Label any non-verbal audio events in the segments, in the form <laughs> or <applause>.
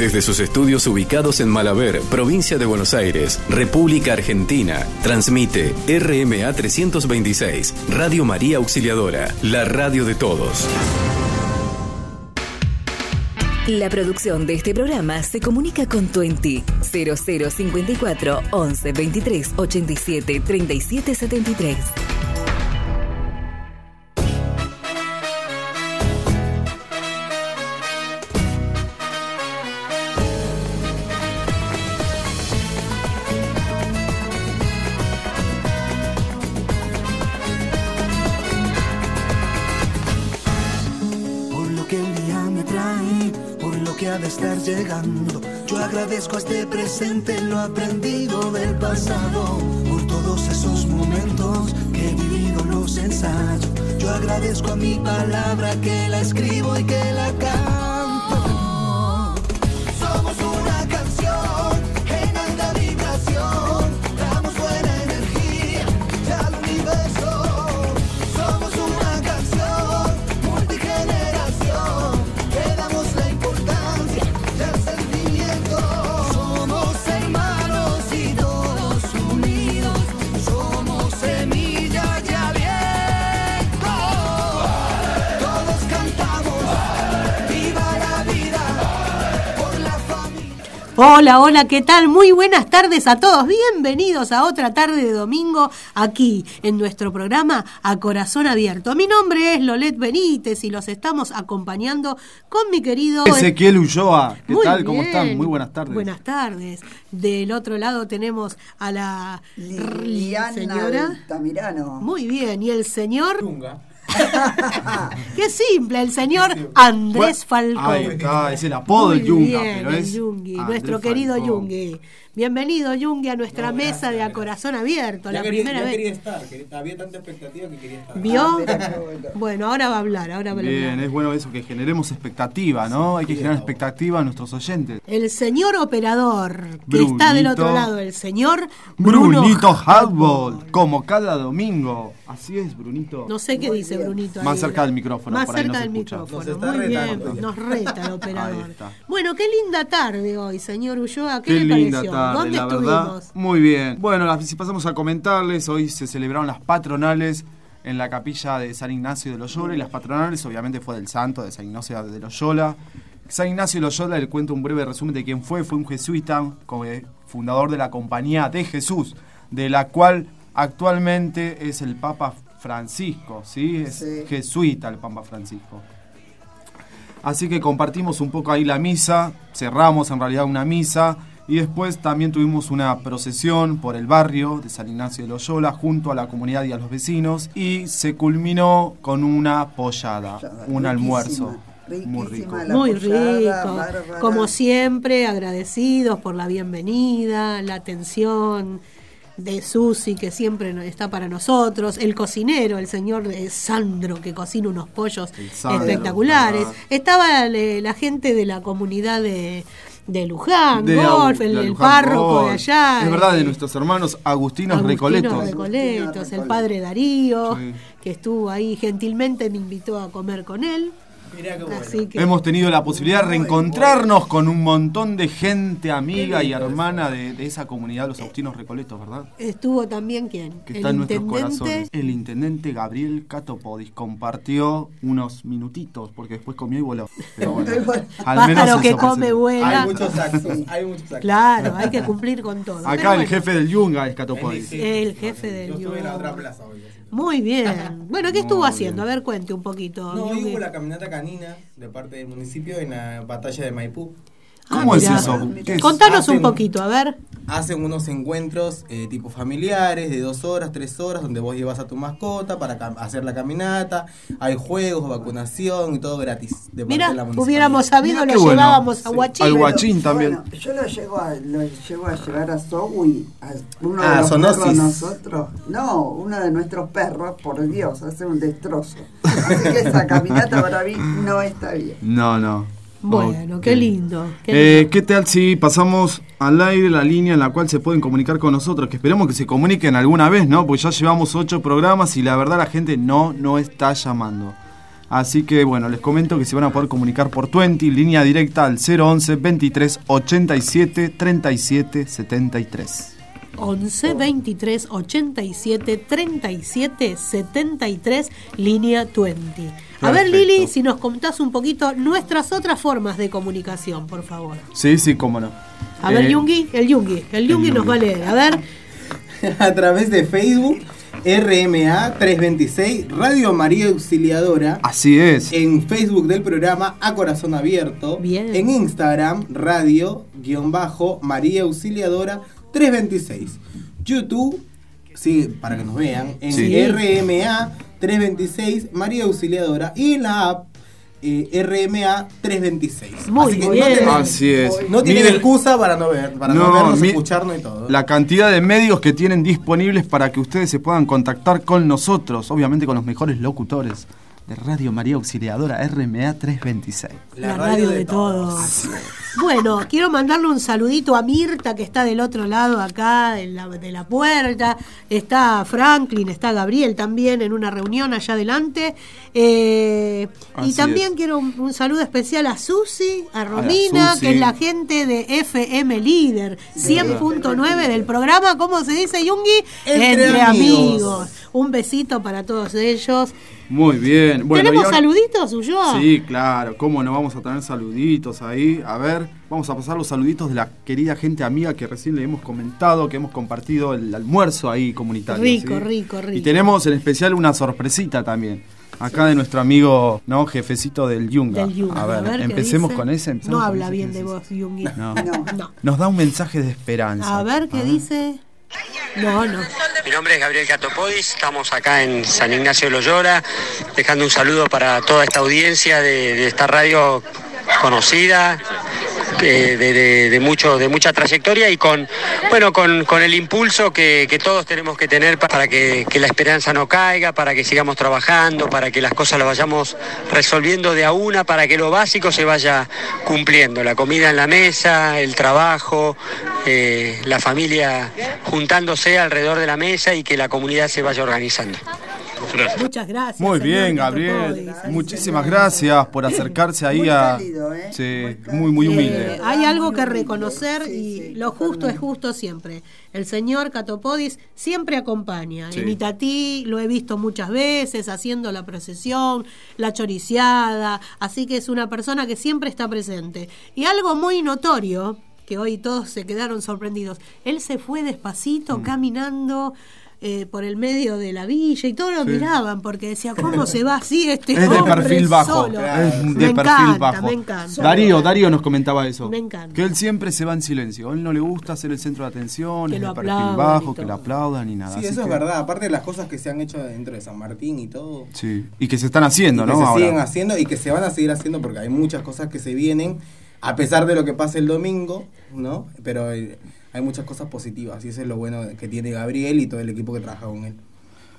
Desde sus estudios ubicados en Malaber, provincia de Buenos Aires, República Argentina, transmite RMA 326, Radio María Auxiliadora, la radio de todos. La producción de este programa se comunica con Twenty 0054 11 23 87 37 73. Yo agradezco a este presente lo aprendido del pasado. Por todos esos momentos que he vivido los ensayos. Yo agradezco a mi palabra que la escribo y que la canto. Hola, hola, ¿qué tal? Muy buenas tardes a todos. Bienvenidos a otra tarde de domingo aquí en nuestro programa A Corazón Abierto. Mi nombre es Lolet Benítez y los estamos acompañando con mi querido Ezequiel Ulloa, ¿qué Muy tal? ¿Cómo están? Muy buenas tardes. Buenas tardes. Del otro lado tenemos a la Liliana señora. Altamirano. Muy bien, y el señor. <laughs> Qué simple, el señor Andrés Falcón. Ahí está, es el apodo del Yunga, bien, pero el es Yungi, nuestro querido. Yungi. Bienvenido, Yungi, a nuestra mesa de A Corazón Abierto, la Ya quería, primera ya vez. quería estar, quería- había tanta expectativa que quería estar. ¿Vio? Ah, bueno. Ahora va a hablar, ahora va a Bien, hablar. es bueno eso, que generemos expectativa, ¿no? Hay que generar expectativa a nuestros oyentes. El señor operador que Brunito. está del otro lado, el señor Bruno Brunito Hardball. Hardball, como cada domingo. Así es, Brunito. No sé qué dice Brunito. Más ahí. cerca del micrófono, Más por ahí cerca no se del escucha. micrófono. Nos está Muy retando. bien, nos reta el operador. Ahí está. Bueno, qué linda tarde hoy, señor Ulloa. ¿Qué, Qué le linda pareció? Tarde, ¿Dónde la estuvimos? Muy bien. Bueno, las- si pasamos a comentarles, hoy se celebraron las patronales en la capilla de San Ignacio de Loyola y las patronales obviamente fue del santo de San Ignacio de Loyola. San Ignacio de Loyola, le cuento un breve resumen de quién fue. Fue un jesuita, eh, fundador de la Compañía de Jesús, de la cual actualmente es el Papa Francisco, ¿sí? Es Sí. jesuita el Papa Francisco. Así que compartimos un poco ahí la misa, cerramos en realidad una misa y después también tuvimos una procesión por el barrio de San Ignacio de Loyola junto a la comunidad y a los vecinos y se culminó con una pollada, un Riquísima, almuerzo muy rico. Muy pollada, rico. bárbara. Como siempre, agradecidos por la bienvenida, la atención de Susi, que siempre está para nosotros, el cocinero, el señor eh, Sandro, que cocina unos pollos Sandro, espectaculares. Estaba eh, la gente de la comunidad de, de Luján, De Golf, el, el párroco de allá. Es verdad, de nuestros hermanos agustinos, Agustinos recoletos. El padre Darío, Sí. que estuvo ahí gentilmente, me invitó a comer con él. Mirá qué bueno. Así que Hemos tenido la posibilidad de reencontrarnos con un montón de gente amiga y hermana de, de esa comunidad, los agustinos recoletos, ¿verdad? estuvo también quién? que el está en nuestros intendente. corazones. El intendente Gabriel Catopodis compartió unos minutitos porque después comió y voló. Pero bueno, <laughs> Pájaro que eso come pasó. vuela. Hay muchos actos, hay muchos actos. Claro, hay que cumplir con todo. Acá Pero el bueno, jefe del Yunga es Catopodis. El jefe del Yo estuve en la Yunga. otra plaza hoy. Muy bien. Bueno, ¿qué estuvo Muy haciendo? A ver, cuente un poquito. No, hoy hubo la caminata canina de parte del municipio en la batalla de Maipú. ¿Cómo Ah, es mirá. eso? ¿Qué es? Contanos un poquito, a ver. Hacen unos encuentros eh, tipo familiares de dos horas, tres horas, donde vos llevas a tu mascota para hacer la caminata. Hay juegos, vacunación y todo gratis. De parte Mira, de la municipalidad. hubiéramos sabido, Mirá lo bueno. llevábamos a Sí. Huachín. Al Pero, Guachín también. Bueno, yo lo llevo a, lo llevo a llevar a Zoe, a uno Ah, de los Sonosis. perros nosotros. No, uno de nuestros perros, por Dios, hace un destrozo. Así que esa caminata para mí no está bien. No, no. Bueno, qué lindo. qué Eh. ¿Qué tal si pasamos al aire la línea en la cual se pueden comunicar con nosotros? Que esperemos que se comuniquen alguna vez, ¿no? Porque ya llevamos ocho programas y la verdad la gente no, no está llamando. Así que bueno, les comento que se van a poder comunicar por 20, línea directa al 011 23 87 37 73. 11 23 87 37 73, línea 20. A ver. Lili, si nos contás un poquito nuestras otras formas de comunicación, por favor. Sí, sí, cómo no. A ver, Eh, Yungi, el Yungi, el Yungi nos va a leer. A ver, <laughs> a través de Facebook, RMA 326, Radio María Auxiliadora. Así es. En Facebook del programa A Corazón Abierto. Bien. En Instagram, Radio, guion bajo, María Auxiliadora 326. YouTube, sí, para que nos vean, en Sí. RMA 326, María Auxiliadora. Y la app eh, RMA 326. Muy Así que bien. No tienen, Así es. no tienen Miren- excusa para no ver, para no, No, vernos, mi- escucharnos y todo. La cantidad de medios que tienen disponibles para que ustedes se puedan contactar con nosotros, obviamente con los mejores locutores de Radio María Auxiliadora RMA 326. la, radio, de, todos. Bueno, quiero mandarle un saludito a Mirta, que está del otro lado acá de la, de la puerta. Está Franklin, está Gabriel también en una reunión allá adelante. Eh, y también es. quiero un, un saludo especial a Susi, a Romina, Susi. que es la gente de FM Líder, 100.9 del programa. ¿Cómo se dice, Yungi? Entre amigos. Un besito para todos ellos. Muy bien. Bueno, ¿Tenemos ahora- saluditos, Ulloa? Sí, claro, cómo no vamos a tener saluditos ahí. A ver, vamos a pasar los saluditos de la querida gente amiga que recién le hemos comentado, que hemos compartido el almuerzo ahí comunitario. Rico, ¿sí? rico, rico. Y tenemos en especial una sorpresita también. Acá de nuestro amigo, ¿no? Jefecito del Yunga. Del Yunga. A ver, ¿qué empecemos con ese. empecemos No con habla ese, bien ¿qué de vos, Yungi. No. No. Nos da un mensaje de esperanza. A ver qué dice. No, no. Mi nombre es Gabriel Catopodis, estamos acá en San Ignacio de Loyola, dejando un saludo para toda esta audiencia de esta radio conocida, de, mucho, de mucha trayectoria y con, bueno, con, con el impulso que, todos tenemos que tener para que, que la esperanza no caiga, para que sigamos trabajando, para que las cosas las vayamos resolviendo de a una, para que lo básico se vaya cumpliendo, la comida en la mesa, el trabajo, eh, la familia juntándose alrededor de la mesa y que la comunidad se vaya organizando. Muchas gracias. Muy bien. Gabriel. Muchísimas gracias por acercarse ahí Muy a. cálido, ¿eh? Sí, muy, muy humilde. Eh, hay algo que reconocer y lo justo es justo siempre. El señor Catopodis siempre acompaña. Sí. En Itatí lo he visto muchas veces haciendo la procesión, la choriciada, así que es una persona que siempre está presente. Y algo muy notorio, que hoy todos se quedaron sorprendidos, él se fue despacito Mm. caminando. Eh, por el medio de la villa y todos lo Sí. miraban porque decía cómo se va así este <laughs> Es de hombre perfil bajo. solo?". Es de me perfil encanta, bajo. me encanta Darío, Darío nos comentaba eso. Me encanta. Que él siempre se va en silencio. A él no le gusta ser el centro de atención, Que es lo de perfil bajo, que lo aplaudan y nada. Sí, Así eso es que- verdad. Aparte de las cosas que se han hecho dentro de San Martín y todo. Sí. Y que se están haciendo, y que ¿no? se Ahora. siguen haciendo y que se van a seguir haciendo porque hay muchas cosas que se vienen, a pesar de lo que pase el domingo, ¿no? Pero eh, hay muchas cosas positivas y eso es lo bueno que tiene Gabriel y todo el equipo que trabaja con él.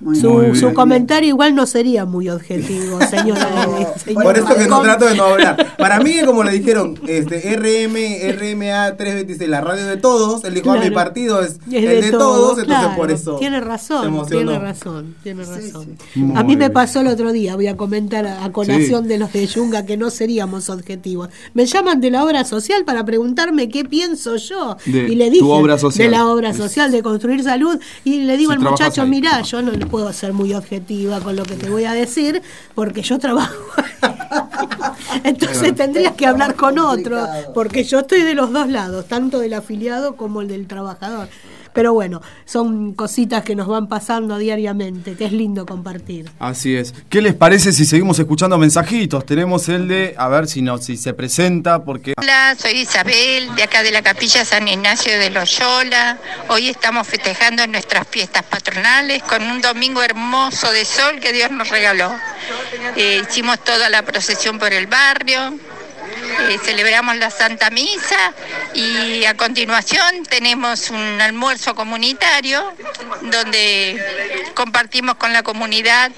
Muy Su, su comentario igual no sería muy objetivo, <laughs> señora. Por eso que no trato de no hablar. Para mí, como le dijeron, este RM, RMA 326, la radio de todos, él dijo, ah, mi Claro. partido es, Es el de de, todo, todos, entonces claro. por eso. Tiene razón, tiene razón, tiene razón. sí. A mí me pasó el otro día, voy a comentar a, a colación Sí. de los de Yunga que no seríamos objetivos. Me llaman de la obra social para preguntarme qué pienso yo. De y le tu dije obra social. de la obra social de construir salud y le digo Si al muchacho, ahí. mirá, yo no le puedo ser muy objetiva con lo que te voy a decir porque yo trabajo. <laughs> Entonces tendrías que hablar con otro, Complicado. porque yo estoy de los dos lados, tanto del afiliado como el del trabajador. Pero bueno, son cositas que nos van pasando diariamente, que es lindo compartir. Así es. ¿Qué les parece si seguimos escuchando mensajitos? Tenemos el de, a ver si no, si se presenta, porque Hola, soy Isabel, de acá de la capilla San Ignacio de Loyola. Hoy estamos festejando nuestras fiestas patronales con un domingo hermoso de sol que Dios nos regaló. Eh, hicimos toda la procesión por el barrio, eh, celebramos la Santa Misa y a continuación tenemos un almuerzo comunitario donde compartimos con la comunidad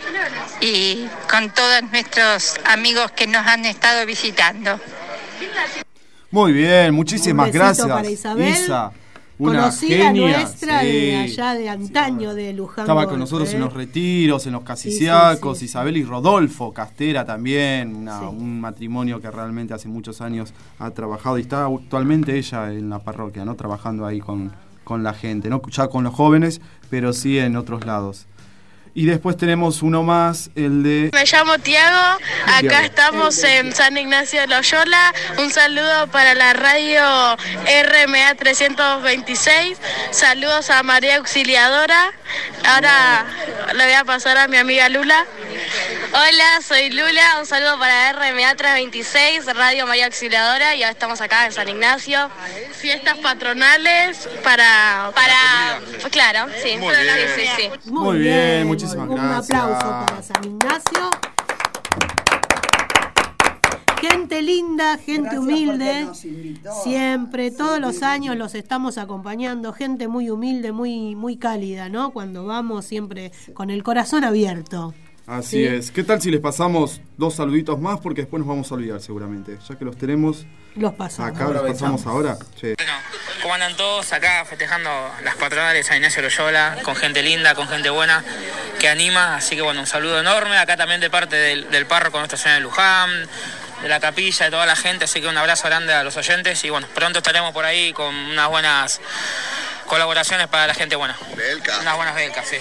y con todos nuestros amigos que nos han estado visitando. Muy bien, muchísimas Un gracias. para Isabel. Isa. Una conocida genia, nuestra sí. de allá de antaño de Luján. Estaba con nosotros ¿eh? en los retiros, en los casiciacos, sí. Isabel y Rodolfo Castera también, una- un matrimonio que realmente hace muchos años ha trabajado y está actualmente ella en la parroquia, ¿no? Trabajando ahí con, con la gente, no ya con los jóvenes, pero sí en otros lados. Y después tenemos uno más, el de... Me llamo Tiago, Tiago. acá estamos en San Ignacio de Loyola. Un saludo para la radio RMA 326. Saludos a María Auxiliadora. Ahora le voy a pasar a mi amiga Lula. Hola, soy Lula. Un saludo para RMA 326, Radio María Auxiliadora. Y ahora estamos acá en San Ignacio. Fiestas patronales para. para claro, sí. Muy bien. Sí, sí, sí. Muy bien, muchísimas un gracias. aplauso para San Ignacio. Gente linda, gente Gracias humilde. porque nos invitó. Siempre, todos los años los estamos acompañando, gente muy humilde, muy, muy cálida, ¿no? Cuando vamos siempre con el corazón abierto. Así Sí. es. ¿Qué tal si les pasamos dos saluditos más? Porque después nos vamos a olvidar seguramente. Ya que los tenemos Los pasamos. acá, los pasamos ahora. Sí. Bueno, ¿cómo andan todos acá festejando las patronales de San Ignacio Loyola, con gente linda, con gente buena, que anima? Así que bueno, un saludo enorme, acá también de parte del, del párroco Nuestra Señora de Luján, de la capilla, de toda la gente, así que un abrazo grande a los oyentes y bueno, pronto estaremos por ahí con unas buenas colaboraciones para la gente buena. Unas buenas becas, sí.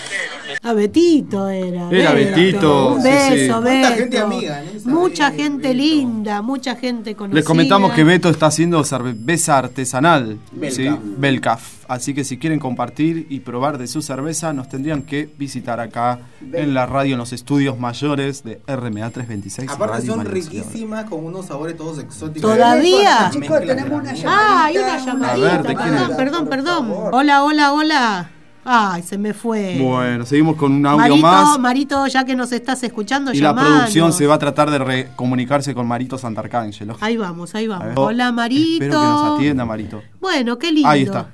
A Betito era. Era Betito, Un sí, beso, sí. Beto. ¿Cuánta gente amiga? Mucha gente linda, mucha gente conocida. Les comentamos que Beto está haciendo cerveza artesanal, Belcaf. ¿sí? Belcaf. Así que si quieren compartir y probar de su cerveza, nos tendrían que visitar acá en la radio, en los estudios mayores de RMA 326. Aparte Radio son riquísimas con unos sabores todos exóticos. ¿Todavía? Chicos, tenemos una Ah, hay llamadita. una llamadita. A ver, ¿de quién perdón, es? perdón, perdón. Hola, hola, hola. Ay, se me fue. Bueno, seguimos con un audio Marito, más. Marito, ya que nos estás escuchando, Y la producción se va a tratar de comunicarse con Marito Santarcángelo. Ahí vamos, ahí vamos. Hola, Marito. Espero que nos atienda, Marito. Bueno, qué lindo. Ahí está.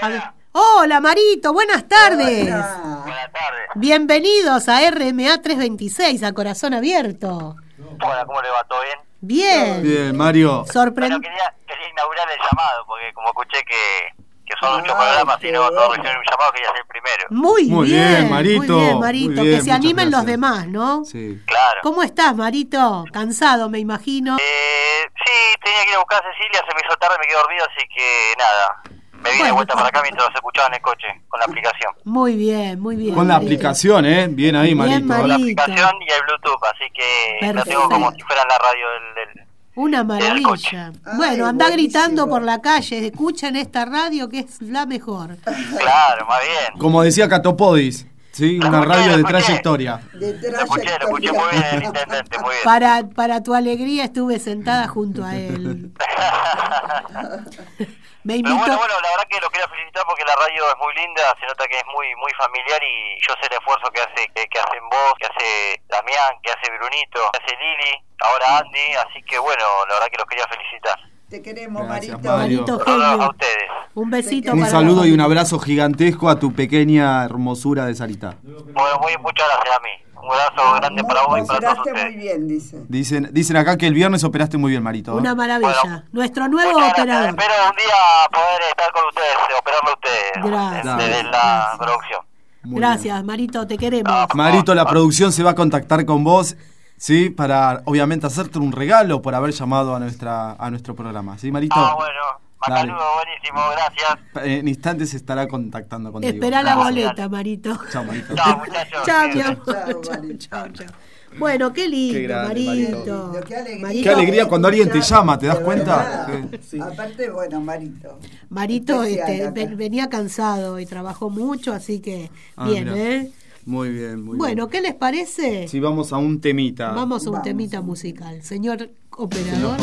A ver. Hola, Marito, buenas tardes. Hola. Buenas tardes. Bienvenidos a RMA 326, a corazón abierto. Hola, ¿cómo le va? ¿Todo bien? Bien. Bien, Mario. Sorprendente. quería, quería inaugurar el llamado, porque como escuché que, que son muchos programas y no, bueno. recibieron un llamado, quería ser el primero. Muy, Muy bien, bien, Marito, Muy bien, Marito. muy bien, que se animen los demás, ¿no? Sí. Claro. ¿Cómo estás, Marito? Cansado, me imagino. Eh, sí, tenía que ir a buscar a Cecilia, se me hizo tarde, me quedé dormido, así que nada. Me vine de Bueno. vuelta para acá mientras los escuchaba en el coche, con la aplicación. Muy bien, muy bien. Con la Marito. aplicación, ¿eh? Bien ahí, Bien, Marito. Con la Marito. aplicación y el Bluetooth, así que lo tengo como si fuera la radio del... del- Una del maravilla. Ay, bueno, anda gritando por la calle, escuchen esta radio que es la mejor. Claro, más bien. Como decía Catopodis, ¿sí? Una escuché, radio de trayectoria. De Lo escuché, lo escuché muy bien el intendente, muy bien. Para, para tu alegría estuve sentada junto a él. <laughs> Me Pero bueno, bueno, la verdad que lo quería felicitar porque la radio es muy linda, se nota que es muy muy familiar y yo sé el esfuerzo que hace que, que hacen vos, que hace Damián, que hace Brunito, que hace Lili, ahora Andy, así que bueno, la verdad que los quería felicitar. Te queremos, Gracias, Marito. Mario. Marito A ustedes. Un besito Un para saludo vos. y un abrazo gigantesco a tu pequeña hermosura de Sarita. Bueno, muy, muchas gracias a mí. Un abrazo grande para vos y para todos Operaste muy ustedes. bien, dice. Dicen, dicen acá que el viernes operaste muy bien, Marito. ¿eh? Una maravilla. Bueno, Nuestro nuevo operador. Espero un día poder estar con ustedes, operarlo ustedes Gracias. desde la Gracias. producción. Muy Gracias, Marito, te queremos. Ah. Marito, la producción se va a contactar con vos, ¿sí? Para, obviamente, hacerte un regalo por haber llamado a nuestra a nuestro programa. ¿Sí, Marito? Ah, bueno, Dale. saludo, buenísimo, gracias. En instantes se estará contactando contigo. Espera la boleta, Marito. Chao, Marito. Chao, muchachos. Chao, mi Bien. amor. Chao. Bueno, qué lindo, Qué grande, Marito. Marito. Qué alegría. Marito, Qué alegría cuando alguien te llama, ¿te das cuenta? Sí. Aparte, bueno, Marito. Marito, este, venía cansado y trabajó mucho, así que Ah, bien, mirá. ¿eh? Muy bien, muy Bueno, bien. ¿qué les parece? Si vamos a un temita. Vamos a un Vamos. temita musical. Señor operador.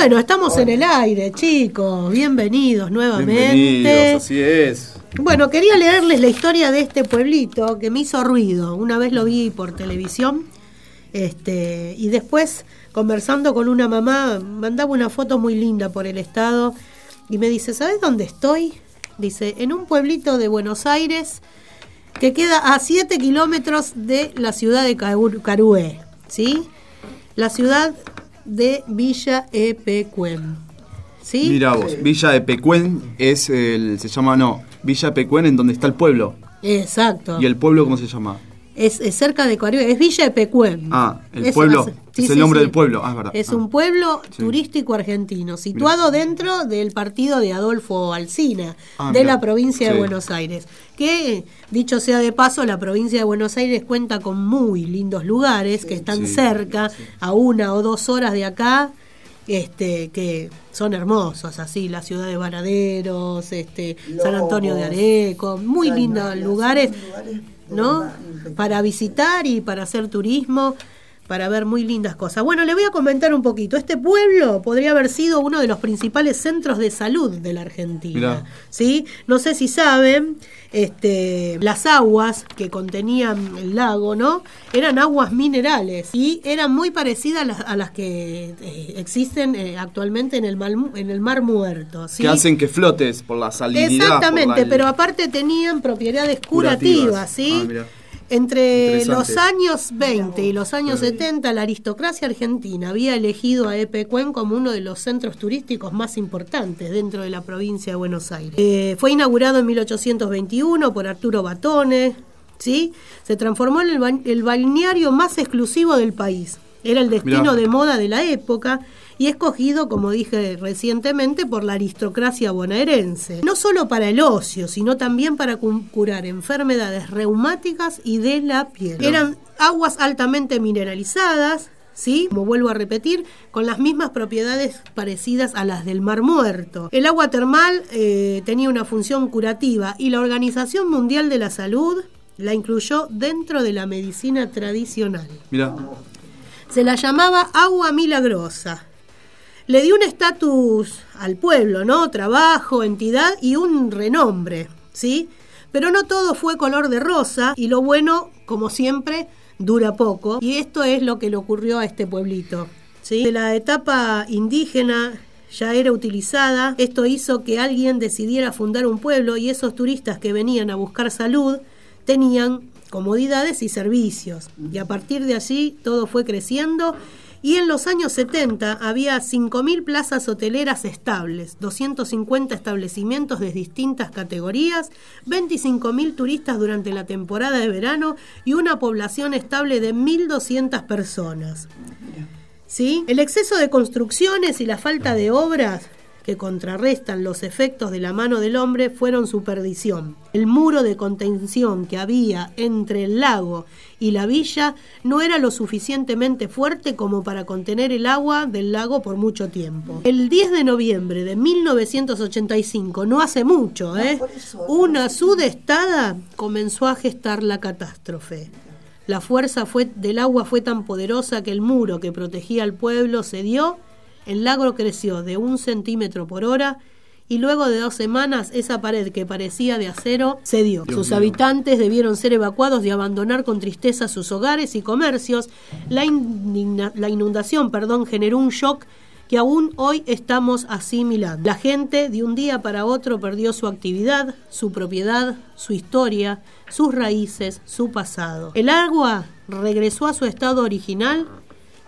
Bueno, estamos en el aire, chicos. Bienvenidos nuevamente. Bienvenidos, así es. Bueno, quería leerles la historia de este pueblito que me hizo ruido. Una vez lo vi por televisión. Este, y después, conversando con una mamá, mandaba una foto muy linda por el estado y me dice, ¿sabes dónde estoy? Dice, en un pueblito de Buenos Aires que queda a 7 kilómetros de la ciudad de Caru- Carué, ¿sí? La ciudad de Villa Epecuén, ¿sí? Mira vos, Villa de Pecuén es el, se llama, no, Villa Pecuén en donde está el pueblo. Exacto. ¿Y el pueblo cómo se llama? Es, es cerca de Carué, es Villa Epecuén. Ah, el Es- pueblo, hace- es sí, el sí, nombre sí. del pueblo, ah, es verdad. Es Ah. un pueblo Sí. turístico argentino, situado dentro del partido de Adolfo Alsina, Ah, de mira. la provincia de. Buenos Aires. Que, dicho sea de paso, la provincia de Buenos Aires cuenta con muy lindos lugares que están Sí, cerca, a una o dos horas de acá, este, que son hermosos, así, la ciudad de Varaderos, este, San Antonio de Areco, muy lindos lugares, ¿no? Para visitar y para hacer turismo, para ver muy lindas cosas. Bueno, le voy a comentar un poquito. Este pueblo podría haber sido uno de los principales centros de salud de la Argentina. Mirá. ¿sí? No sé si saben, este, las aguas que contenían el lago, ¿no? Eran aguas minerales y eran muy parecidas a las, a las que eh, existen eh, actualmente en el, mar, en el mar muerto. ¿sí? Que hacen que flotes por la salinidad. Exactamente, la- pero aparte tenían propiedades curativas, Curativas. ¿sí? Ah. Entre los años 20 y los años 70, la aristocracia argentina había elegido a Epecuén como uno de los centros turísticos más importantes dentro de la provincia de Buenos Aires. Eh, fue inaugurado en 1821 por Arturo Batone, ¿sí? Se transformó en el, ba- el balneario más exclusivo del país. Era el destino Mirá. de moda de la época y escogido, como dije recientemente, por la aristocracia bonaerense. No solo para el ocio, sino también para cu- curar enfermedades reumáticas y de la piel. Eran aguas altamente mineralizadas, ¿sí? Como vuelvo a repetir, con las mismas propiedades parecidas a las del Mar Muerto. El agua termal eh, tenía una función curativa y la Organización Mundial de la Salud la incluyó dentro de la medicina tradicional. Mira, Se la llamaba agua milagrosa. Le dio un estatus al pueblo, ¿no? Trabajo, entidad y un renombre, ¿sí? Pero no todo fue color de rosa y lo bueno, como siempre, dura poco. Y esto es lo que le ocurrió a este pueblito, ¿sí? De la etapa indígena ya era utilizada, esto hizo que alguien decidiera fundar un pueblo y esos turistas que venían a buscar salud tenían comodidades y servicios. Y a partir de allí todo fue creciendo y en los años 70 había 5.000 plazas hoteleras estables, 250 establecimientos de distintas categorías, 25.000 turistas durante la temporada de verano y una población estable de 1.200 personas. ¿Sí? El exceso de construcciones y la falta de obras que contrarrestan los efectos de la mano del hombre fueron su perdición. El muro de contención que había entre el lago y la villa no era lo suficientemente fuerte como para contener el agua del lago por mucho tiempo. El 10 de noviembre de 1985, no hace mucho, ¿eh? una sudestada comenzó a gestar la catástrofe. La fuerza fue, del agua fue tan poderosa que el muro que protegía al pueblo cedió, el lago creció de un centímetro por hora y luego de dos semanas esa pared que parecía de acero cedió. Dios Sus mío. habitantes debieron ser evacuados y abandonar con tristeza sus hogares y comercios. La, la inundación perdón, generó un shock que aún hoy estamos asimilando. La gente de un día para otro perdió su actividad, su propiedad, su historia, sus raíces, su pasado. El agua regresó a su estado original,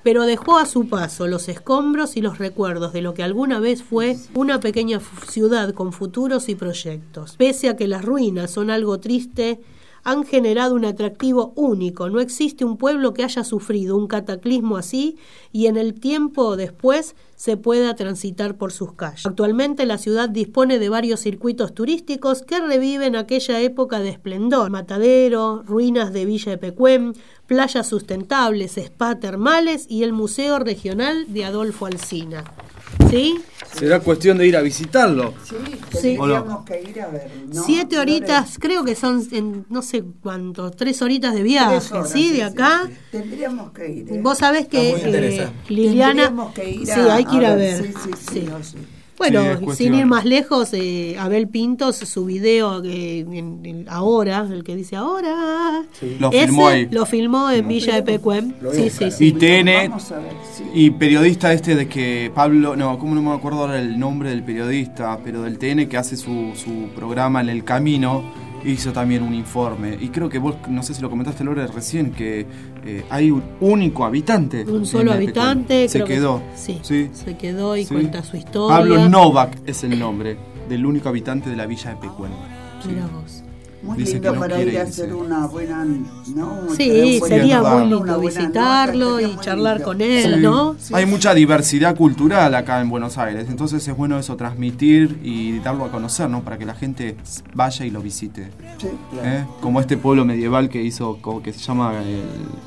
pero dejó a su paso los escombros y los recuerdos de lo que alguna vez fue una pequeña ciudad con futuros y proyectos. Pese a que las ruinas son algo triste, han generado un atractivo único. No existe un pueblo que haya sufrido un cataclismo así y en el tiempo después se pueda transitar por sus calles. Actualmente la ciudad dispone de varios circuitos turísticos que reviven aquella época de esplendor. Matadero, ruinas de Villa de Pecuén, playas sustentables, spa termales y el Museo Regional de Adolfo Alsina. ¿Sí? Será cuestión de ir a visitarlo. Sí, Sí. tendríamos que ir a ver. ¿no? Siete horitas, creo que son en no sé cuánto, tres horitas de viaje, horas, ¿sí? De acá. sí. Tendríamos que ir. ¿eh? Vos sabés que eh. Liliana. Tendríamos que ir sí, a- hay que ir a a ver, ver. sí, sí, sí, Sí. no, sí. Bueno, sin ir más lejos, eh, Abel Pintos, su video que en- en- ahora, el que dice ahora, Lo ese filmó ahí. lo filmó en Villa de a Sí, sí, sí. Y TN y periodista este de que Pablo, no, ¿cómo no me acuerdo ahora el nombre del periodista? Pero del TN que hace su, su programa en el camino, hizo también un informe. Y creo que vos, no sé si lo comentaste Lore recién, que eh, hay un único habitante. Un solo el habitante. Se creo que- quedó. sí, Sí. se quedó y Sí. cuenta su historia. Pablo Novak es el nombre del único habitante de la villa de Pecuén. Mira vos. Muy Dice lindo que no para quiere ir a hacer una buena. ¿no? Sí, sería muy lindo buena visitarlo nota, y charlar lindo. con él, Sí. ¿no? Hay mucha diversidad cultural acá en Buenos Aires, entonces es bueno eso, transmitir y darlo a conocer, ¿no? Para que la gente vaya y lo visite. Sí. ¿eh? Como este pueblo medieval que hizo, como que se llama el,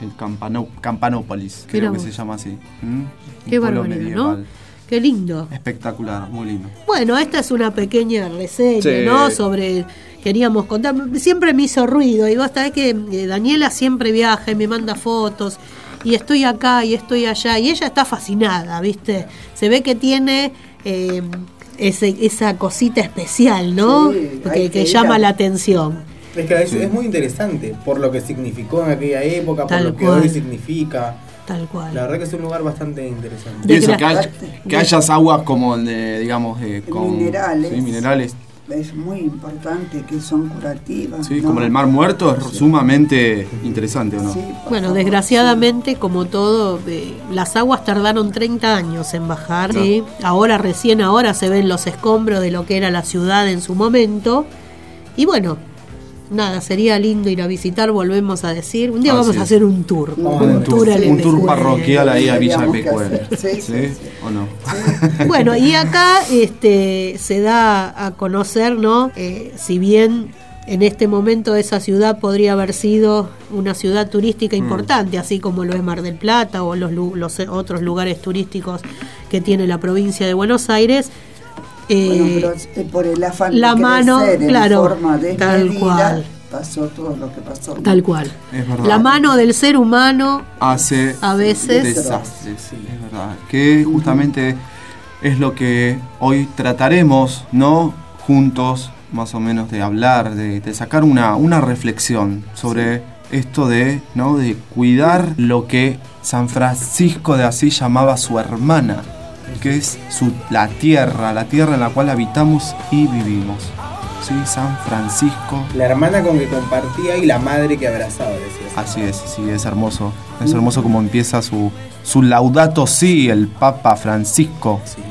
el Campano- Campanópolis, creo que se llama así. ¿m? Qué barbaridad, medieval. ¿no? Qué lindo. Espectacular, muy lindo. Bueno, esta es una pequeña reseña, Sí. ¿no? Sobre, queríamos contar, siempre me hizo ruido, y vos sabés que eh, Daniela siempre viaja y me manda fotos, y estoy acá y estoy allá, y ella está fascinada, ¿viste? Se ve que tiene eh, ese- esa cosita especial, ¿no? Sí, que, llama a- la atención. Es que es, es muy interesante por lo que significó en aquella época, por lo que cual. hoy significa. Tal cual. La verdad que es un lugar bastante interesante. Y eso, Desgra- que, hay- que hayas aguas como de, digamos, de, con Minerales. sí, minerales es muy importante, que son curativas. Sí, ¿no? como en el Mar Muerto es sumamente interesante, ¿o no? Sí, Bueno, favor, desgraciadamente, como todo, eh, las aguas tardaron 30 años en bajar. Claro. ¿sí? Ahora, recién ahora se ven los escombros de lo que era la ciudad en su momento. Y bueno, nada, sería lindo ir a visitar, volvemos a decir. Un día Así vamos a hacer un tour. Un Un, tour, al un tour parroquial ahí a Villa Pecuel. Sí. ¿O no? Bueno, y acá este, se da a conocer, ¿no? Eh, si bien en este momento esa ciudad podría haber sido una ciudad turística importante, así como lo es Mar del Plata o los, los otros lugares turísticos que tiene la provincia de Buenos Aires. Eh, Bueno, pero eh, por el afán la de mano, crecer en claro, forma tal desmedida, cual. pasó todo lo que pasó. tal cual. Es verdad. La mano del ser humano hace a veces desastres, sí, es verdad. Que justamente es lo que hoy trataremos, ¿no? Juntos, más o menos, de hablar, de, de sacar una, una reflexión sobre esto de, ¿no? De cuidar lo que San Francisco de Asís llamaba su hermana, que es su, la tierra, la tierra en la cual habitamos y vivimos. Sí, San Francisco La hermana con que compartía y la madre que abrazaba, decías. Así es, sí, es hermoso. Es hermoso como empieza su, su Laudato Si, el Papa Francisco. Sí.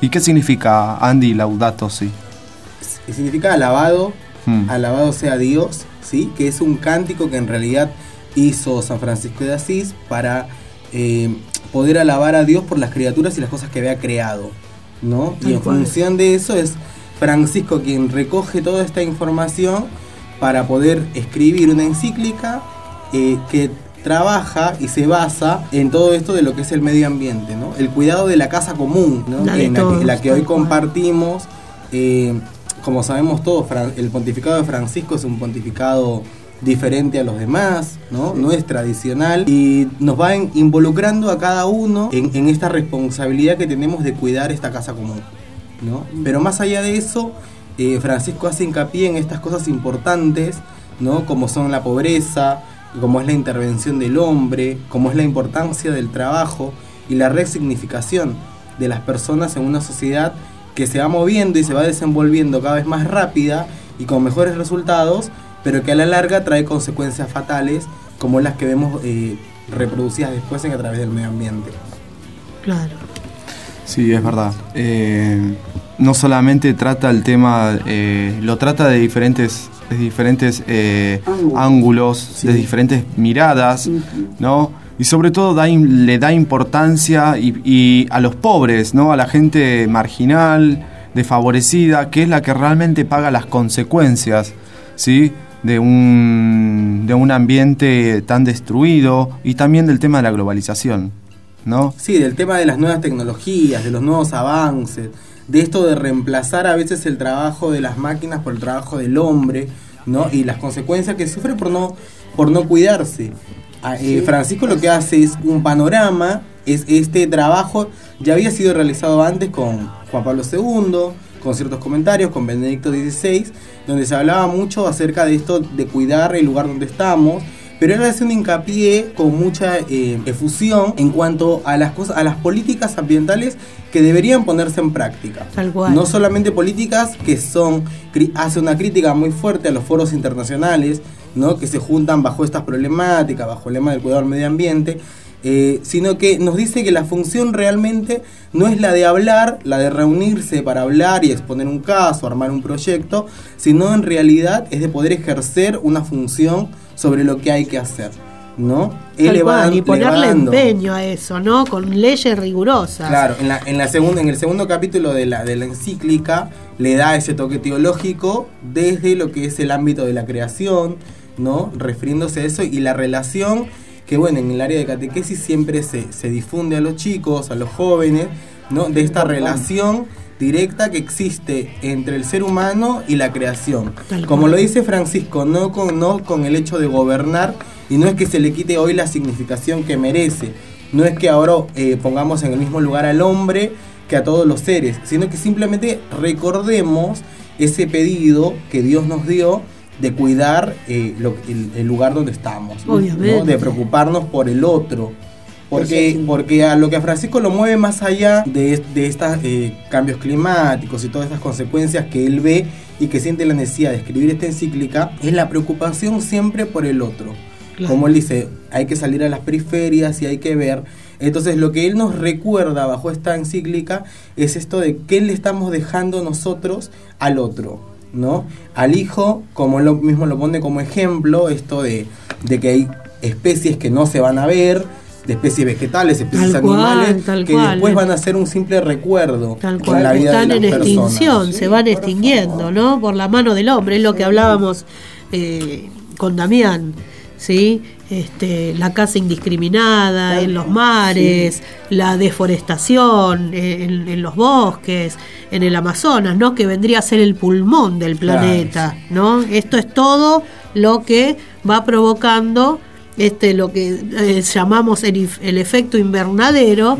¿Y qué significa, Andy, Laudato Si? Significa alabado, Hmm. alabado sea Dios, ¿sí? Que es un cántico que en realidad hizo San Francisco de Asís para eh, poder alabar a Dios por las criaturas y las cosas que había creado, ¿no? Y en función de eso es Francisco quien recoge toda esta información para poder escribir una encíclica eh, que trabaja y se basa en todo esto de lo que es el medio ambiente, ¿no? El cuidado de la casa común, ¿no? La en la que, todos, la que hoy compartimos. eh, como sabemos todos, el pontificado de Francisco es un pontificado diferente a los demás, ¿no? No es tradicional y nos va en- involucrando a cada uno en, en esta responsabilidad que tenemos de cuidar esta casa común, ¿no? Pero más allá de eso, eh, Francisco hace hincapié en estas cosas importantes, ¿no? Como son la pobreza, como es la intervención del hombre, como es la importancia del trabajo y la resignificación de las personas en una sociedad que se va moviendo y se va desenvolviendo cada vez más rápida y con mejores resultados, pero que a la larga trae consecuencias fatales como las que vemos eh, reproducidas después en a través del medio ambiente. Claro. Sí, es verdad. Eh, no solamente trata el tema, eh, lo trata de diferentes, de diferentes eh, Ángulos. de diferentes miradas, ¿no? Y sobre todo da le da importancia y, y a los pobres, ¿no? A la gente marginal, desfavorecida, que es la que realmente paga las consecuencias, ¿sí? De un, de un ambiente tan destruido y también del tema de la globalización, ¿no? Sí, del tema de las nuevas tecnologías, de los nuevos avances, de esto de reemplazar a veces el trabajo de las máquinas por el trabajo del hombre, ¿no? Y las consecuencias que sufre por no, por no cuidarse. Ah, eh, Francisco lo que hace es un panorama, es este trabajo ya había sido realizado antes con Juan Pablo II, con ciertos comentarios, con Benedicto XVI, donde se hablaba mucho acerca de esto de cuidar el lugar donde estamos, pero él hace un hincapié con mucha eh, efusión en cuanto a las cosas, a las políticas ambientales que deberían ponerse en práctica. Tal cual. No solamente políticas que son, hace una crítica muy fuerte a los foros internacionales, ¿no? que se juntan bajo estas problemáticas, bajo el lema del cuidado del medio ambiente, eh, sino que nos dice que la función realmente no es la de hablar, la de reunirse para hablar y exponer un caso, armar un proyecto, sino en realidad es de poder ejercer una función sobre lo que hay que hacer. ¿no? Dan- y le ponerle va dando. empeño a eso, ¿no? Con leyes rigurosas. Claro, en, la, en, la segunda, en el segundo capítulo de la, de la encíclica le da ese toque teológico desde lo que es el ámbito de la creación, ¿no? Refiriéndose a eso y la relación que, bueno, en el área de catequesis siempre se, se difunde a los chicos, a los jóvenes, ¿no? De esta relación directa que existe entre el ser humano y la creación. Como lo dice Francisco, no con, no con el hecho de gobernar y no es que se le quite hoy la significación que merece. No es que ahora eh, pongamos en el mismo lugar al hombre que a todos los seres, sino que simplemente recordemos ese pedido que Dios nos dio de cuidar eh, lo- el, el lugar donde estamos, de preocuparnos por el otro, Porque, porque a lo que a Francisco lo mueve más allá de, de estos cambios climáticos y todas estas consecuencias que él ve y que siente la necesidad de escribir esta encíclica, es la preocupación siempre por el otro. Como él dice, hay que salir a las periferias y hay que ver. Entonces lo que él nos recuerda bajo esta encíclica es esto de qué le estamos dejando nosotros al otro, ¿no? Al hijo, como él mismo lo pone como ejemplo, esto de, de que hay especies que no se van a ver, de especies vegetales, especies animales, que después van a ser un simple recuerdo tal cual, la vida están en extinción, se van extinguiendo, ¿no? Por la mano del hombre, es lo que hablábamos eh, con Damián, ¿sí? Este, la caza indiscriminada en los mares, la deforestación en, los bosques, en el Amazonas, ¿no? Que vendría a ser el pulmón del planeta, ¿no? Esto es todo lo que va provocando este lo que eh, llamamos el, efecto invernadero,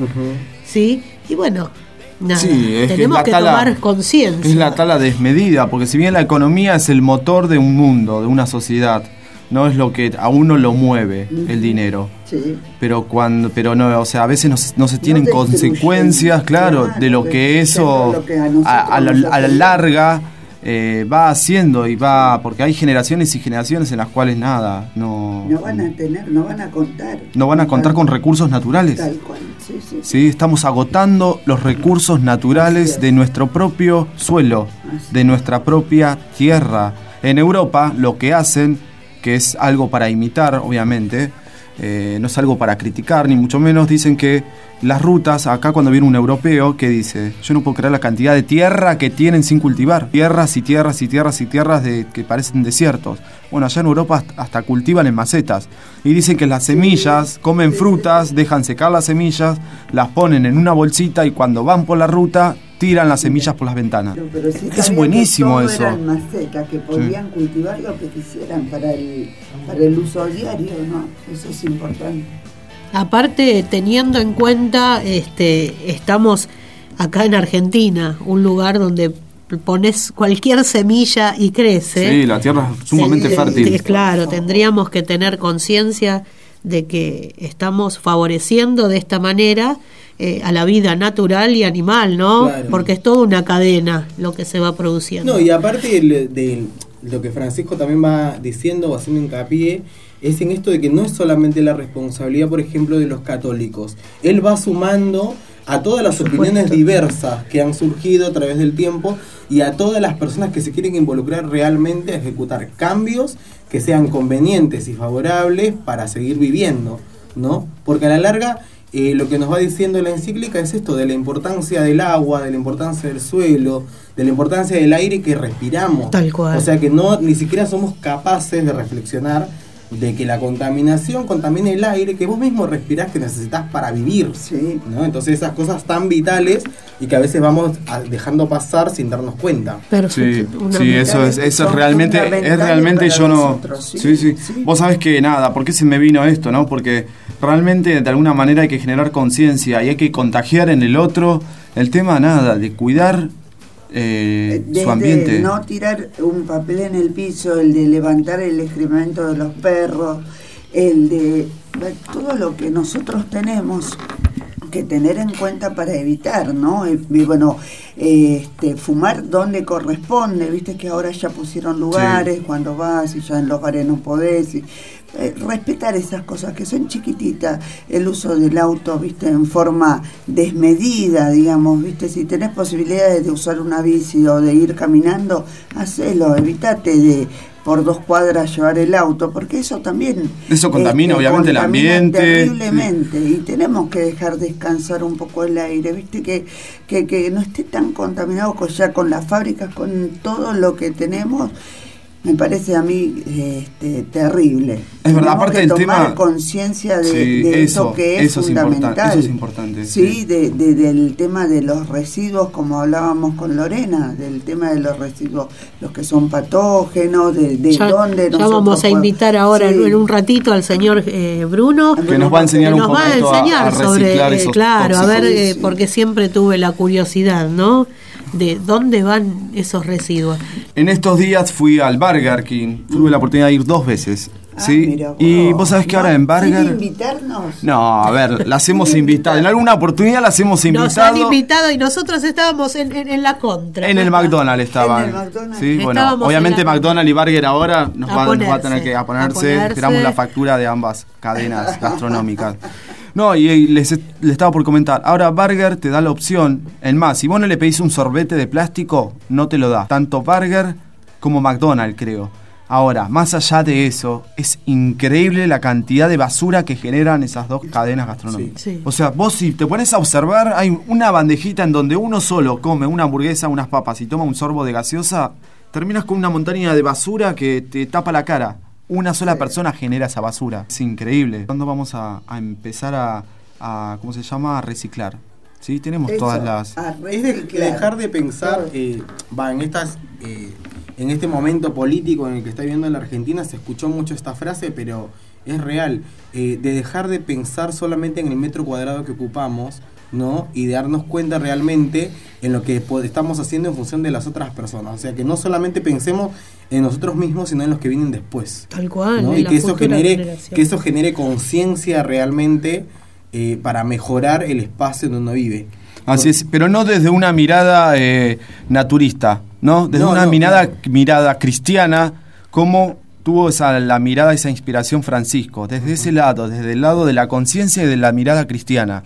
¿sí? Y bueno, Nada. tenemos que, tomar conciencia. Es la tala desmedida, porque si bien la economía es el motor de un mundo, de una sociedad, no es lo que a uno lo mueve el dinero. Sí. Pero cuando, pero no, o sea, a veces no, se tienen consecuencias, claro, de lo que eso a, la, larga eh, va haciendo y va, porque hay generaciones y generaciones en las cuales nada, no. No van a tener, no van a contar. No van a contar con recursos naturales. Tal cual, sí, sí. Sí, estamos agotando los recursos naturales de nuestro propio suelo, de nuestra propia tierra. En Europa lo que hacen que es algo para imitar, obviamente, eh, no es algo para criticar, ni mucho menos dicen que las rutas, acá cuando viene un europeo, que dice, yo no puedo creer la cantidad de tierra que tienen sin cultivar, tierras y tierras y tierras y tierras que parecen desiertos. Bueno, allá en Europa hasta cultivan en macetas. Y dicen que las semillas, comen frutas, dejan secar las semillas, las ponen en una bolsita y cuando van por la ruta tiran las semillas por las ventanas. es buenísimo que eso. Eran macetas, que podían cultivar lo que quisieran para el, para el uso diario, ¿no? Eso es importante. Aparte, teniendo en cuenta, este, estamos acá en Argentina, un lugar donde pones cualquier semilla y crece. Sí, la tierra es sumamente fértil. Claro, tendríamos que tener conciencia de que estamos favoreciendo de esta manera eh, a la vida natural y animal, ¿no? Porque es toda una cadena lo que se va produciendo. No, y aparte de, lo que Francisco también va diciendo o haciendo hincapié, es en esto de que no es solamente la responsabilidad, por ejemplo, de los católicos. Él va sumando a todas las opiniones diversas que han surgido a través del tiempo y a todas las personas que se quieren involucrar realmente a ejecutar cambios que sean convenientes y favorables para seguir viviendo, ¿no? Porque a la larga eh, lo que nos va diciendo la encíclica es esto de la importancia del agua, de la importancia del suelo, de la importancia del aire que respiramos. Tal cual. O sea que no ni siquiera somos capaces de reflexionar de que la contaminación contamina el aire que vos mismo respirás que necesitas para vivir. Sí. ¿no? Entonces esas cosas tan vitales y que a veces vamos dejando pasar sin darnos cuenta. Sí, sí eso es, eso es realmente, es realmente yo no. ¿sí? Sí, Vos sabés que nada, ¿por qué se me vino esto, no? Porque realmente de alguna manera hay que generar conciencia y hay que contagiar en el otro el tema nada, de cuidar eh, su ambiente. no tirar un papel en el piso, el de levantar el excremento de los perros, el de todo lo que nosotros tenemos que tener en cuenta para evitar, ¿no? Y, bueno, este, fumar donde corresponde, viste que ahora ya pusieron lugares, cuando vas y ya en los bares no podés, y, eh, respetar esas cosas que son chiquititas, el uso del auto, viste, en forma desmedida, digamos, viste, si tenés posibilidades de usar una bici o de ir caminando, hacelo, evítate de por dos cuadras llevar el auto, porque eso también... Eso contamina este, obviamente el ambiente. Terriblemente, y tenemos que dejar descansar un poco el aire, viste, que, que, que no esté tan contaminado ya con las fábricas, con todo lo que tenemos me parece a mí este, terrible. Es verdad, aparte que del tomar conciencia de, eso, que es fundamental. eso es importante. Sí, De, del tema de los residuos, como hablábamos con Lorena, del tema de los residuos, los que son patógenos, de, de dónde Ya vamos a invitar ahora en un ratito al señor eh, Bruno. Que nos va a enseñar un poco a, sobre, eh, claro, a ver, eh, porque siempre tuve la curiosidad, ¿no? de dónde van esos residuos. En estos días fui al Burger King. Tuve la oportunidad de ir dos veces. Ah, ¿sí? mira y vos. sabés que ¿No? ahora en ¿Sin Burger. invitarnos? No, a ver, las hemos <laughs> invitado. En alguna oportunidad las hemos invitado. Nos han invitado y nosotros estábamos en, en- en la contra. En el McDonald's estaban. En el McDonald's. Sí, bueno, Estábamos obviamente en la- McDonald's y Burger ahora nos A va, nos va a tener que a ponerse. Esperamos la factura de ambas cadenas gastronómicas. No, y, les, les estaba por comentar. Ahora Burger te da la opción. En más, si vos no le pedís un sorbete de plástico, no te lo da. Tanto Burger como McDonald's, creo. Ahora, más allá de eso, es increíble la cantidad de basura que generan esas dos cadenas gastronómicas. Sí. Sí. O sea, vos si te pones a observar, hay una bandejita en donde uno solo come una hamburguesa, unas papas y toma un sorbo de gaseosa, terminas con una montaña de basura que te tapa la cara. Una sola persona genera esa basura. Es increíble. ¿Cuándo vamos a, a empezar a, a, ¿cómo se llama? A reciclar. ¿Sí? Tenemos Eso, todas las... Es de- dejar de pensar, eh, va, en estas, eh, en este momento político en el que está viviendo la Argentina se escuchó mucho esta frase, pero es real, eh, de dejar de pensar solamente en el metro cuadrado que ocupamos, ¿no? Y de darnos cuenta realmente en lo que estamos haciendo en función de las otras personas. O sea, que no solamente pensemos en nosotros mismos, sino en los que vienen después. Tal cual. ¿no? en Y que eso genere, que eso genere conciencia realmente eh, para mejorar el espacio donde uno vive. Así es, pero no desde una mirada eh, naturista, ¿no? Desde No, una no, mirada, claro. mirada cristiana, como tuvo esa, la mirada, esa inspiración Francisco, desde ese lado, desde el lado de la conciencia y de la mirada cristiana.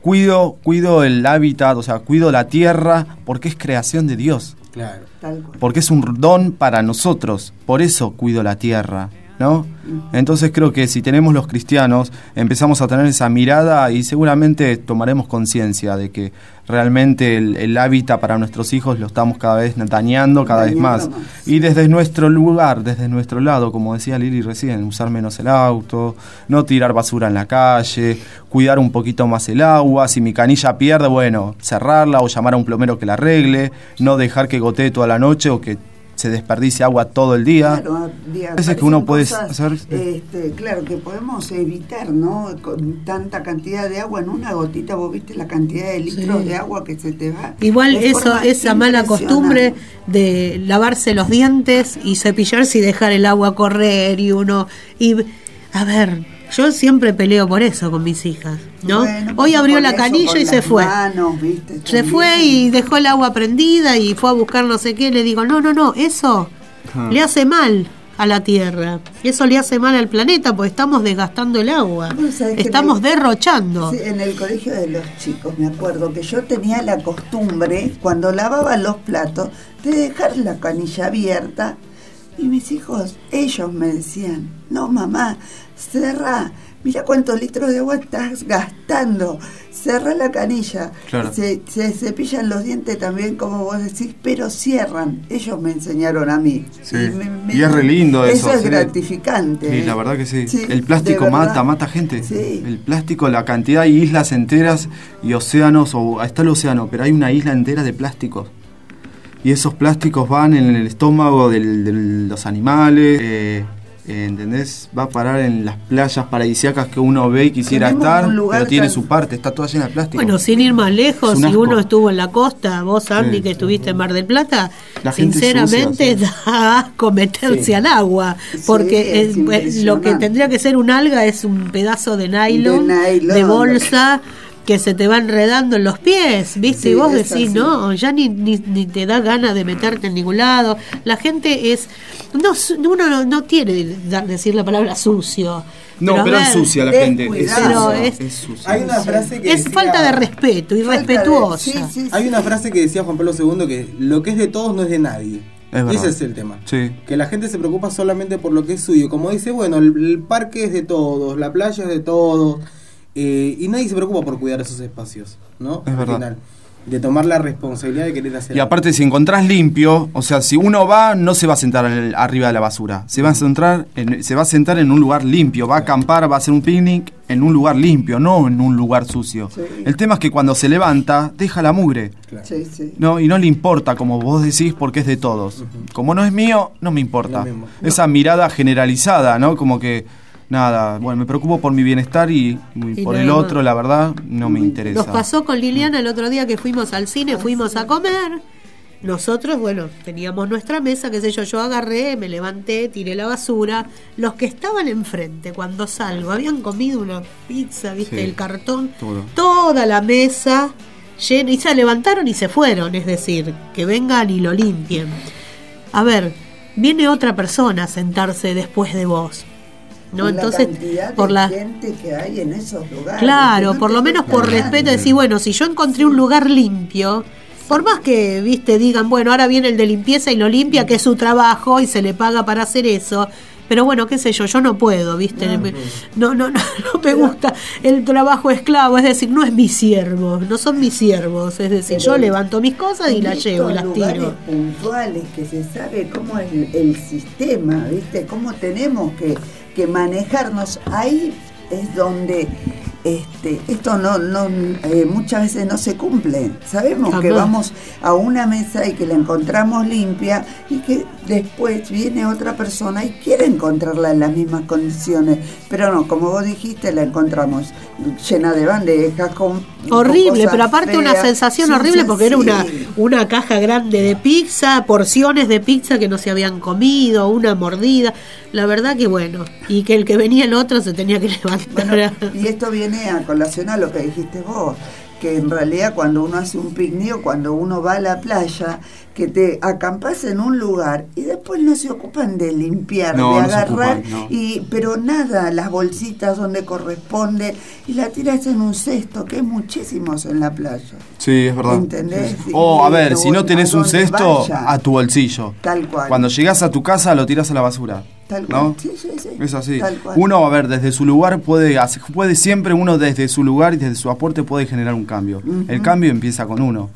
Cuido, cuido el hábitat, o sea, cuido la tierra, porque es creación de Dios, Claro. Tal cual. porque es un don para nosotros, por eso cuido la tierra, ¿no? Entonces creo que si tenemos los cristianos, empezamos a tener esa mirada y seguramente tomaremos conciencia de que realmente el, el hábitat para nuestros hijos lo estamos cada vez dañando cada vez más. Más. Y desde nuestro lugar, desde nuestro lado, como decía Lili recién, usar menos el auto, no tirar basura en la calle, cuidar un poquito más el agua, si mi canilla pierde, bueno, cerrarla o llamar a un plomero que la arregle, no dejar que gotee toda la noche o que se desperdicie agua todo el día. Claro, diga, Veces que uno puede hacer- este, claro, que podemos evitar, ¿no? Con tanta cantidad de agua en una gotita, vos viste la cantidad de litros Sí. de agua que se te va. Igual eso, esa mala costumbre de lavarse los dientes y cepillarse y dejar el agua correr y uno y a ver, yo siempre peleo por eso con mis hijas, ¿no? Bueno, Hoy abrió la canilla y se fue. manos, ¿viste? Se fue y dejó el agua prendida y fue a buscar no sé qué. Le digo, no, no, no, eso Ah. le hace mal a la Tierra. Eso le hace mal al planeta porque estamos desgastando el agua. Estamos me- derrochando. Sí, en el colegio de los chicos, me acuerdo que yo tenía la costumbre, cuando lavaba los platos, de dejar la canilla abierta. Y mis hijos, ellos me decían, no mamá, cerra, mira cuántos litros de agua estás gastando, cerra la canilla. Claro. Se, se cepillan los dientes también, como vos decís, pero cierran. Ellos me enseñaron a mí. Sí. me- me- Y es re lindo eso, es sí. gratificante. Sí, ¿eh? la verdad que sí. Sí, el plástico mata, mata gente. Sí. El plástico, la cantidad de islas enteras y océanos, o está el océano, pero hay una isla entera de plásticos. Y esos plásticos van en el estómago del- de los animales, eh, eh, ¿entendés? Va a parar en las playas paradisíacas que uno ve y quisiera Tenemos estar, pero tiene tan- su parte, está toda llena de plástico. Bueno, sin ir más lejos, un si uno estuvo en la costa, vos Andy Sí. que estuviste en Mar del Plata, La gente sinceramente sucia, <laughs> da asco meterse Sí. al agua, Sí, porque es lo que tendría que ser un alga es un pedazo de nylon, De bolsa que se te va enredando en los pies, ¿viste? Sí, y vos decís, así. no, ya ni, ni, ni te da ganas de meterte en ningún lado. La gente es, no, su- uno no, no quiere da- decir la palabra sucio. no, pero es ver, sucia la gente. Es cuidado. sucia, Pero es sucia. Hay una frase que Es decía- falta de respeto, irrespetuosa. sí, sí, sí. Hay una frase que decía Juan Pablo II que lo que es de todos no es de nadie. Es. Ese es el tema. Sí. Que la gente se preocupa solamente por lo que es suyo. Como dice, bueno, el, el parque es de todos, la playa es de todos. Eh, y nadie se preocupa por cuidar esos espacios, ¿no? Es Al verdad. final. de tomar la responsabilidad de querer hacer Y aparte, si encontrás limpio, o sea, si uno va, no se va a sentar el- arriba de la basura. Se va a sentar en, se va a sentar en un lugar limpio, va a acampar, va a hacer un picnic en un lugar limpio, no en un lugar sucio. Sí. El tema es que cuando se levanta, deja la mugre. Sí, sí. No, y no le importa, como vos decís, porque es de todos. Como no es mío, no me importa. Esa mirada generalizada, ¿no? Como que, nada, bueno, me preocupo por mi bienestar y, y Y por el otro, la verdad, no me interesa. Nos pasó con Liliana el otro día que fuimos al cine, fuimos a comer nosotros, bueno, teníamos nuestra mesa, qué sé yo, yo agarré, me levanté, tiré la basura. Los que estaban enfrente, cuando salgo, habían comido una pizza, viste, Sí, el cartón, todo. toda la mesa llena, y se levantaron y se fueron, es decir, que vengan y lo limpien. A ver, viene otra persona a sentarse después de vos. ¿No? Por Entonces, la cantidad por de la gente que hay en esos lugares. Claro, no por lo menos por toca respeto, decir, bueno, si yo encontré un lugar limpio, por más que, viste, digan, bueno, ahora viene el de limpieza y lo limpia, que es su trabajo y se le paga para hacer eso. Pero bueno, qué sé yo, yo no puedo, ¿viste? Me- No, no, no, <laughs> no me gusta el trabajo esclavo, es decir, no es mi siervo, no son mis siervos, es decir, yo levanto mis cosas y las llevo, las lugares tiro. puntuales que se sabe cómo es el, el sistema, ¿viste? Cómo tenemos que, que manejarnos. Ahí es donde este, esto no, no eh, muchas veces no se cumple. Sabemos que vamos a una mesa y que la encontramos limpia y que después viene otra persona y quiere encontrarla en las mismas condiciones. Pero no, como vos dijiste, la encontramos llena de bandejas con Horrible, pero aparte una sensación horrible porque era una, una caja grande de pizza, porciones de pizza que no se habían comido, una mordida. La verdad que bueno, y que el que venía el otro se tenía que <laughs> levantar. Y esto viene a colación a lo que dijiste vos, que en realidad cuando uno hace un picnic o cuando uno va a la playa, que te acampas en un lugar y después no se ocupan de limpiar, No, de no agarrar, ocupan, no. y pero nada, las bolsitas donde corresponde y la tiras en un cesto, que es muchísimos en la playa. Sí, es verdad. ¿Entendés? O, a Y ver, si no a tenés un cesto, vaya. a tu bolsillo. Tal cual. Cuando llegás a tu casa, lo tirás a la basura. Tal cual. ¿No? Sí, sí, sí. Es así. Tal cual. Uno, a ver, desde su lugar puede, puede siempre uno desde su lugar y desde su aporte puede generar un cambio. El cambio empieza con uno.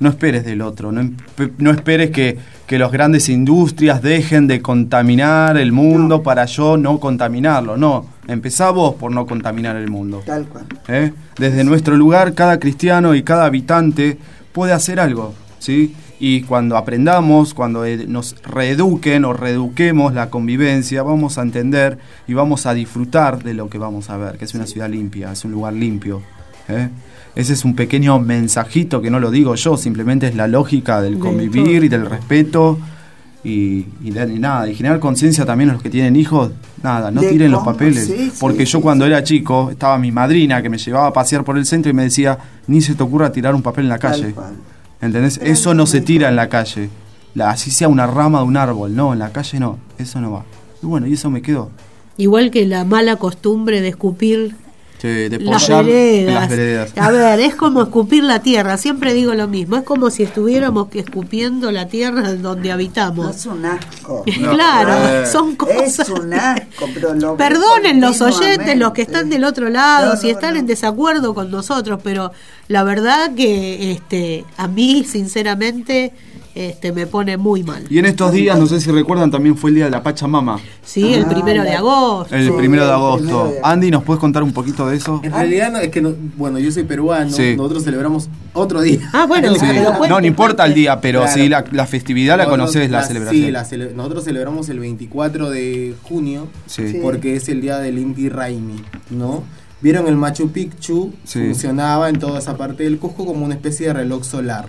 No esperes del otro, no, no esperes que, que las grandes industrias dejen de contaminar el mundo para yo no contaminarlo. No, empezá vos por no contaminar el mundo. Tal cual. ¿eh? Desde nuestro lugar, cada cristiano y cada habitante puede hacer algo, ¿sí? Y cuando aprendamos, cuando eh, nos reeduquen o reeduquemos la convivencia, vamos a entender y vamos a disfrutar de lo que vamos a ver, que es una ciudad limpia, es un lugar limpio. ¿eh? Ese es un pequeño mensajito que no lo digo yo, simplemente es la lógica del De convivir y del respeto. Y, y de- nada, y generar conciencia también a los que tienen hijos, nada, no tiren los papeles. sí, porque sí, yo sí, cuando era chico, estaba mi madrina que me llevaba a pasear por el centro y me decía, ni se te ocurra tirar un papel en la calle. ¿Entendés? Eso no se tira en la calle. La- así sea una rama de un árbol, no, en la calle no, eso no va. Y bueno, y eso me quedó. Igual que la mala costumbre de escupir Sí, de las veredas. las veredas. A ver, es como escupir la tierra, siempre digo lo mismo, es como si estuviéramos escupiendo la tierra donde No, habitamos. es un asco. <laughs> claro, Eh. son Es cosas. un asco, pero lo <laughs> Perdonen los oyentes, los que están del otro lado, No, si están no. en desacuerdo con nosotros, pero la verdad que este a mí sinceramente este me pone muy mal. Y en estos días, no sé si recuerdan, también fue el día de la Pachamama, Sí, el Ah, primero de agosto. el primero de agosto. Andy, ¿nos puedes contar un poquito de eso? En realidad no, es que, no- bueno, yo soy peruano, Sí. nosotros celebramos otro día. Ah, bueno, Sí. pero cuente, No, no importa el día, pero Claro. sí la, la festividad la No, conoces, no, la la- celebración. Sí, la cele- nosotros celebramos el 24 de junio Sí. Sí. porque es el día del Inti Raimi, ¿no? Vieron el Machu Picchu, Sí. funcionaba en toda esa parte del Cusco como una especie de reloj solar.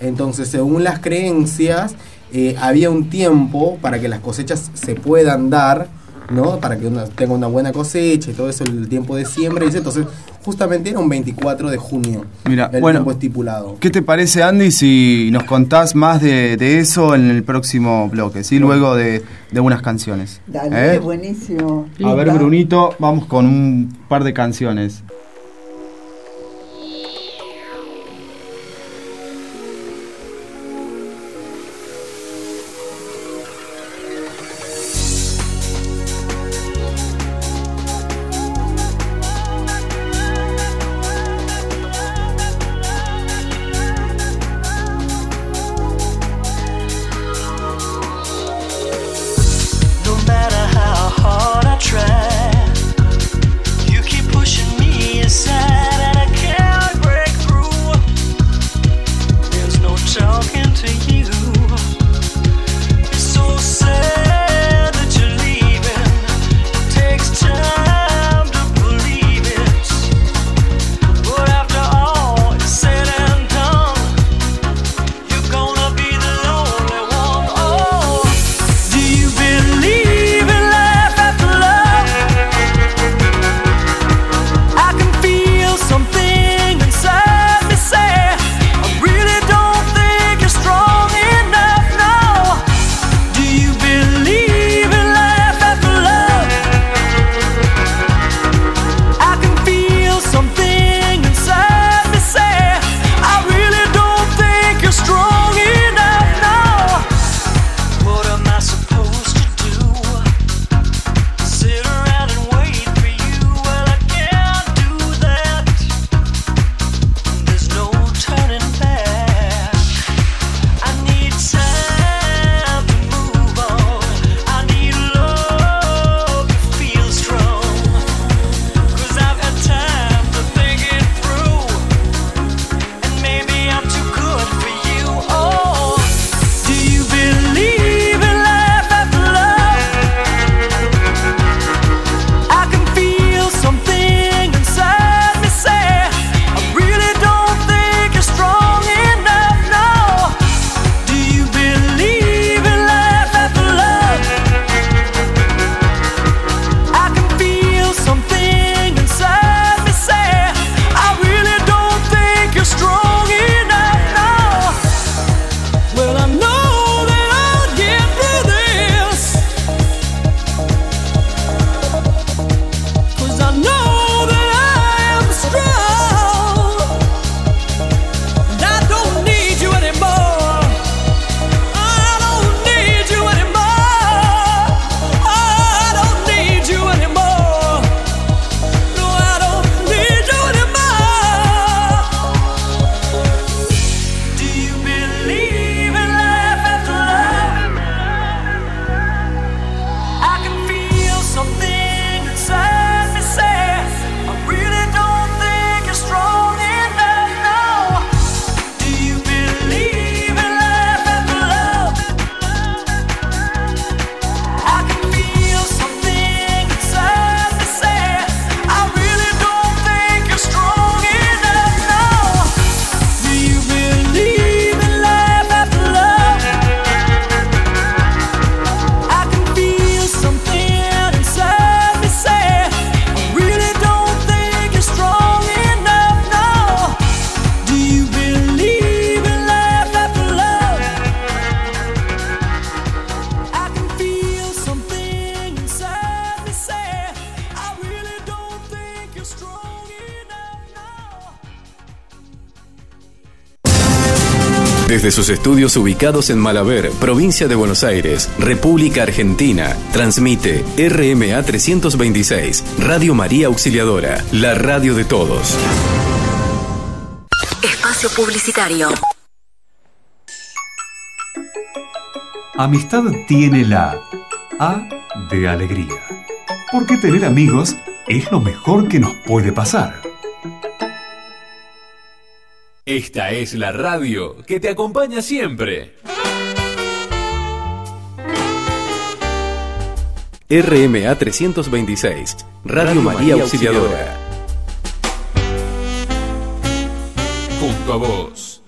Entonces, según las creencias, eh, había un tiempo para que las cosechas se puedan dar, ¿no? Para que uno tenga una buena cosecha y todo eso, el tiempo de siembra y eso. Entonces, justamente era un 24 de junio, Mira, el bueno, tiempo estipulado. ¿Qué te parece, Andy, si nos contás más de, de eso en el próximo bloque? ¿sí? Luego de, de unas canciones. Dale, ¿Eh? buenísimo. A ver. Brunito, vamos con un par de canciones. Sus estudios ubicados en Malaber, provincia de Buenos Aires, República Argentina, transmite RMA 326, Radio María Auxiliadora, la radio de todos. Espacio Publicitario. Amistad tiene la A de alegría. Porque tener amigos es lo mejor que nos puede pasar. Esta es la radio que te acompaña siempre. RMA 326, Radio María Auxiliadora. Junto a vos.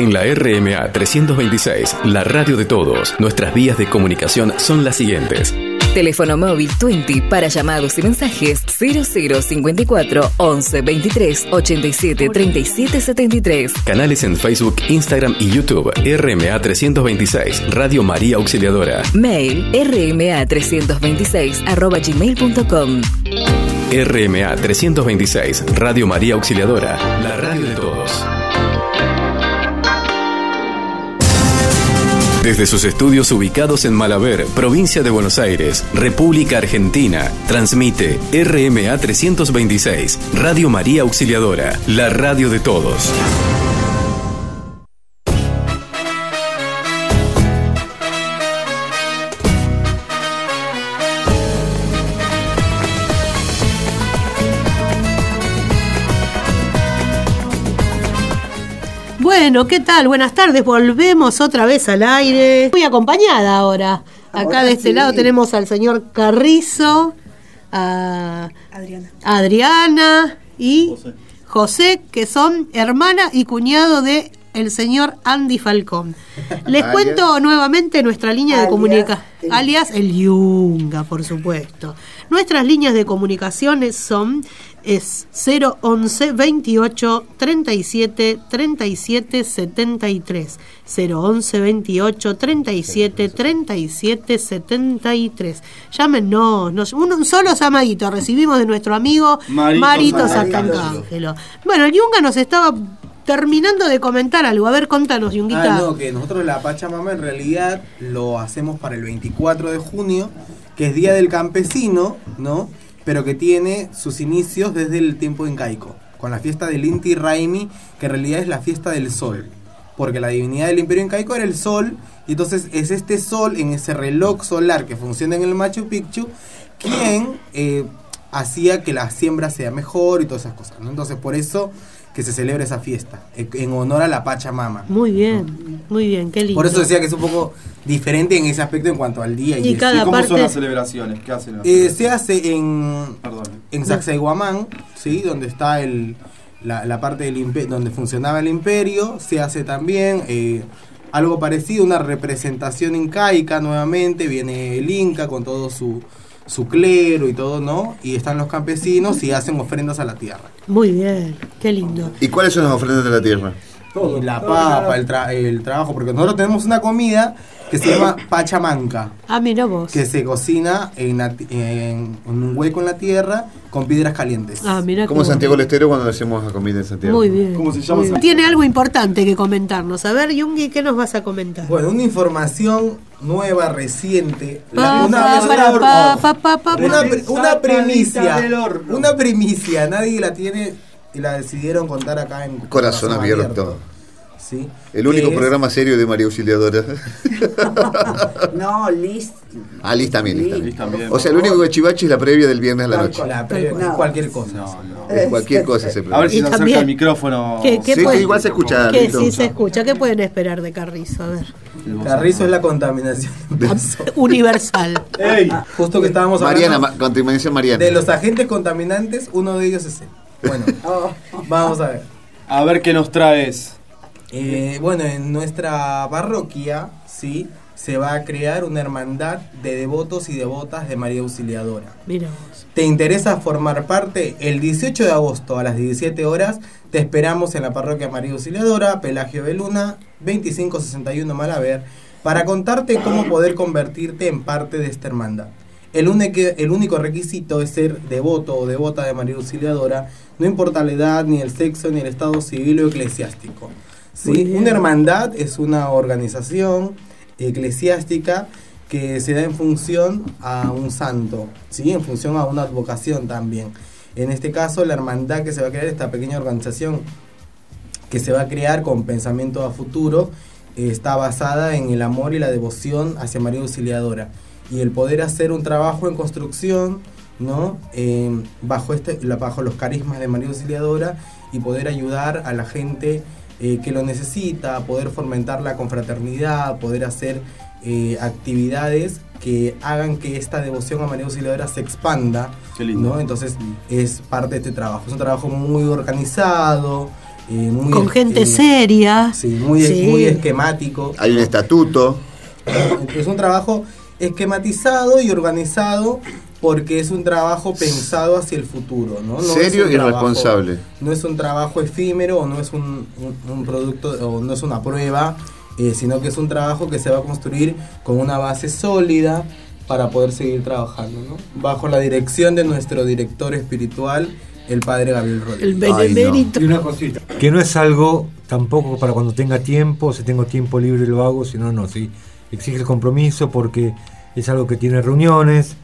En la RMA 326, la radio de todos, nuestras vías de comunicación son las siguientes. Teléfono móvil 20 para llamados y mensajes 0054 11 23 87 37 73. Canales en Facebook, Instagram y YouTube. RMA 326, Radio María Auxiliadora. Mail rma 326 arroba gmail.com. RMA 326, Radio María Auxiliadora, la radio de todos. Desde sus estudios ubicados en Malaber, provincia de Buenos Aires, República Argentina, transmite RMA 326, Radio María Auxiliadora, la radio de todos. Bueno, ¿qué tal? Buenas tardes, volvemos otra vez al aire. Muy acompañada ahora. Acá Ahora de este sí. lado tenemos al señor Carrizo, a Adriana. Adriana y José. que son hermana y cuñado de el señor Andy Falcón. Les Alias. cuento nuevamente nuestra línea de comunicación, alias el Yunga, por supuesto. Nuestras líneas de comunicaciones son es 011 28 37 37 73 011 28 37 37 73 Llámenos, nos- un, un solo llamadito recibimos de nuestro amigo Marito Marito, Santangelo. Bueno, el Yunga nos estaba terminando de comentar algo. A ver, contanos, Yunguita. Ah, no, que nosotros la Pachamama en realidad lo hacemos para el 24 de junio, que es Día del Campesino, ¿no? Pero que tiene sus inicios desde el tiempo incaico, con la fiesta del Inti Raimi, que en realidad es la fiesta del sol. Porque la divinidad del imperio incaico era el sol, y entonces es este sol en ese reloj solar que funciona en el Machu Picchu, quien eh, hacía que la siembra sea mejor y todas esas cosas, ¿no? Entonces por eso que se celebra esa fiesta, en- en honor a la Pachamama. Muy bien, muy bien, qué lindo. Por eso decía que es un poco diferente en ese aspecto en cuanto al día. Y eso. cada ¿Cómo son las celebraciones? ¿Qué hacen? Eh, se hace en, Perdón. en Sacsayhuamán, ¿sí? donde está el, la, la parte del impe- donde funcionaba el imperio. Se hace también eh, algo parecido, una representación incaica nuevamente. Viene el Inca con todo su, su clero y todo, ¿no? Y están los campesinos y hacen ofrendas a la tierra. Muy bien, qué lindo. ¿Y cuáles son las ofrendas de la tierra? Y la papa, el, tra- el trabajo, porque nosotros tenemos una comida que se llama pachamanca. Ah, mira vos. que se cocina en, la ti- en- en un hueco en la tierra con piedras calientes. Ah, mira Como Santiago del Estero cuando hacemos la comida en Santiago. Muy bien. ¿Cómo se bien. Tiene algo importante que comentarnos. A ver, Yungi, ¿qué nos vas a comentar? Bueno, una información nueva, reciente. Pa, la- una, una primicia. Una primicia. Nadie la tiene y la decidieron contar acá en Corazón abierto. Sí. El único es- programa serio de María Auxiliadora. <laughs> No, Liz. ah, Liz también, Liz Liz, también. O sea, lo único que chivache es la previa del viernes a la noche. La pre- No. Cualquier cosa. Es cualquier cosa ese A ver si Y se acerca el micrófono. ¿Qué, qué Sí, puede- sí, igual se escucha, Que sí se escucha. ¿Qué pueden esperar de Carrizo? A ver. Carrizo es la contaminación. Universal. Justo que estábamos Mariana, hablando ma- contaminación Mariana. de los agentes contaminantes, uno de ellos es él. Bueno, <laughs> vamos a ver. A ver qué nos traes. Eh, bueno, en nuestra parroquia, sí, se va a crear una hermandad de devotos y devotas de María Auxiliadora. Mira vos. ¿Te interesa formar parte? El 18 de agosto a las 17 horas te esperamos en la parroquia María Auxiliadora, Pelagio de Luna, 2561 Malaver, para contarte cómo poder convertirte en parte de esta hermandad. El único, el único requisito es ser devoto o devota de María Auxiliadora, no importa la edad, ni el sexo, ni el estado civil o eclesiástico. ¿Sí? Una hermandad es una organización eclesiástica que se da en función a un santo, ¿sí? en función a una advocación también. En este caso, la hermandad que se va a crear, esta pequeña organización que se va a crear con pensamiento a futuro, eh, está basada en el amor y la devoción hacia María Auxiliadora. Y el poder hacer un trabajo en construcción, ¿no? Eh, bajo, este, bajo los carismas de María Auxiliadora y poder ayudar a la gente eh, que lo necesita, poder fomentar la confraternidad, poder hacer eh, actividades que hagan que esta devoción a María Auxiliadora se expanda. ¿no? Entonces es parte de este trabajo. Es un trabajo muy organizado, eh, muy Con gente eh, seria. Sí, muy, Sí. muy esquemático. Hay un estatuto. Es un trabajo esquematizado y organizado porque es un trabajo pensado hacia el futuro, ¿no? Serio un y trabajo- responsable. No es un trabajo efímero o no es un, un- un producto o no es una prueba, eh, sino que es un trabajo que se va a construir con una base sólida para poder seguir trabajando, ¿no? Bajo la dirección de nuestro director espiritual, el padre Gabriel Rodríguez. El benemérito. Y una cosita, que no es algo tampoco para cuando tenga tiempo, si tengo tiempo libre lo hago, si no, no, sí. Exige el compromiso porque es algo que tiene reuniones,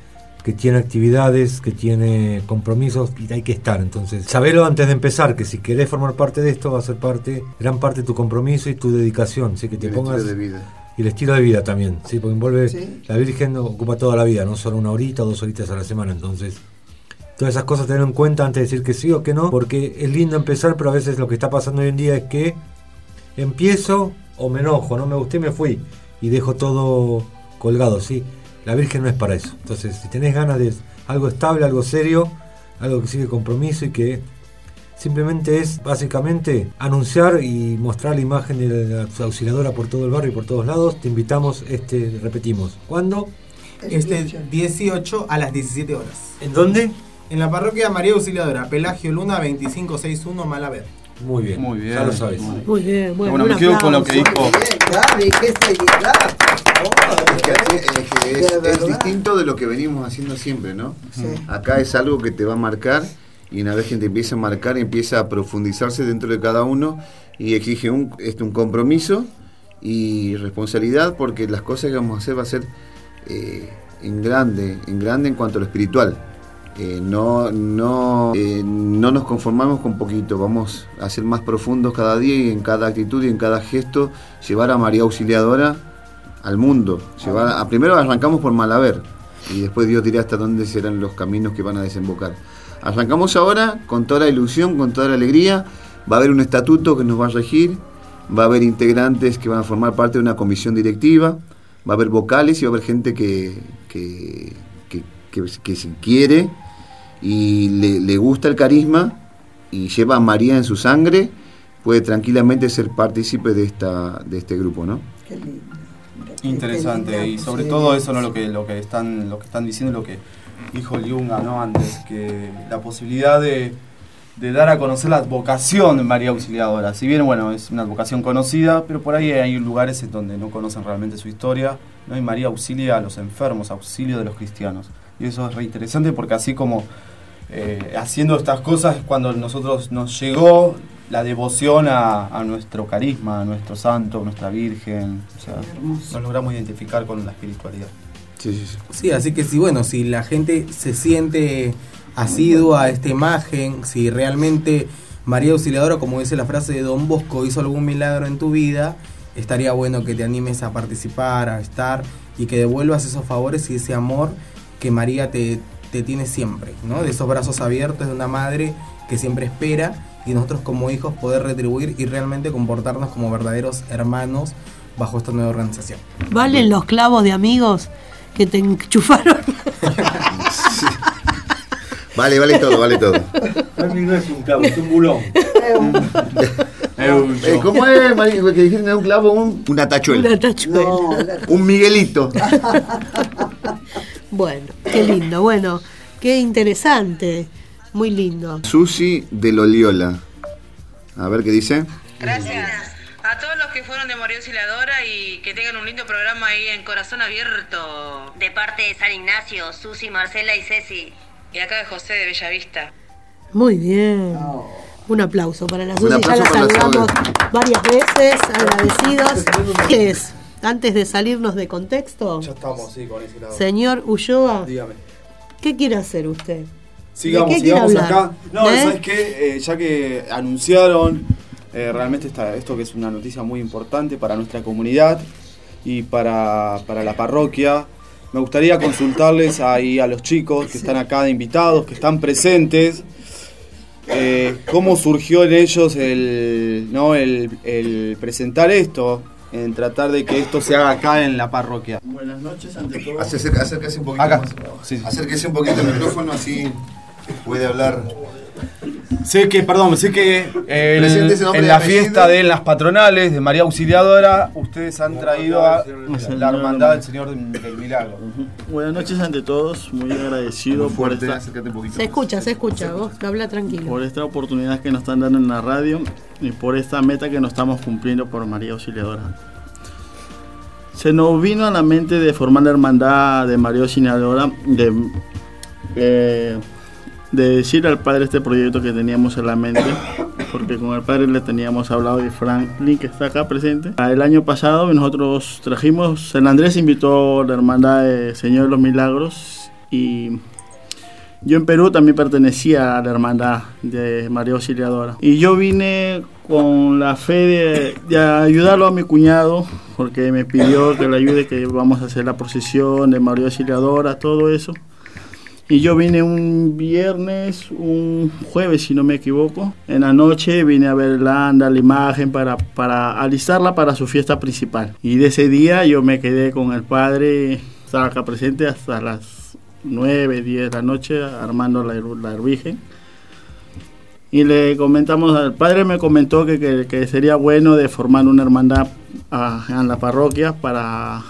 que tiene actividades, que tiene compromisos y hay que estar. Entonces, sabelo antes de empezar, que si querés formar parte de esto va a ser parte, gran parte de tu compromiso y tu dedicación, así que te El pongas... estilo de vida. Y el estilo de vida también, sí, porque envuelve... Sí. La Virgen ocupa toda la vida, no solo una horita o dos horitas a la semana, entonces... Todas esas cosas tener en cuenta antes de decir que sí o que no, porque es lindo empezar, pero a veces lo que está pasando hoy en día es que empiezo o me enojo, no me gusté, me fui y dejo todo colgado, ¿sí? La Virgen no es para eso. Entonces, si tenés ganas de algo estable, algo serio, algo que sigue compromiso y que simplemente es básicamente anunciar y mostrar la imagen de la auxiliadora por todo el barrio y por todos lados, te invitamos, este, repetimos. ¿Cuándo? Este 18 a las 17 horas. ¿En dónde? En la parroquia María Auxiliadora, Pelagio Luna 2561 Malaver. Muy bien. Muy bien. Ya lo sabes. Muy bien, bueno, Bueno, me quedo con lo que dijo. Gaby, qué seriedad. Es que es, es- distinto de lo que venimos haciendo siempre, ¿no? Sí. Acá es algo que te va a marcar y una vez que te empieza a marcar, empieza a profundizarse dentro de cada uno y exige un, este, un compromiso y responsabilidad porque las cosas que vamos a hacer va a ser eh, en grande, en grande en cuanto a lo espiritual. Eh, no, no, eh, no nos conformamos con poquito, vamos a ser más profundos cada día y en cada actitud y en cada gesto llevar a María Auxiliadora al mundo. Llevar a, primero arrancamos por Malaver y después Dios dirá hasta dónde serán los caminos que van a desembocar. Arrancamos ahora con toda la ilusión, con toda la alegría. Va a haber un estatuto que nos va a regir, va a haber integrantes que van a formar parte de una comisión directiva, va a haber vocales y va a haber gente que, que, que, si quiere y le, le gusta el carisma y lleva a María en su sangre, puede tranquilamente ser partícipe de, esta, de este grupo, ¿no? Qué lindo. Interesante. y sobre todo eso no lo que lo que están lo que están diciendo lo que dijo Liunga no antes que la posibilidad de, de dar a conocer la vocación de María Auxiliadora. Si bien bueno es una vocación conocida pero por ahí hay lugares en donde no conocen realmente su historia no y María auxilia a los enfermos auxilio de los cristianos. Y eso es re interesante porque así como eh, haciendo estas cosas cuando nosotros nos llegó la devoción a, a nuestro carisma, a nuestro santo, a nuestra Virgen. O sea, nos logramos identificar con la espiritualidad. Sí, sí, sí. Sí, así que sí, bueno, si la gente se siente asidua a esta imagen, si realmente María Auxiliadora, como dice la frase de Don Bosco, hizo algún milagro en tu vida, estaría bueno que te animes a participar, a estar y que devuelvas esos favores y ese amor que María te, te tiene siempre, ¿no? De esos brazos abiertos de una madre que siempre espera y nosotros como hijos poder retribuir y realmente comportarnos como verdaderos hermanos bajo esta nueva organización. ¿Valen los clavos de amigos que te enchufaron? <laughs> Vale, vale todo, vale todo. No es un clavo, es un bulón. Eh, ¿Cómo es, María, que dijeron un clavo? Un, una tachuela. Una tachuela. No, la- Un Miguelito. <laughs> Bueno, qué lindo, bueno, qué interesante, muy lindo. Susi de Loliola. A ver qué dice. Gracias a todos los que fueron de María Auxiliadora y que tengan un lindo programa ahí en Corazón Abierto. De parte de San Ignacio, Susi, Marcela y Ceci. Y acá de José de Bellavista. Muy bien. Un aplauso para la Susi, ya la saludamos varias veces, agradecidos. ¿Qué es? Antes de salirnos de contexto, Ya estamos, sí, con ese lado. señor Ulloa, Dígame. ¿qué quiere hacer usted? Sigamos, ¿De qué quiere sigamos hablar? acá. No, ¿Eh? ¿sabes qué? Eh, ya que anunciaron eh, realmente esta, esto que es una noticia muy importante para nuestra comunidad y para, para la parroquia, me gustaría consultarles ahí a los chicos que están acá de invitados, que están presentes, eh, cómo surgió en ellos el, ¿no? el, el presentar esto, en tratar de que esto se haga acá en la parroquia. Buenas noches, ante todo. Acérquese, acérquese un poquito Acá. más. Sí, sí. Acérquese un poquito al micrófono, así puede hablar. Sé que, perdón, sé que eh, en, la fiesta de las patronales de María Auxiliadora, ustedes han traído a la hermandad del Señor del Milagro. Buenas noches ante todos, muy agradecido por Fuerte, esta, acércate un poquito. Se escucha, se escucha, vos habla tranquilo. por esta oportunidad que nos están dando en la radio y por esta meta que nos estamos cumpliendo por María Auxiliadora. Se nos vino a la mente de formar la hermandad de María Auxiliadora, de, eh, de decir al padre este proyecto que teníamos en la mente, porque con el padre le teníamos hablado y Franklin que está acá presente. El año pasado nosotros trajimos, San Andrés invitó a la hermandad de Señor de los Milagros y yo en Perú también pertenecía a la hermandad de María Auxiliadora. Y yo vine con la fe de, de ayudarlo a mi cuñado, porque me pidió que le ayude, que vamos a hacer la procesión de María Auxiliadora, todo eso. Y yo vine un viernes, un jueves si no me equivoco. En la noche vine a ver la anda, la imagen para, para alistarla para su fiesta principal. Y de ese día yo me quedé con el padre, estaba acá presente hasta las 9, 10 de la noche armando la, la Virgen. Y le comentamos, el padre me comentó que, que, que sería bueno de formar una hermandad ah, en la parroquia para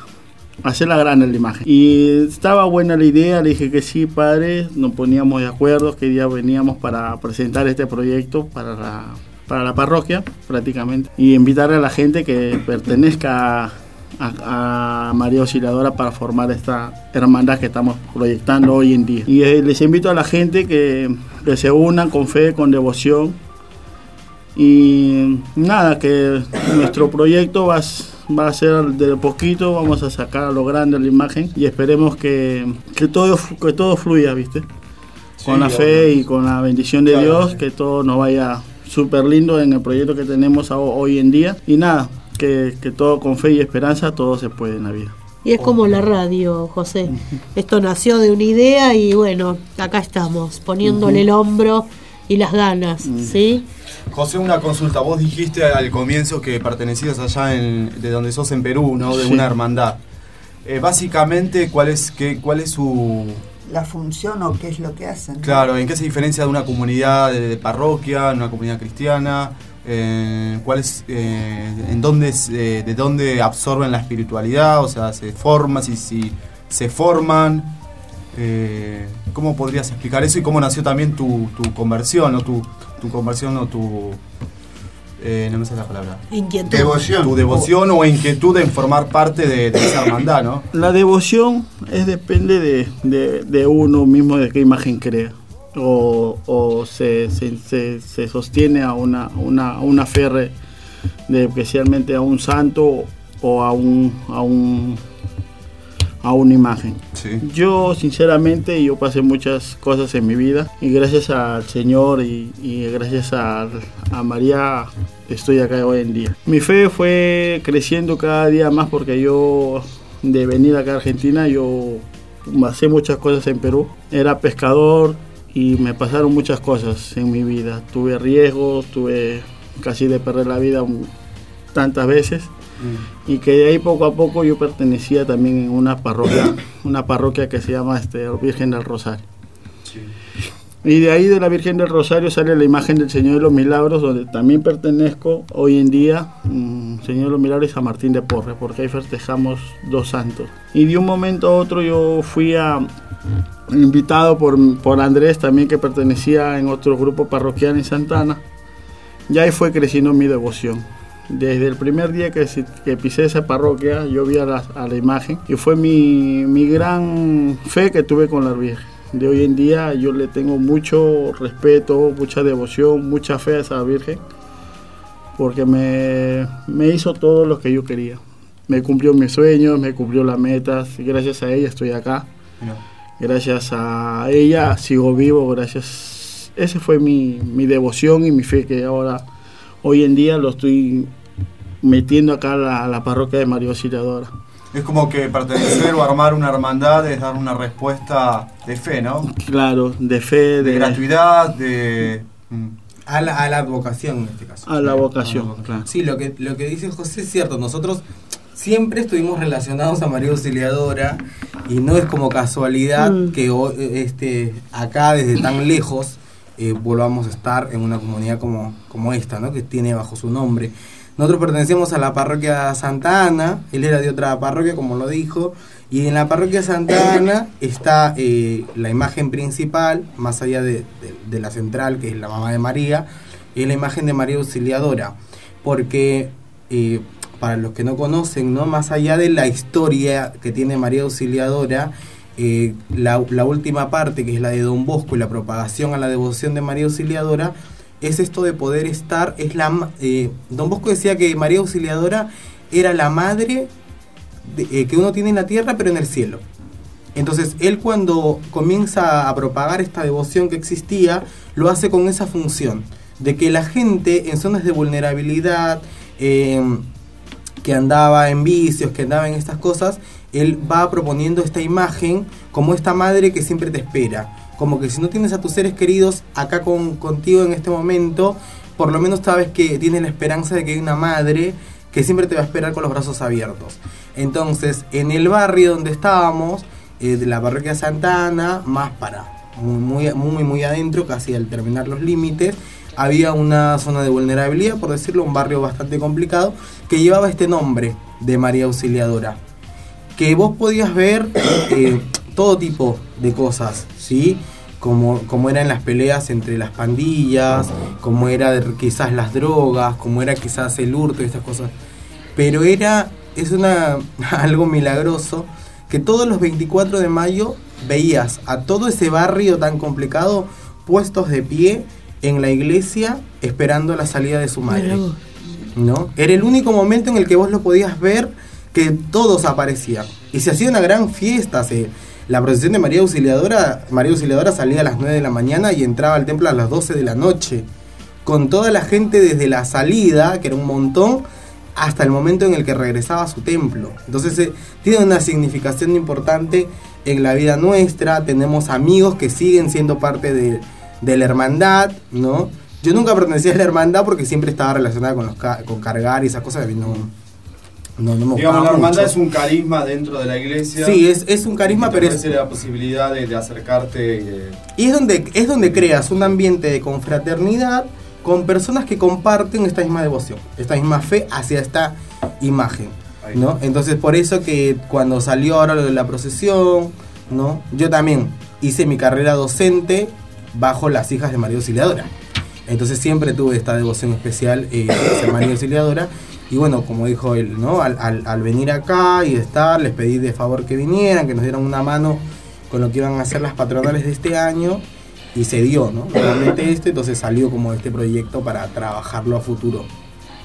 hacerla grande la imagen. Y estaba buena la idea, le dije que sí, padre, nos poníamos de acuerdo qué día veníamos para presentar este proyecto para la, para la parroquia prácticamente y invitar a la gente que pertenezca a, María Auxiliadora para formar esta hermandad que estamos proyectando hoy en día. Y eh, les invito a la gente que, que se unan con fe, con devoción y nada, que nuestro proyecto va a, va a ser de poquito, vamos a sacar a lo grande la imagen y esperemos que, que, todo, que todo fluya, ¿viste? Con la fe y con la bendición de Claro. Dios, que todo nos vaya súper lindo en el proyecto que tenemos ho- hoy en día. Y nada, que, que todo con fe y esperanza, todo se puede en la vida. Y es como la radio, José. Esto nació de una idea y bueno, acá estamos, poniéndole el hombro y las ganas, ¿sí? José, una consulta. Vos dijiste al comienzo que pertenecías allá en, de donde sos en Perú, ¿no? De Sí. una hermandad. Eh, básicamente, ¿cuál es, qué, ¿cuál es su... La función o qué es lo que hacen. Claro, ¿en qué se diferencia de una comunidad de, de parroquia, una comunidad cristiana? Eh, ¿Cuál es, eh, en dónde, se- de dónde absorben la espiritualidad? O sea, ¿se forma, si, si se forman? Eh, ¿Cómo podrías explicar eso y cómo nació también tu, tu conversión o tu, tu conversión o tu... eh, no me sé la palabra. Inquietud. Tu devoción o inquietud en formar parte de, de esa hermandad, ¿no? La devoción es depende de, de- de uno mismo de qué imagen crea. O, o se, se- se- se sostiene a una, una, a una fe de especialmente a un santo o a un, a un a una imagen. Yo sinceramente yo pasé muchas cosas en mi vida y gracias al Señor y, y gracias a, a María estoy acá hoy en día. Mi fe fue creciendo cada día más porque yo de venir acá a Argentina yo pasé muchas cosas en Perú. Era pescador y me pasaron muchas cosas en mi vida. Tuve riesgos, tuve casi de perder la vida tantas veces y que de ahí poco a poco yo pertenecía también en una parroquia, <coughs> una parroquia que se llama este, Virgen del Rosario. Y de ahí de la Virgen del Rosario sale la imagen del Señor de los Milagros, donde también pertenezco hoy en día, mm, Señor de los Milagros y San Martín de Porres, porque ahí festejamos dos santos. Y de un momento a otro yo fui a, invitado por, por Andrés, también que pertenecía en otro grupo parroquial en Santana, y ahí fue creciendo mi devoción. Desde el primer día que, que pisé esa parroquia, yo vi a la, a la imagen y fue mi, mi gran fe que tuve con la Virgen. de hoy en día, yo le tengo mucho respeto, mucha devoción, mucha fe a esa Virgen, porque me, me hizo todo lo que yo quería. Me cumplió mis sueños, me cumplió las metas, gracias a ella estoy acá. Gracias a ella sigo vivo, gracias. Esa fue mi, mi devoción y mi fe que ahora, hoy en día, lo estoy metiendo acá a la, a la parroquia de María Auxiliadora. Es como que pertenecer o armar una hermandad es dar una respuesta de fe, ¿no? Claro, de fe, De de, gratuidad, de... mm. A la, a la vocación en este caso. A la vocación, claro. Sí, lo que, lo que dice José es cierto. Nosotros siempre estuvimos relacionados a María Auxiliadora y no es como casualidad Mm. que este, acá desde tan lejos eh, volvamos a estar en una comunidad como, como esta, ¿no? que tiene bajo su nombre. Nosotros pertenecemos a la parroquia Santa Ana, él era de otra parroquia, como lo dijo, y en la parroquia Santa Ana está eh, la imagen principal, más allá de, de- de la central, que es la mamá de María, es la imagen de María Auxiliadora, porque eh, para los que no conocen, ¿no? más allá de la historia que tiene María Auxiliadora, eh, la, última parte, que es la de Don Bosco y la propagación a la devoción de María Auxiliadora, es esto de poder estar, es la eh, Don Bosco decía que María Auxiliadora era la madre eh, que uno tiene en la tierra, pero en el cielo. Entonces, él cuando comienza a propagar esta devoción que existía, lo hace con esa función, de que la gente en zonas de vulnerabilidad, que andaba en vicios, que andaba en estas cosas, él va proponiendo esta imagen como esta madre que siempre te espera. Como que si no tienes a tus seres queridos acá con, contigo en este momento, por lo menos sabes que tienes la esperanza de que hay una madre que siempre te va a esperar con los brazos abiertos. Entonces, en el barrio donde estábamos, eh, de la parroquia Santa Ana, más para muy, muy, muy, muy adentro, casi al terminar los límites, había una zona de vulnerabilidad, por decirlo, un barrio bastante complicado, que llevaba este nombre de María Auxiliadora. Que vos podías ver eh, todo tipo de cosas, ¿sí? Como, como eran las peleas entre las pandillas, como era quizás las drogas, como era quizás el hurto y estas cosas. Pero era, es una, <laughs> algo milagroso que todos los 24 de mayo veías a todo ese barrio tan complicado puestos de pie en la iglesia esperando la salida de su madre. ¿no? Era el único momento en el que vos lo podías ver que todos aparecían. Y se hacía una gran fiesta. Se, la procesión de María Auxiliadora, María Auxiliadora salía a las 9 de la mañana y entraba al templo a las 12 de la noche. Con toda la gente desde la salida, que era un montón, hasta el momento en el que regresaba a su templo. Entonces eh, tiene una significación importante en la vida nuestra. Tenemos amigos que siguen siendo parte de, de la hermandad, ¿no? Yo nunca pertenecía a la hermandad porque siempre estaba relacionada con, los ca- con cargar y esas cosas. No, no, no me Digamos, la hermandad mucho. es un carisma dentro de la iglesia. Sí, es- es un carisma, pero es- la posibilidad de, de acercarte. y de- Y es donde, es donde creas un ambiente de confraternidad con personas que comparten esta misma devoción, esta misma fe hacia esta imagen. ¿no? Entonces por eso que cuando salió ahora lo de la procesión, ¿no? yo también hice mi carrera docente bajo las hijas de María Auxiliadora. Entonces siempre tuve esta devoción especial eh, hacia María Auxiliadora. Y bueno, como dijo él, ¿no? Al, venir acá y estar, les pedí de favor que vinieran, que nos dieran una mano con lo que iban a hacer las patronales de este año. Y se dio, ¿no? Realmente esto, entonces salió como este proyecto para trabajarlo a futuro.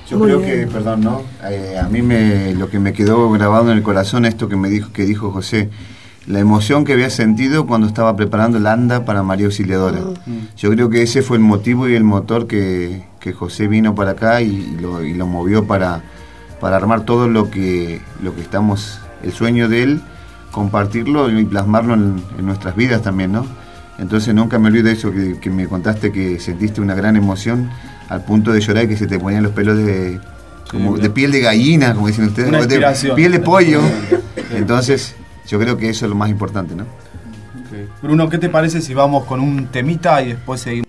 Yo creo que, perdón, ¿no? Eh, a mí me, lo que me quedó grabado en el corazón esto que me dijo, que dijo José, la emoción que había sentido cuando estaba preparando el anda para María Auxiliadora. Yo creo que ese fue el motivo y el motor que, que José vino para acá y, y lo, y lo movió para, para armar todo lo que, lo que estamos, el sueño de él, compartirlo y plasmarlo en, en nuestras vidas también, ¿no? Entonces nunca me olvido de eso que, que me contaste que sentiste una gran emoción al punto de llorar y que se te ponían los pelos de, como de piel de gallina, como dicen ustedes, de piel de pollo. Entonces yo creo que eso es lo más importante, ¿no? Bruno, ¿qué te parece si vamos con un temita y después seguimos?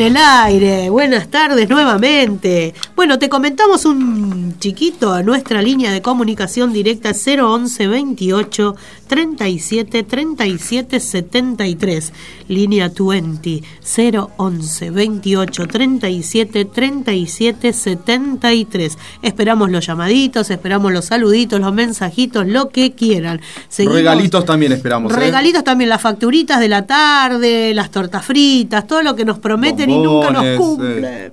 En el aire, buenas tardes nuevamente. Bueno, te comentamos un chiquito a nuestra línea de comunicación directa 011 28 37 37 73, línea 20 011 28 37 37 73. Esperamos los llamaditos, esperamos los saluditos, los mensajitos, lo que quieran. Seguimos- Regalitos también esperamos. ¿eh? Regalitos también, las facturitas de la tarde, las tortas fritas, todo lo que nos prometen y nunca nos cumplen. eh,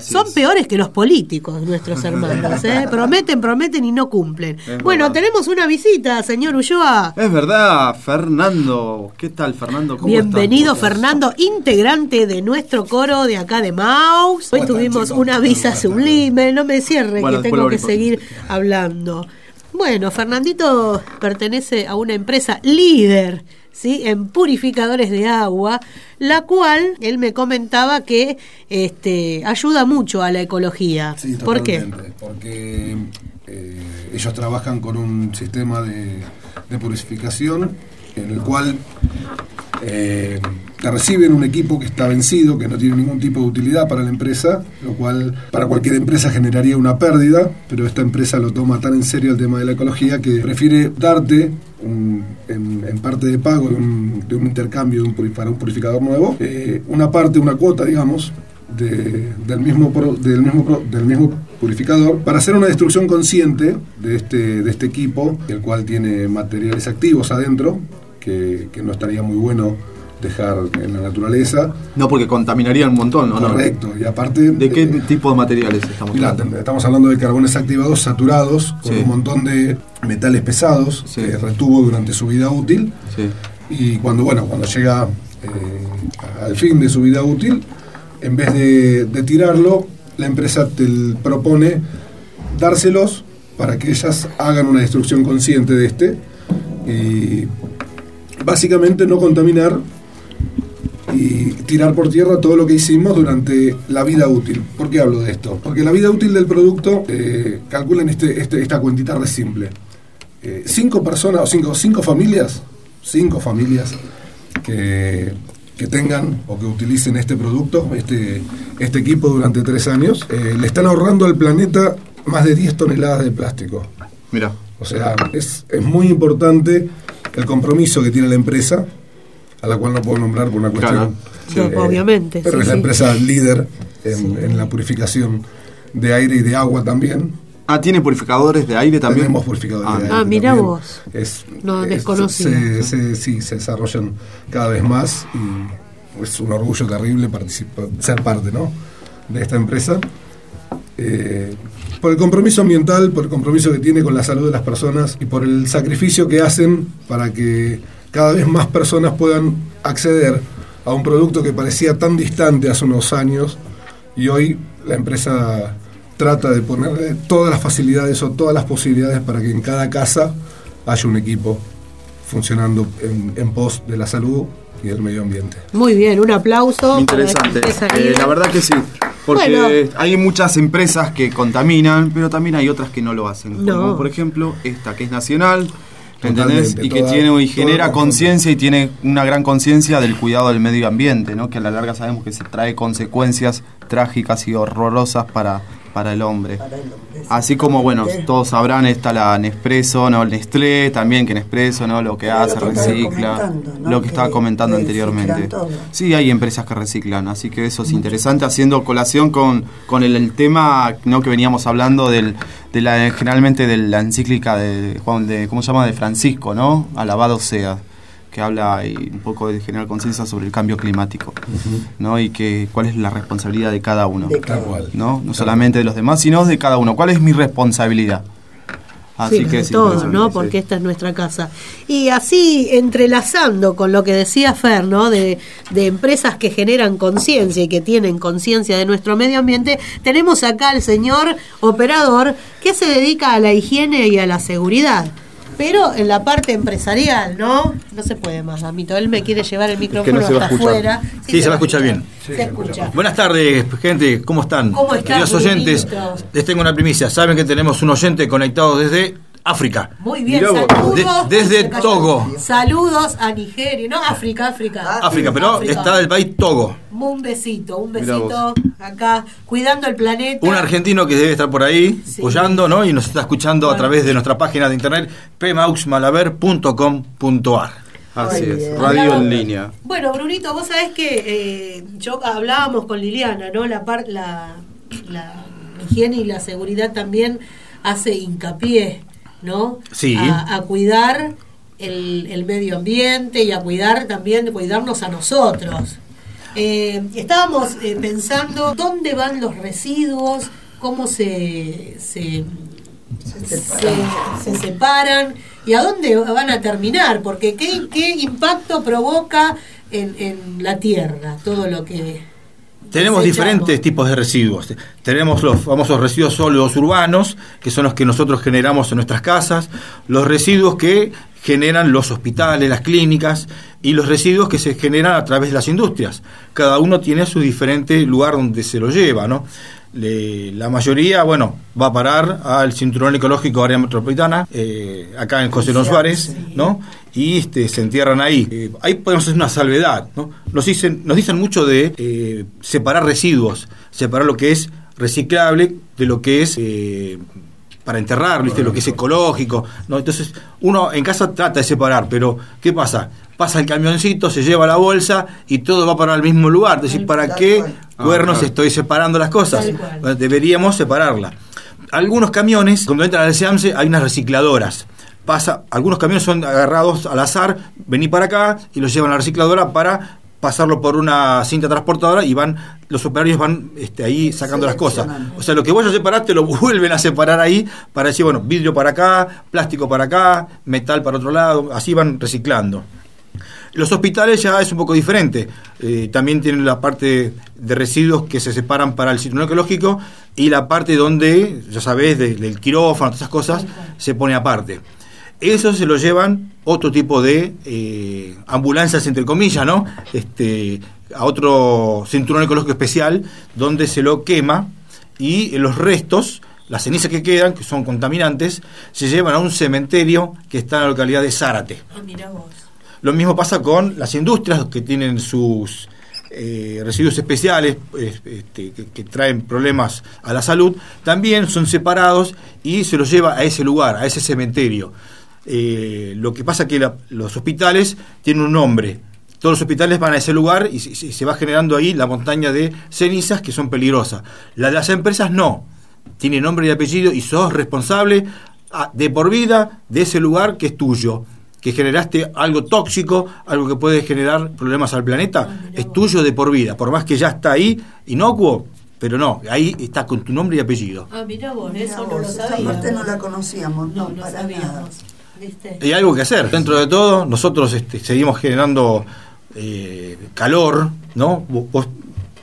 Son es. peores que los políticos, nuestros hermanos. <laughs> ¿eh? Prometen, prometen y no cumplen. Es bueno, verdad. tenemos una visita, señor Ulloa. Es verdad, Fernando. ¿Qué tal, Fernando? ¿Cómo Bienvenido, estás? Fernando, integrante de nuestro coro de acá de Maus. Hoy tuvimos una visa sublime. No me cierre Bueno, que tengo que seguir hablando. Bueno, Fernandito pertenece a una empresa líder. ¿Sí? en purificadores de agua, la cual él me comentaba que este, ayuda mucho a la ecología. Sí, ¿Por qué? Porque eh, ellos trabajan con un sistema de, de purificación en el cual eh, te reciben un equipo que está vencido, que no tiene ningún tipo de utilidad para la empresa, lo cual para cualquier empresa generaría una pérdida, pero esta empresa lo toma tan en serio el tema de la ecología que prefiere darte un- en, parte de pago de un, de un intercambio para un purificador nuevo, eh, una parte, una cuota, digamos, de- del, mismo pro- del, mismo pro- del mismo purificador para hacer una destrucción consciente de este, de este equipo, el cual tiene materiales activos adentro, que, que no estaría muy bueno dejar en la naturaleza. No, porque contaminaría un montón, ¿no? Correcto, y aparte... ¿De qué tipo de materiales estamos hablando? estamos hablando de carbones activados saturados con Sí. un montón de metales pesados que retuvo durante su vida útil. Y cuando, bueno, cuando llega eh, al fin de su vida útil, en vez de, de tirarlo, la empresa te propone dárselos para que ellas hagan una destrucción consciente de este y básicamente no contaminar y tirar por tierra todo lo que hicimos durante la vida útil. ¿Por qué hablo de esto? Porque la vida útil del producto, eh, calculen este, este- esta cuentita re simple. Eh, cinco personas o cinco, cinco familias, cinco familias que, que tengan o que utilicen este producto, este, este equipo durante tres años, eh, le están ahorrando al planeta más de 10 toneladas de plástico. Mira. O sea, es, es muy importante el compromiso que tiene la empresa, a la cual no puedo nombrar por una cuestión. Claro. No, obviamente, Pero sí, es la sí. empresa líder en, en la purificación de aire y de agua también. Ah, ¿tiene purificadores de aire también? Tenemos purificadores de aire. Ah, mira también. vos. Es, No, es- desconocida. se- se- sí, se desarrollan cada vez más y es un orgullo terrible participar, ser parte ¿no? de esta empresa. Eh, por el compromiso ambiental, por el compromiso que tiene con la salud de las personas y por el sacrificio que hacen para que cada vez más personas puedan acceder a un producto que parecía tan distante hace unos años y hoy la empresa trata de ponerle todas las facilidades o todas las posibilidades para que en cada casa haya un equipo funcionando en, en pos de la salud y del medio ambiente. Muy bien, un aplauso. Interesante. Eh, la verdad que sí. Porque Bueno. hay muchas empresas que contaminan, pero también hay otras que no lo hacen. No. Como por ejemplo esta que es nacional. ¿Entendés? Y que toda- tiene y genera conciencia y tiene una gran conciencia del cuidado del medio ambiente, ¿no? Que a la larga sabemos que se trae consecuencias trágicas y horrorosas para, para el hombre. Así como, bueno, todos sabrán, está la Nespresso, ¿no? El Nestlé también, que Nespresso, ¿no? Lo que Pero hace, lo que estaba recicla. Lo que estaba comentando anteriormente. todo. Sí, hay empresas que reciclan, así que eso es interesante, haciendo colación con, con el, el tema ¿no? que veníamos hablando del, de la, generalmente de la encíclica de Juan de, ¿cómo se llama? de Francisco, ¿no? Alabado sea, que habla y un poco de generar conciencia sobre el cambio climático, ¿no? Y que cuál es la responsabilidad de cada uno, De cada ¿no? No solamente de los demás, sino de cada uno. ¿Cuál es mi responsabilidad? Así Sí, que de es todo, interesante, ¿no? sí. Porque esta es nuestra casa. Y así, entrelazando con lo que decía Fer, ¿no? De, de empresas que generan conciencia y que tienen conciencia de nuestro medio ambiente, tenemos acá al señor operador que se dedica a la higiene y a la seguridad. Pero en la parte empresarial, ¿no? No se puede más, Amito. Él me quiere llevar el micrófono se hasta afuera. Sí, se va a escuchar bien. Se escucha. Buenas tardes, gente. ¿Cómo están? ¿Cómo están, Queridos oyentes, les tengo una primicia. Saben que tenemos un oyente conectado desde África. Muy bien, saludos. De- desde. Togo. Saludos a Nigeria, no, África, África. África, pero África. está del país Togo. Un besito, un besito acá, cuidando el planeta. Un argentino que debe estar por ahí apoyando, ¿no? Y nos está escuchando a través de nuestra página de internet pmauxmalaver.com.ar. Así es, radio en línea. Bueno, Brunito, vos sabés que eh, yo hablábamos con Liliana, ¿no? La, par- la, la higiene y la seguridad también hace hincapié, ¿no? Sí. A, a cuidar el, el medio ambiente y a cuidar también, cuidarnos a nosotros. Eh, estábamos eh, pensando dónde van los residuos, cómo se, se, se, se separan y a dónde van a terminar, porque qué, qué impacto provoca en, en la tierra todo lo que... Tenemos diferentes tipos de residuos. Tenemos los famosos residuos sólidos urbanos, que son los que nosotros generamos en nuestras casas, los residuos que generan los hospitales, las clínicas, y los residuos que se generan a través de las industrias. Cada uno tiene su diferente lugar donde se lo lleva, ¿no? Le- la mayoría, bueno, va a parar al cinturón ecológico área metropolitana, eh, acá en José Luis Suárez, ¿no? Y este, se entierran ahí. Eh, ahí podemos hacer una salvedad, ¿no? Nos dicen, nos dicen mucho de eh, separar residuos, separar lo que es reciclable de lo que es eh, para enterrar, ¿viste? lo que es ecológico. ¿no? Entonces, uno en casa trata de separar, pero ¿qué pasa? Pasa el camioncito, se lleva la bolsa y todo va para el mismo lugar. Entonces, ¿para qué cuernos Ah, claro. estoy separando las cosas? Deberíamos separarla. Algunos camiones, cuando entran al SEAMSE, hay unas recicladoras. Pasa, algunos camiones son agarrados al azar, vení para acá y los llevan a la recicladora para pasarlo por una cinta transportadora y van los operarios van este, ahí sacando las cosas. O sea, lo que vos ya separaste lo <laughs> vuelven a separar ahí para decir, bueno, vidrio para acá, plástico para acá, metal para otro lado, así van reciclando. Los hospitales ya es un poco diferente. Eh, también tienen la parte de residuos que se separan para el cinturón ecológico y la parte donde, ya sabés, de- del quirófano, todas esas cosas, se pone aparte. Eso se lo llevan otro tipo de eh, ambulancias, entre comillas, ¿no? Este, a otro cinturón ecológico especial donde se lo quema y los restos, las cenizas que quedan, que son contaminantes, se llevan a un cementerio que está en la localidad de Zárate. Ah, vos. Lo mismo pasa con las industrias que tienen sus eh, residuos especiales este, que, que traen problemas a la salud, también son separados y se los lleva a ese lugar, a ese cementerio. Eh, lo que pasa que la- los hospitales tienen un nombre. Todos los hospitales van a ese lugar y se, se- se va generando ahí la montaña de cenizas que son peligrosas. La de las empresas no. Tiene nombre y apellido y sos responsable ah, de por vida de ese lugar que es tuyo. Que generaste algo tóxico, algo que puede generar problemas al planeta, es tuyo de por vida. Por más que ya está ahí, inocuo, pero no, ahí está con tu nombre y apellido. Ah, mirá vos, Mirá eso no lo vos, esa sabía. parte no la conocíamos, no, no para sabíamos. nada. ¿Viste? Hay algo que hacer. Dentro de todo, nosotros este, seguimos generando eh, calor, ¿no? Vos, vos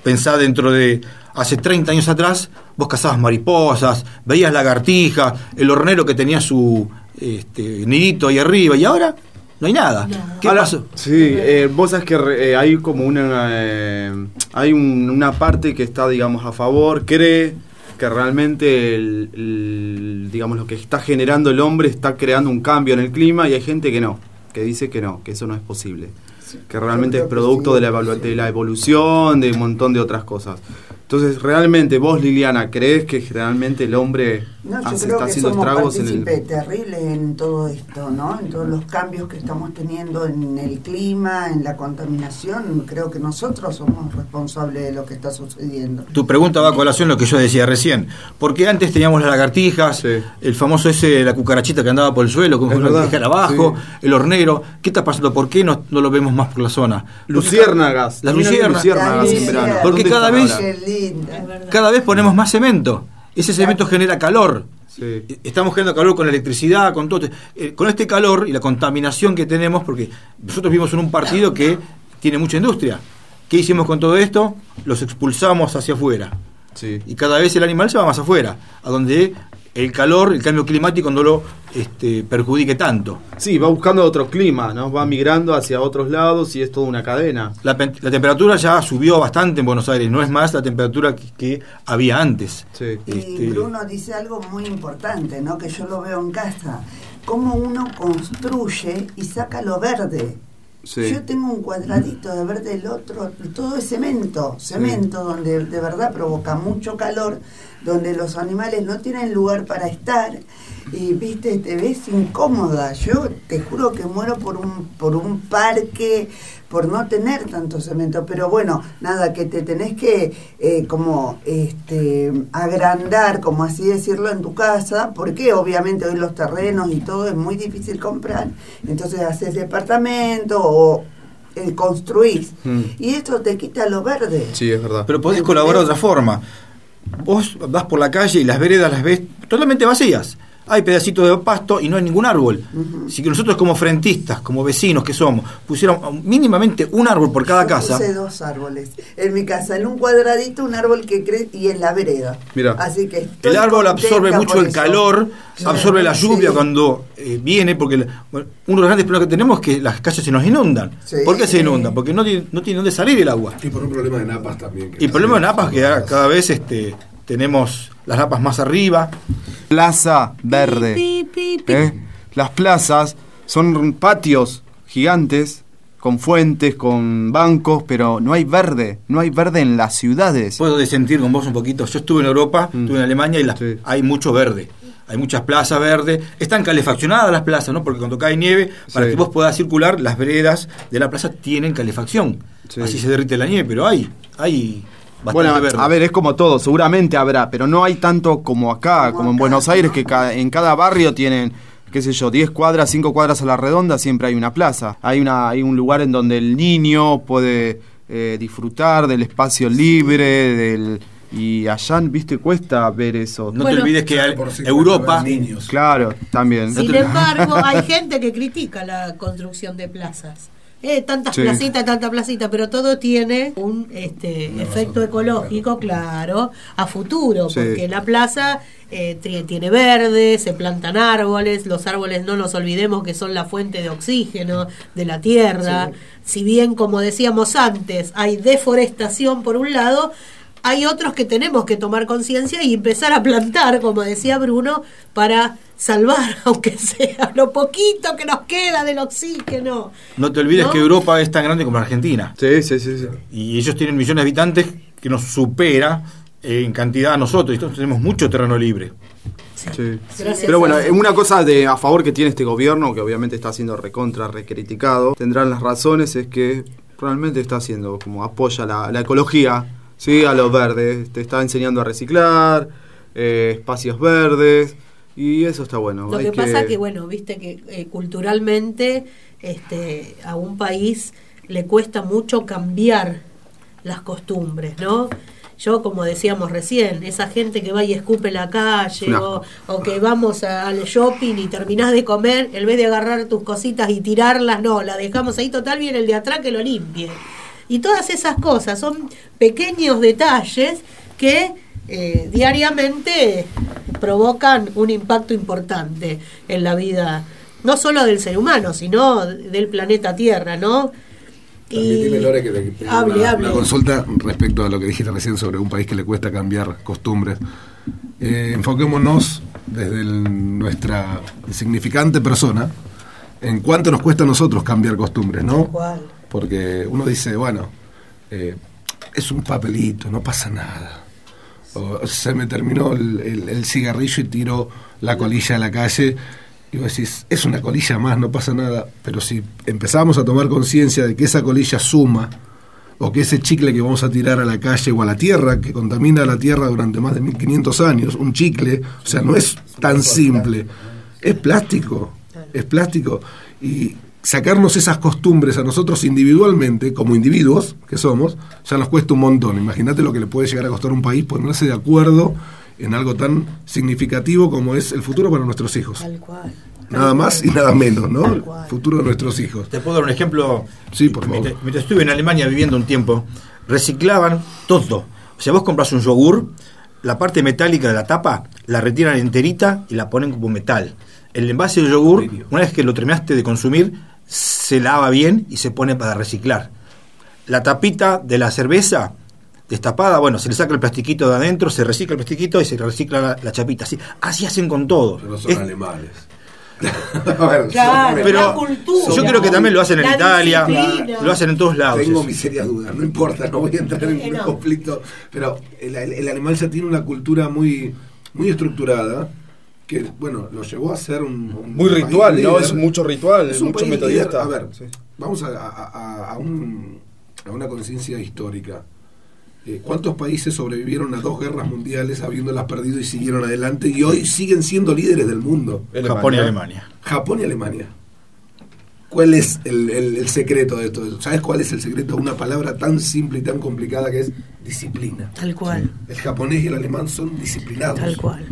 pensá dentro de hace 30 años atrás, vos cazabas mariposas, veías lagartijas, el hornero que tenía su este, nidito ahí arriba, y ahora no hay nada. ¿Qué Ahora, pasó? Sí, eh, vos sabés que re- eh, hay como una eh, hay un- una parte que está digamos a favor, cree que realmente el, el- digamos lo que está generando el hombre está creando un cambio en el clima y hay gente que no, que dice que no, que eso no es posible, que realmente es producto de la, evalua- de la evolución, de un montón de otras cosas. Entonces, realmente vos, Liliana, ¿crees que realmente el hombre No, yo hace- creo está que haciendo somos estragos en el... terribles en todo esto, ¿no? En todos los cambios que estamos teniendo en el clima, en la contaminación. Creo que nosotros somos responsables de lo que está sucediendo. Tu pregunta va a colación lo que yo decía recién. Porque antes teníamos las lagartijas, el famoso ese, la cucarachita que andaba por el suelo, con Es una verdad, abajo, sí. el hornero. ¿Qué está pasando? ¿Por qué no, no lo vemos más por la zona? Luciérnagas. Las luciérnagas. luciérnagas en verano. Porque ¿Dónde cada vez, ahora? Linda. cada vez ponemos más cemento. Ese cemento genera calor. Estamos generando calor con la electricidad, con todo. Eh, con este calor y la contaminación que tenemos, porque nosotros vivimos en un partido que tiene mucha industria. ¿Qué hicimos con todo esto? Los expulsamos hacia afuera. Y cada vez el animal se va más afuera, a donde el calor, el cambio climático no lo este, perjudique tanto. Sí, va buscando otro clima, ¿no? Va migrando hacia otros lados y es toda una cadena. La, la temperatura ya subió bastante en Buenos Aires, no es más la temperatura que, que había antes. Y Este, Bruno dice algo muy importante, ¿no? Que yo lo veo en casa. Cómo uno construye y saca lo verde. Sí. Yo tengo un cuadradito de verde, el otro, todo es cemento, cemento donde de verdad provoca mucho calor, donde los animales no tienen lugar para estar y viste, te ves incómoda. Yo te juro que muero por un, por un parque, por no tener tanto cemento, pero bueno, nada, que te tenés que eh, como este agrandar, como así decirlo, en tu casa, porque obviamente hoy los terrenos y todo es muy difícil comprar, entonces haces departamento o eh, construís. Y esto te quita lo verde. Sí, es verdad. Pero podés colaborar de otra forma. Vos vas por la calle y las veredas las ves totalmente vacías. Hay pedacitos de pasto y no hay ningún árbol. Así que nosotros como frentistas, como vecinos que somos, pusiéramos mínimamente un árbol por cada Yo casa. Puse dos árboles en mi casa, en un cuadradito un árbol que crece y en la vereda. Mirá. Así que estoy El árbol absorbe mucho el calor, absorbe la Sí. lluvia cuando eh, viene, porque la- bueno, uno de los grandes problemas que tenemos es que las calles se nos inundan. Sí. ¿Por qué se inundan? Porque no tiene, no tiene dónde salir el agua. Y por un problema de napas también. que Y el problema de napas que cada vez este, tenemos las lapas más arriba. Plaza Verde. ¿eh? Las plazas son patios gigantes con fuentes, con bancos, pero no hay verde, no hay verde en las ciudades. Puedo disentir con vos un poquito. Yo estuve en Europa, estuve en Alemania y las- hay mucho verde. Hay muchas plazas verdes. Están calefaccionadas las plazas, ¿no? Porque cuando cae nieve, para Sí. que vos puedas circular, las veredas de la plaza tienen calefacción. Así se derrite la nieve, pero hay, hay bastante Bueno, verde. a ver, es como todo, seguramente habrá, pero no hay tanto como acá, como en Buenos Aires, que ca- en cada barrio tienen, qué sé yo, 10 cuadras, 5 cuadras a la redonda, siempre hay una plaza. Hay, una, hay un lugar en donde el niño puede eh, disfrutar del espacio libre, del... Y allá, viste, cuesta ver eso. No te olvides que al- Europa- Claro, también. Sin embargo, hay <laughs> gente que critica la construcción de plazas. Eh, tantas Sí. placitas, tanta placita, pero todo tiene un este, efecto ecológico, claro, a futuro, Sí. porque la plaza eh, tiene verde, se plantan árboles, los árboles no nos olvidemos que son la fuente de oxígeno de la tierra, si bien como decíamos antes, hay deforestación por un lado, hay otros que tenemos que tomar conciencia y empezar a plantar, como decía Bruno, para salvar, <laughs> aunque sea lo poquito que nos queda del oxígeno. No te olvides ¿No? que Europa es tan grande como la Argentina. Sí, sí, sí. Y ellos tienen millones de habitantes que nos supera en cantidad a nosotros. Y nosotros tenemos mucho terreno libre. Sí. Gracias Pero bueno, una cosa de a favor que tiene este gobierno, que obviamente está siendo recontra, recriticado, tendrán las razones, es que realmente está haciendo como apoya la, la ecología, ¿sí? a los verdes, te está enseñando a reciclar, eh, espacios verdes, y eso está bueno. Lo hay que pasa que, bueno, viste que eh, culturalmente este, a un país le cuesta mucho cambiar las costumbres, ¿no? Yo, como decíamos recién, esa gente que va y escupe la calle No. o, o que vamos a- al shopping y terminás de comer, en vez de agarrar tus cositas y tirarlas, no, la dejamos ahí total, viene el de atrás que lo limpie. Y todas esas cosas son pequeños detalles que eh, diariamente provocan un impacto importante en la vida, no solo del ser humano, sino del planeta Tierra, ¿no? Permitime, Lore, que te- Hable, una, hable. una consulta respecto a lo que dijiste recién sobre un país que le cuesta cambiar costumbres. Eh, enfoquémonos desde el- nuestra significante persona en cuánto nos cuesta a nosotros cambiar costumbres, ¿no? Porque uno dice, bueno, eh, es un papelito, no pasa nada. O se me terminó el, cigarrillo y tiro la colilla a la calle. Y vos decís, es una colilla más, no pasa nada. Pero si empezamos a tomar conciencia de que esa colilla suma, o que ese chicle que vamos a tirar a la calle o a la tierra, que contamina la tierra durante más de 1500 años, un chicle, o sea, no es tan simple. Es plástico, es plástico. Y sacarnos esas costumbres a nosotros individualmente, como individuos que somos, ya nos cuesta un montón. Imagínate lo que le puede llegar a costar a un país ponerse de acuerdo en algo tan significativo como es el futuro para nuestros hijos. Tal cual. Nada más y nada menos, ¿no? El futuro de nuestros hijos. Te puedo dar un ejemplo. Sí, por favor. Mientras, mientras estuve en Alemania viviendo un tiempo, reciclaban todo. O sea, vos compras un yogur, la parte metálica de la tapa la retiran enterita y la ponen como metal. El envase de yogur, una vez que lo terminaste de consumir, se lava bien y se pone para reciclar. La tapita de la cerveza destapada, bueno, se le saca el plastiquito de adentro, se recicla el plastiquito y se recicla la, la chapita. Así, así hacen con todo. Pero son Es- alemanes. <laughs> A ver, Claro, Pero la cultura. yo creo que también lo hacen en La Italia, disciplina. lo hacen en todos lados. Tengo eso. mis serias dudas, no importa, no voy a entrar en un conflicto, pero el, el- el animal ya tiene una cultura muy, muy estructurada que, bueno, lo llevó a ser un, un Muy ritual, ¿no? Es mucho ritual, Es mucho metodista. líder. A ver, vamos a, a- a- un- a una conciencia histórica. Eh, ¿Cuántos países sobrevivieron a dos guerras mundiales habiéndolas perdido y siguieron adelante y hoy siguen siendo líderes del mundo? Japón y Alemania. Japón y Alemania. ¿Cuál es el, el- el secreto de esto? ¿Sabes cuál es el secreto? Una palabra tan simple y tan complicada que es disciplina. Tal cual. El japonés y el alemán son disciplinados. Tal cual.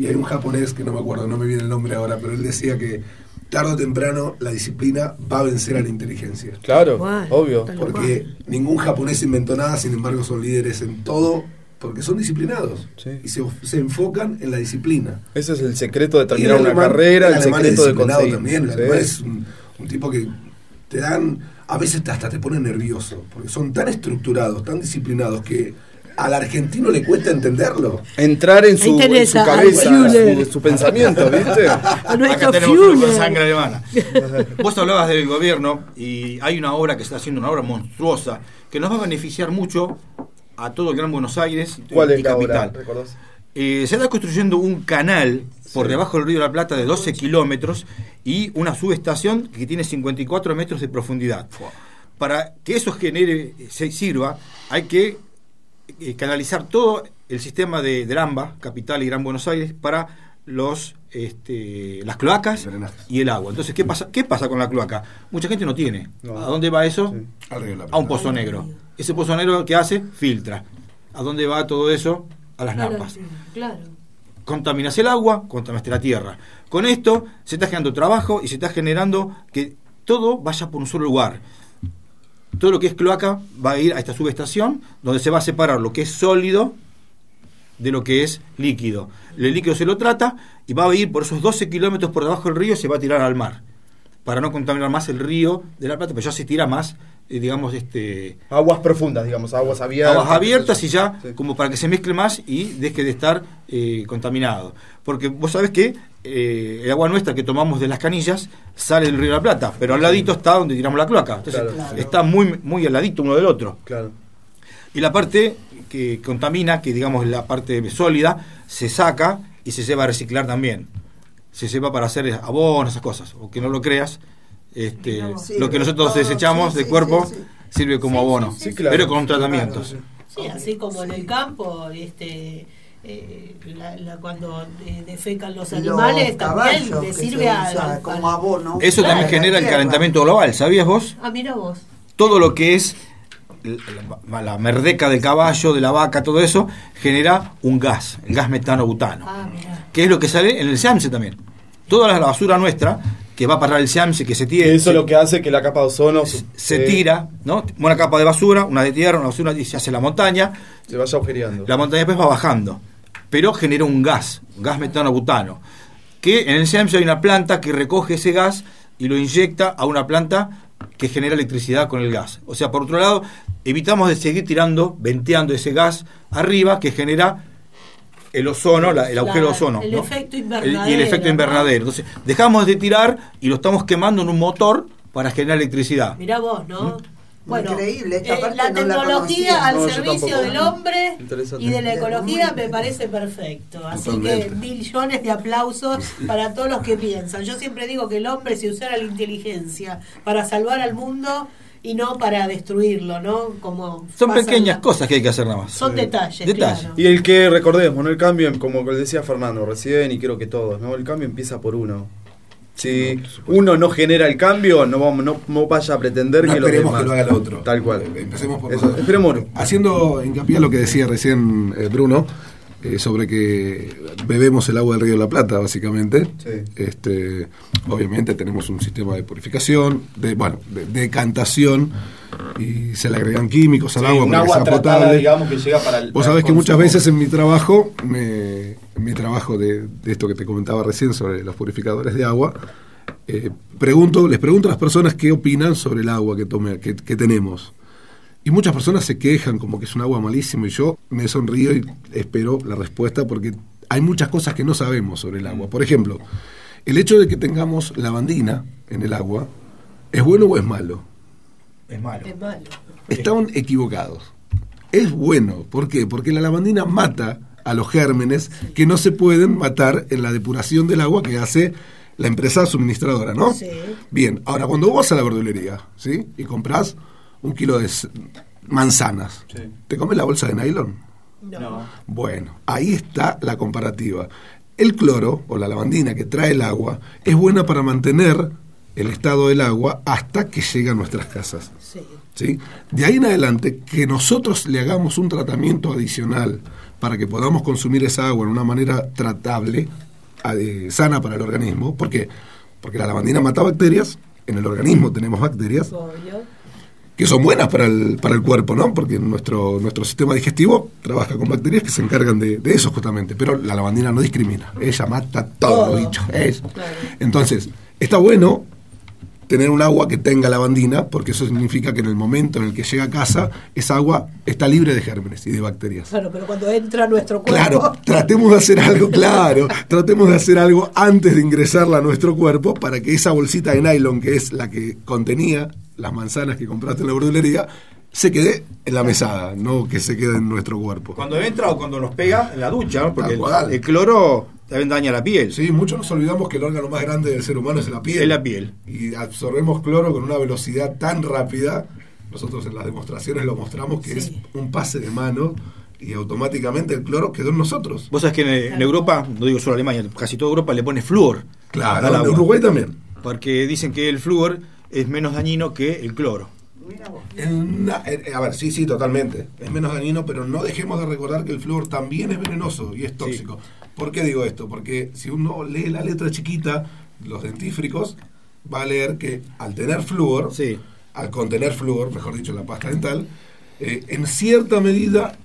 Y hay un japonés que no me acuerdo, no me viene el nombre ahora, pero él decía que tarde o temprano la disciplina va a vencer a la inteligencia. Claro, obvio. Porque ningún japonés inventó nada, sin embargo son líderes en todo, porque son disciplinados. Y se, se enfocan en la disciplina. Ese es el secreto de terminar el una alemán- carrera, el, alemán secreto es de disciplinado conseguir. También, el Sí. alemán es un, un tipo que te dan, a veces hasta te pone nervioso, porque son tan estructurados, tan disciplinados que al argentino le cuesta entenderlo. Entrar en su, en cabeza, su, su pensamiento, ¿viste? <laughs> Acá tenemos sangre alemana. Vos hablabas del gobierno y hay una obra que se está haciendo, una obra monstruosa, que nos va a beneficiar mucho a todo el Gran Buenos Aires y ¿Cuál es y la obra? capital. Eh, se está construyendo un canal por debajo del río de la Plata de 12 kilómetros y una subestación que tiene 54 metros de profundidad. Para que eso genere, se sirva, hay que eh, canalizar todo el sistema de, del AMBA, Capital y Gran Buenos Aires, para los este, las cloacas y el agua. Entonces, ¿qué pasa, ¿qué pasa con la cloaca? Mucha gente no tiene. ¿A dónde va eso? Al río de la A un pozo negro. Ese pozo negro que hace, filtra. ¿A dónde va todo eso? A las napas Claro. contaminas el agua, contaminaste la tierra. Con esto se está generando trabajo y se está generando que todo vaya por un solo lugar. Todo lo que es cloaca va a ir a esta subestación donde se va a separar lo que es sólido de lo que es líquido. El líquido se lo trata y va a ir por esos 12 kilómetros por debajo del río y se va a tirar al mar. Para no contaminar más el río de la Plata, pero ya se tira más, digamos, este, Aguas profundas, digamos, aguas abiertas. aguas abiertas y ya como para que se mezcle más y deje de estar eh, contaminado. Porque vos sabés que eh, el agua nuestra que tomamos de las canillas sale del río de la Plata, pero al ladito está donde tiramos la cloaca. Entonces Claro. está muy, muy al ladito uno del otro. Claro. Y la parte que contamina, que digamos la parte sólida, se saca y se lleva a reciclar también. Se lleva para hacer abonos, esas cosas. O que no lo creas, este, Sí, lo que nosotros todo, desechamos sí, de sí, cuerpo sí, sí. sirve como abono, sí, claro. pero con tratamientos. Sí, así como en el campo, este, eh, la- la- cuando eh, defecan los animales, también le sirve usa al- como abono. Eso también genera el calentamiento global, ¿sabías vos? Ah, mira vos. Todo lo que es la, la merdeca del caballo, de la vaca, todo eso, genera un gas, el gas metano-butano, Ah, mira. que es lo que sale en el SEAMSE también. Toda la basura nuestra que va a parar el SEAMSE, que se tiene... Eso es lo que hace que la capa de ozono se tira, ¿no? Una capa de basura, una de tierra, una basura y se hace la montaña. Se vaya agujereando. La montaña después va bajando, pero genera un gas, un gas metano-butano, que en el SEAMSE hay una planta que recoge ese gas y lo inyecta a una planta que genera electricidad con el gas. O sea, por otro lado, evitamos de seguir tirando, venteando ese gas arriba que genera el ozono, la- el agujero La- ozono. el ¿no? efecto El- invernadero. y el efecto invernadero. Entonces, dejamos de tirar y lo estamos quemando en un motor para generar electricidad. Mirá vos, ¿no? Bueno, Increíble, esta eh, parte la no la tecnología al No, servicio del hombre y de la ecología me parece perfecto. Así Totalmente. que millones de aplausos para todos los que piensan. Yo siempre digo que el hombre si usara la inteligencia para salvar al mundo y no para destruirlo, ¿no? Como Son pequeñas la- cosas que hay que hacer nada más. Son detalles, Detalles. claro. Y el que recordemos, ¿no? El cambio, como decía Fernando recién, y creo que todos, ¿no? El cambio empieza por uno. Si uno no genera el cambio, no vamos, no, no vaya a pretender No que, los esperemos demás- que lo haga el otro. Tal cual. Empecemos por Eso, esperemos. Haciendo hincapié a lo que decía recién eh, Bruno, eh, sobre que bebemos el agua del río de la Plata, básicamente. Este, obviamente tenemos un sistema de purificación, de, bueno, de decantación, y se le agregan químicos al Sí, agua para que agua sea tratada, potable. digamos, que llega para el- Vos sabés que muchas veces en mi trabajo, me- en mi trabajo de, de esto que te comentaba recién sobre los purificadores de agua, eh, pregunto, les pregunto a las personas qué opinan sobre el agua que, tome, que, que tenemos. Y muchas personas se quejan como que es un agua malísimo y yo me sonrío y espero la respuesta porque hay muchas cosas que no sabemos sobre el agua. Por ejemplo, el hecho de que tengamos lavandina en el agua, ¿es bueno o es malo? Es malo. Es malo. Estaban equivocados. Es bueno. ¿Por qué? Porque la lavandina mata a los gérmenes que no se pueden matar en la depuración del agua que hace la empresa suministradora, ¿no? Sí. Bien, ahora cuando vos vas a la verdulería, ¿sí? Y compras un kilo de manzanas, ¿te comes la bolsa de nylon? No. Bueno, ahí está la comparativa. El cloro o la lavandina que trae el agua es buena para mantener el estado del agua hasta que llega a nuestras casas. Sí. ¿sí? De ahí en adelante, que nosotros le hagamos un tratamiento adicional para que podamos consumir esa agua en una manera tratable, sana para el organismo. ¿Por qué? Porque la lavandina mata bacterias, en el organismo tenemos bacterias Obvio. Que son buenas para el, para el cuerpo, ¿no? Porque nuestro, nuestro sistema digestivo trabaja con bacterias que se encargan de, de eso justamente, pero la lavandina no discrimina, ella mata todos los bichos. es. Entonces, está bueno tener un agua que tenga lavandina, porque eso significa que en el momento en el que llega a casa, esa agua está libre de gérmenes y de bacterias. Claro, pero cuando entra nuestro cuerpo. Claro, tratemos de hacer algo, claro, tratemos de hacer algo antes de ingresarla a nuestro cuerpo para que esa bolsita de nylon, que es la que contenía las manzanas que compraste en la verdulería, se quede en la mesada, no que se quede en nuestro cuerpo. Cuando entra o cuando nos pega en la ducha, ¿no? porque el, el cloro también daña la piel. Sí, muchos nos olvidamos que el órgano más grande del ser humano es la piel. Es la piel. Y absorbemos cloro con una velocidad tan rápida. Nosotros en las demostraciones lo mostramos que es un pase de mano y automáticamente el cloro quedó en nosotros. Vos sabés que en, en Europa, no digo solo Alemania, casi toda Europa le pone flúor. Claro, en. Uruguay también. Porque dicen que el flúor es menos dañino que el cloro. Una- a ver, sí, sí, totalmente. Es menos dañino, pero no dejemos de recordar que el flúor también es venenoso y es tóxico. ¿Por qué digo esto? Porque si uno lee la letra chiquita, los dentífricos, va a leer que al tener flúor, al contener flúor, mejor dicho, la pasta dental, eh, en cierta medida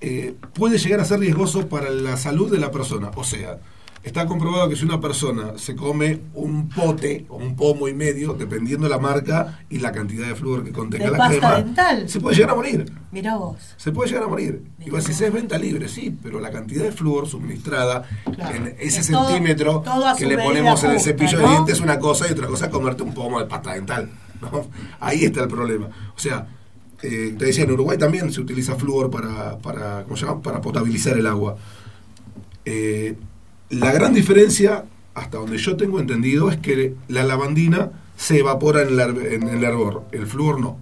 eh, puede llegar a ser riesgoso para la salud de la persona. O sea, está comprobado que si una persona se come un pote o un pomo y medio, dependiendo la marca y la cantidad de flúor que contenga De la pasta crema, dental. se puede llegar a morir. Mirá vos. Se puede llegar a morir. Igual si se es venta libre, sí, pero la cantidad de flúor suministrada en ese Es centímetro todo que le ponemos en el cepillo ¿no? de dientes es una cosa y otra cosa es comerte un pomo de pasta dental. ¿no? Ahí está el problema. O sea, eh, te decía, en Uruguay también se utiliza flúor para, para, ¿cómo se llama? para potabilizar el agua. Eh, la gran diferencia, hasta donde yo tengo entendido, es que la lavandina se evapora en el, en el hervor, el flúor no.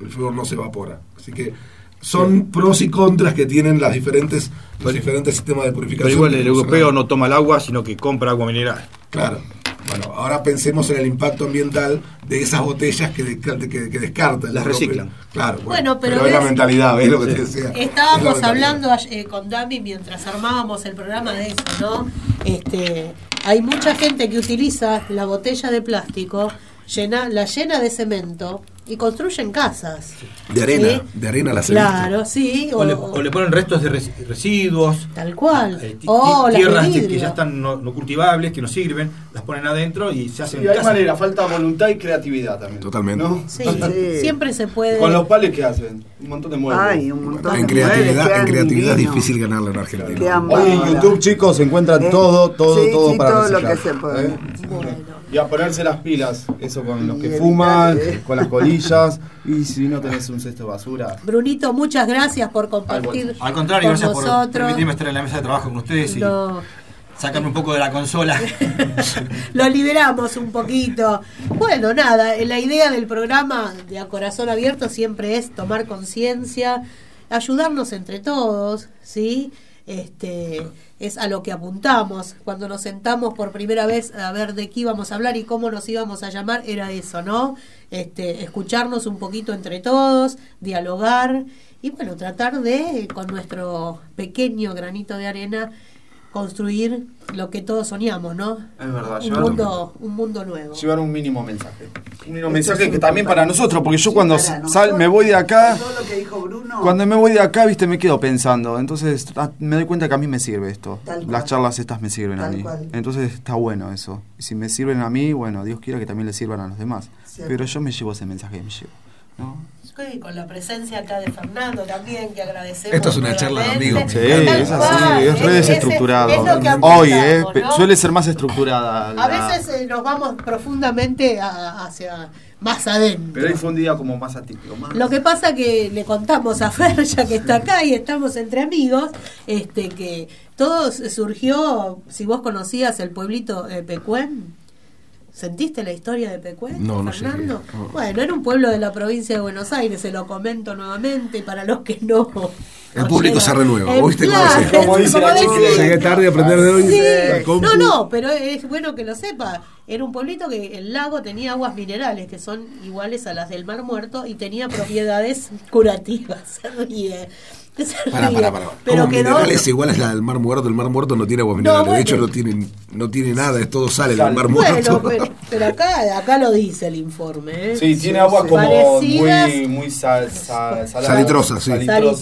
El flúor no se evapora. Así que son pros y contras que tienen las diferentes, los diferentes sistemas de purificación. Pero igual el europeo no toma el agua, sino que compra agua mineral. Claro. Bueno, ahora pensemos en el impacto ambiental de esas botellas que, desca- que, que descartan. Las reciclan. Claro, bueno, Bueno, pero pero, es la mentalidad, ¿ves lo que Sí. te decía? Estábamos hablando eh, con Dami mientras armábamos el programa de eso, ¿no? Este, hay mucha gente que utiliza la botella de plástico, llena, la llena de cemento y construyen casas. De arena, ¿Sí? de arena las he visto. Claro, sí. O le, o le ponen restos de res- residuos. Tal cual. eh, o tierras de que, ya están no, no cultivables, que no sirven, las ponen adentro y se hacen Sí, hay casas. manera, falta voluntad y creatividad también. Totalmente. ¿no? Sí, siempre se puede. Con los pales que hacen, un montón de muebles. Ay, un montón En de creatividad, muebles, en creatividad es difícil ganarle en Argentina. Hoy en. YouTube, chicos, se encuentran Eh, todo, todo, sí, todo sí, para todo lo que se puede. ¿eh? Y a ponerse las pilas, eso con los que fuman, con las colillas, <laughs> y si no tenés un cesto de basura. Brunito, muchas gracias por compartir Al contrario, con gracias por nosotros. permitirme estar en la mesa de trabajo con ustedes y Lo, sacarme un poco de la consola. <laughs> lo liberamos un poquito. Bueno, nada, la idea del programa de A Corazón Abierto siempre es tomar conciencia, ayudarnos entre todos, ¿sí? Este, es a lo que apuntamos. Cuando nos sentamos por primera vez a ver de qué íbamos a hablar y cómo nos íbamos a llamar, era eso, ¿no? Este, escucharnos un poquito entre todos, dialogar y bueno, tratar de, con nuestro pequeño granito de arena, construir lo que todos soñamos, ¿no? Es verdad, Un llevar, mundo, un mundo nuevo. llevar un mínimo mensaje. Un mínimo Eso mensaje que también para nosotros, porque yo Sí, cuando sal, nosotros. me voy de acá, Todo lo que dijo Bruno. cuando me voy de acá, viste, me quedo pensando. Entonces me doy cuenta que a mí me sirve esto. Tal cual. Las charlas estas me sirven a mí. cual. Entonces está bueno eso. Y si me sirven a mí, bueno, Dios quiera que también le sirvan a los demás. Cierto. Pero yo me llevo ese mensaje que me llevo. ¿no? Sí, con la presencia acá de Fernando también, que agradecemos. Esto es una charla de amigos. Sí, es así, es re ese- desestructurado. es lo que Hoy, eh, ¿no? suele ser más estructurada. A la- veces eh, nos vamos profundamente a- hacia más adentro. Pero hoy fue un día como más atípico. Más... Lo que pasa que le contamos a Fer, <laughs> ya que está acá y estamos entre amigos, este que todo surgió, si vos conocías el pueblito de Pecuén, ¿sentiste la historia de Pecuén? No, no sé Fernando? no. Bueno, era un pueblo de la provincia de Buenos Aires, se lo comento nuevamente para los que no. El público se renueva. Eh, ¿Vos viste cómo dice? Como dice la Llegué tarde a aprender de hoy. Sí. No, no, pero es bueno que lo sepa. Era un pueblito que el lago tenía aguas minerales que son iguales a las del Mar Muerto y tenía propiedades curativas. <laughs> Se ríe. <laughs> Ríe. pará, pará. Pero Aguas quedó. minerales iguales a la del Mar Muerto. El Mar Muerto no tiene agua mineral. bueno. de hecho, no tienen no tiene nada, es todo sale del mar muerto. Bueno, <laughs> pero, pero acá, acá lo dice el informe. ¿eh? Sí, tiene agua como Parecidas- muy, muy sal. Salitrosa, sí. Salitrosas,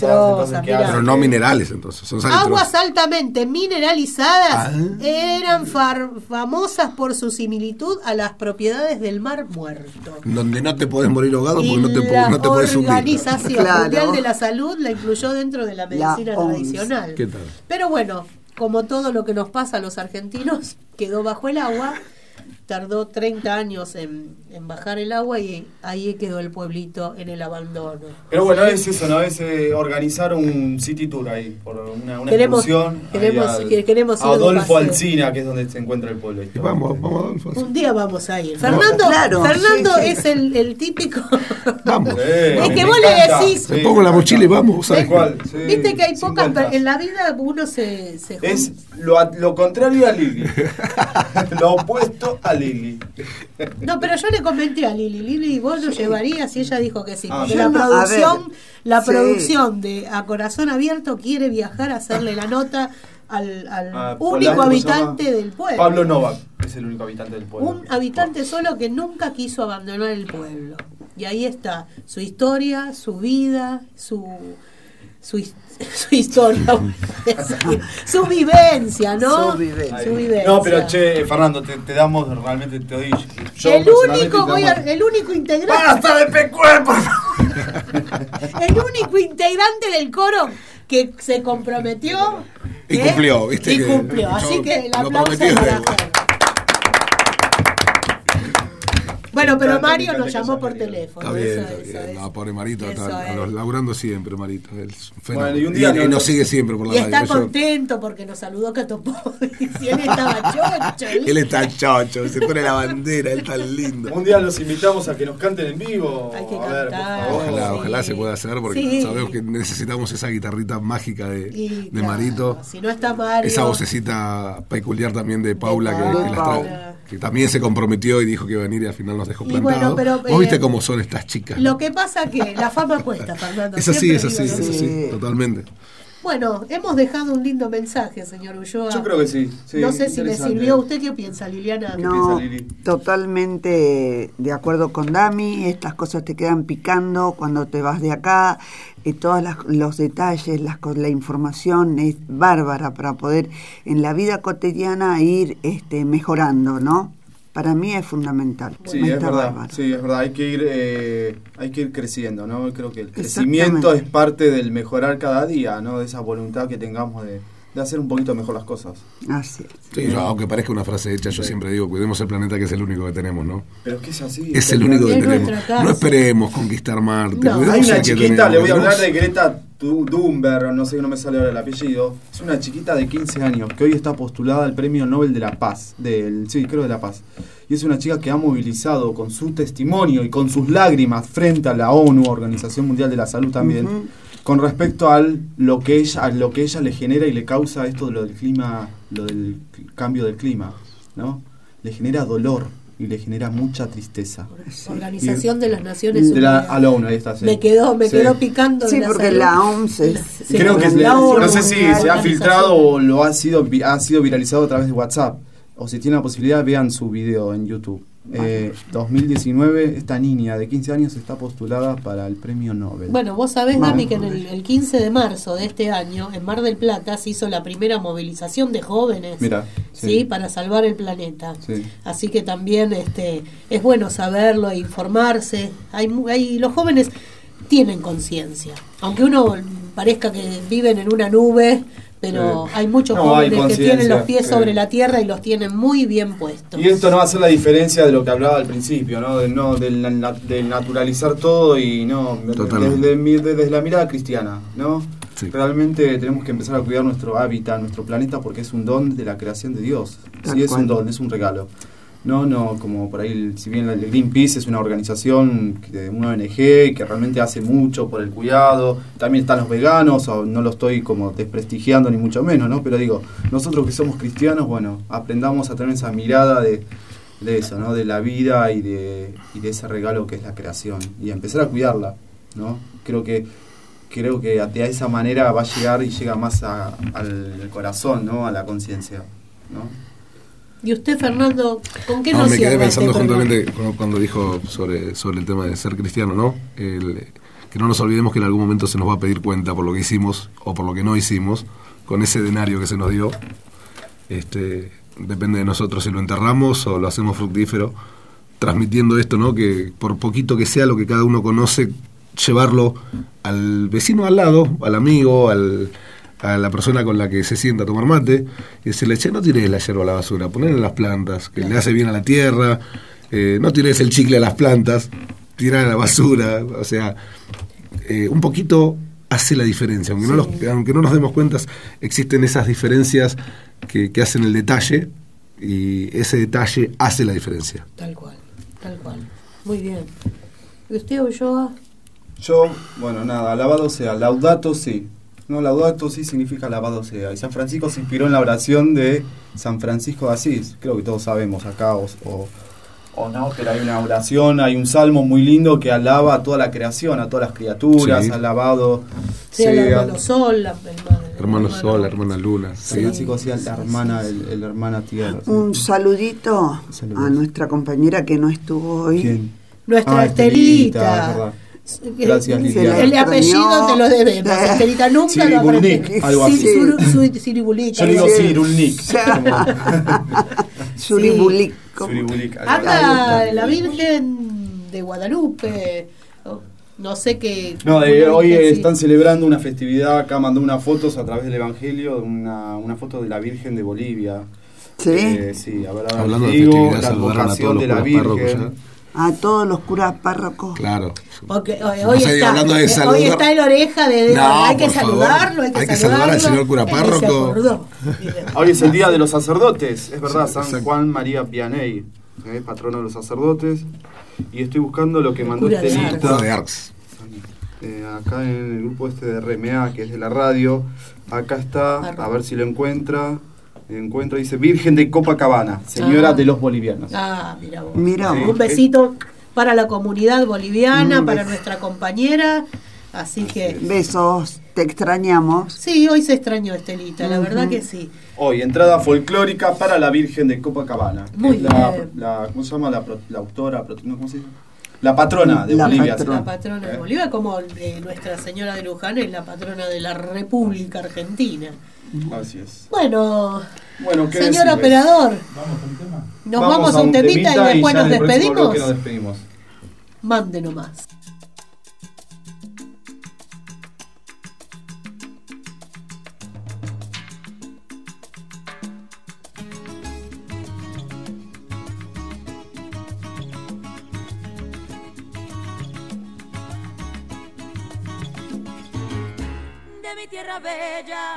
Salitrosa. Pero no minerales, entonces, son. Aguas altamente mineralizadas Ah. eran far- famosas por su similitud a las propiedades del mar muerto. Donde no te podés morir ahogado Y porque no te, la no te podés hundir. Organización. <laughs> Mundial de la Salud la incluyó dentro de la medicina tradicional. ¿Qué tal? Pero bueno, como todo lo que nos pasa a los argentinos, quedó bajo el agua, tardó 30 años en, en bajar el agua y ahí quedó el pueblito en el abandono. Pero bueno, es eso, ¿no? Es eh, organizar un city tour ahí, por una, una Queremos- excursión. queremos- al- que- queremos a Adolfo. Alsina, que es donde se encuentra el pueblo. Vamos, vamos, Adolfo. Un día vamos a ir. Fernando, Claro, Fernando sí, sí. es el, el típico. Vamos. es me que vos le decís. Me pongo la mochila y vamos. ¿sabes? Tal cual, sí, Viste que hay pocas. En la vida uno se. se Es lo, lo contrario a Lili. <laughs> lo opuesto a Lili. No, pero yo le comenté a Lili, Lili, vos lo llevarías y ella dijo que sí, Ah, la no- producción, la sí. producción de A Corazón Abierto quiere viajar a hacerle la nota al, al Ah, único habitante del pueblo. Pablo Novak es el único habitante del pueblo. Un habitante solo que nunca quiso abandonar el pueblo. Y ahí está su historia, su vida, su su, his- <laughs> su historia, su vivencia, ¿no? Su vivencia. Su vivencia. No, pero che, Fernando, te, te damos realmente, te doy. Yo el único, te voy a- el único integrante. ¡Basta de pecuer, por el único integrante del coro que se comprometió Y ¿eh? cumplió, ¿viste? Y que cumplió. Así que el aplauso para Bueno, pero Mario nos que llamó por teléfono. Está bien, eso, está eso bien. es. No, pobre Marito, Eso está los- laburando siempre, Marito. Es un fenómeno. Bueno, y un día y, no- y nos sigue siempre por la Y está radio. Yo- contento porque nos saludó Catopo. <laughs> Y él estaba chocho. <laughs> él está chocho, se pone la bandera, él tan lindo. Un día los invitamos a que nos canten en vivo. Hay que a ver, por cantar. favor. Ojalá, sí. ojalá se pueda hacer porque Sí. sabemos que necesitamos esa guitarrita mágica de, Y, de claro, Marito. Si no está Mario. Esa vocecita peculiar también de Paula, que, Paula. que la tra- que también se comprometió y dijo que iba a venir y al final nos dejó plantados. bueno, pero, Vos eh, viste cómo son estas chicas. Lo que pasa que la fama cuesta, Fernando. Es así, es así, es así, totalmente. Bueno, hemos dejado un lindo mensaje, señor Ulloa. Yo creo que sí. sí, no sé si le sirvió. ¿Usted qué piensa, Liliana? No, Lili? totalmente de acuerdo con Dami. Estas cosas te quedan picando cuando te vas de acá. Y todos las- los detalles, las, la información es bárbara para poder en la vida cotidiana ir este, mejorando, ¿no? Para mí es fundamental. Sí, es verdad. Sí, es verdad. Hay que ir, eh, hay que ir creciendo, ¿no? Creo que el crecimiento es parte del mejorar cada día, ¿no? De esa voluntad que tengamos de, de hacer un poquito mejor las cosas. Así es. Sí, yo, aunque parezca una frase hecha, yo siempre digo, cuidemos el planeta que es el único que tenemos, ¿no? Pero es que es así. Es el único que tenemos. No esperemos conquistar Marte. No. cuidemos Hay una chiquita, tenemos, le voy a hablar de Greta Thunberg, no sé, no me sale ahora el apellido. Es una chiquita de 15 años que hoy está postulada al Premio Nobel de la Paz. Del, sí, creo de la Paz. Y es una chica que ha movilizado con su testimonio y con sus lágrimas frente a la ONU, Organización Mundial de la Salud también, con respecto al lo que ella, a lo que ella le genera y le causa esto de lo del clima, lo del cambio del clima, ¿no? Le genera dolor y le genera mucha tristeza. Organización de las Naciones De la, Unidas. a la ONU, ahí está. sí. Me quedó, me Sí. quedó picando. de Sí, la porque salud. la OMS es- Sí, Creo que la le- ONU, no sé si se ha filtrado o lo ha sido vi- ha sido viralizado a través de WhatsApp. O si tienen la posibilidad, vean su video en YouTube. Eh, 2019, esta niña de 15 años está postulada para el premio Nobel. Bueno, vos sabés, Vamos. Dami, que en el, el 15 de marzo de este año, en Mar del Plata, se hizo la primera movilización de jóvenes. ¿sí? sí. para salvar el planeta. Sí. Así que también este es bueno saberlo e informarse. Hay, mu- hay los jóvenes tienen conciencia, aunque uno parezca que viven en una nube, pero Sí. hay muchos No, hay jóvenes que tienen los pies sobre la tierra y los tienen muy bien puestos. Y esto no va a ser la diferencia de lo que hablaba al principio, ¿no? Del, no, del, na- del naturalizar todo y no Totalmente. desde, desde la mirada cristiana, ¿no? Sí. Realmente tenemos que empezar a cuidar nuestro hábitat, nuestro planeta, porque es un don de la creación de Dios. Sí, es un don, es un regalo. No, no, como por ahí, si bien el Greenpeace es una organización, una ONG que realmente hace mucho por el cuidado, también están los veganos, o no lo estoy como desprestigiando ni mucho menos, ¿no? Pero digo, nosotros que somos cristianos, bueno, aprendamos a tener esa mirada de, de eso, ¿no? De la vida y de, y de ese regalo que es la creación, y empezar a cuidarla, ¿no? Creo que creo que de esa manera va a llegar y llega más al corazón, ¿no? A la conciencia, ¿no? ¿Y usted, Fernando, con qué No, nos me quedé pensando cuando, cuando dijo sobre, sobre el tema de ser cristiano, ¿no? El- que no nos olvidemos que en algún momento se nos va a pedir cuenta por lo que hicimos o por lo que no hicimos con ese denario que se nos dio. Este, depende de nosotros si lo enterramos o lo hacemos fructífero, transmitiendo esto, ¿no? Que por poquito que sea lo que cada uno conoce, llevarlo al vecino al lado, al amigo, al, a la persona con la que se sienta a tomar mate, y decirle, che, no tires la hierba a la basura, ponela en las plantas, que le hace bien a la tierra, eh, no tires el chicle a las plantas, tirar a la basura, o sea, eh, un poquito hace la diferencia, aunque, no los- aunque no nos demos cuenta, existen esas diferencias que, que hacen el detalle, y ese detalle hace la diferencia. Tal cual, tal cual. Muy bien. ¿Y usted, Ulloa? Yo, bueno, nada, alabado sea, laudato sí. No, laudato sí significa alabado sea. Y San Francisco se inspiró en la oración de San Francisco de Asís. Creo que todos sabemos acá, o, o, o no, pero hay una oración, hay un salmo muy lindo que alaba a toda la creación, a todas las criaturas, Sí. alabado Sea la sea. hermano Sol, la hermana. Hermano Sol, hermana Luna. San Francisco hacía la hermana, el, el hermana tierra. Un saludito a nuestra compañera que no estuvo hoy. Nuestra Ah, Estelita. Estelita. Gracias, Eh, Liliana. El apellido te lo debemos. Estelita nunca lo aprendí. algo así. Yo digo algo así. Anda <laughs> la Virgen de Guadalupe. No sé qué. No, de- una hoy virgen, sí. están celebrando una festividad, acá mandó unas fotos a través del Evangelio, una, una foto de la Virgen de Bolivia. ¿Sí? Eh, sí, a ver, ahora Hablando te de digo, festividad, la saludaron a advocación todos los de la curas párrocos Virgen. A todos los curas párrocos. Claro. Porque hoy, No hoy está, hablando de eh, saludar- hoy está el oreja de, de- No, hay que saludarlo, hay que, Hay que saludar al señor cura párroco. Hoy es el día de los sacerdotes, es verdad, Sí, San exacto. Juan María Pianey, eh, patrono de los sacerdotes. Y estoy buscando lo que mandó Cura de Estelita. Cura de Arx. eh, acá en el grupo este de RMA, que es de la radio. Acá está, a ver si lo encuentra. Encuentra, dice Virgen de Copacabana, señora Ah. de los bolivianos. Ah, mira vos. Mira Sí. Un besito para la comunidad boliviana, para nuestra compañera. Así que. Besos, te extrañamos. Sí, hoy se extrañó Estelita, la verdad que sí. Hoy, entrada folclórica para la Virgen de Copacabana. Muy es la, bien. la- ¿Cómo se llama? La, autora, ¿cómo se dice? La patrona de La Bolivia. patrona. La patrona de Bolivia, como eh, Nuestra Señora de Luján es la patrona de la República Argentina. Así es. Bueno, Bueno, ¿qué señor decirles? operador, nos vamos, a un temita, y después nos despedimos. nos despedimos. Mande nomás. de mi tierra bella,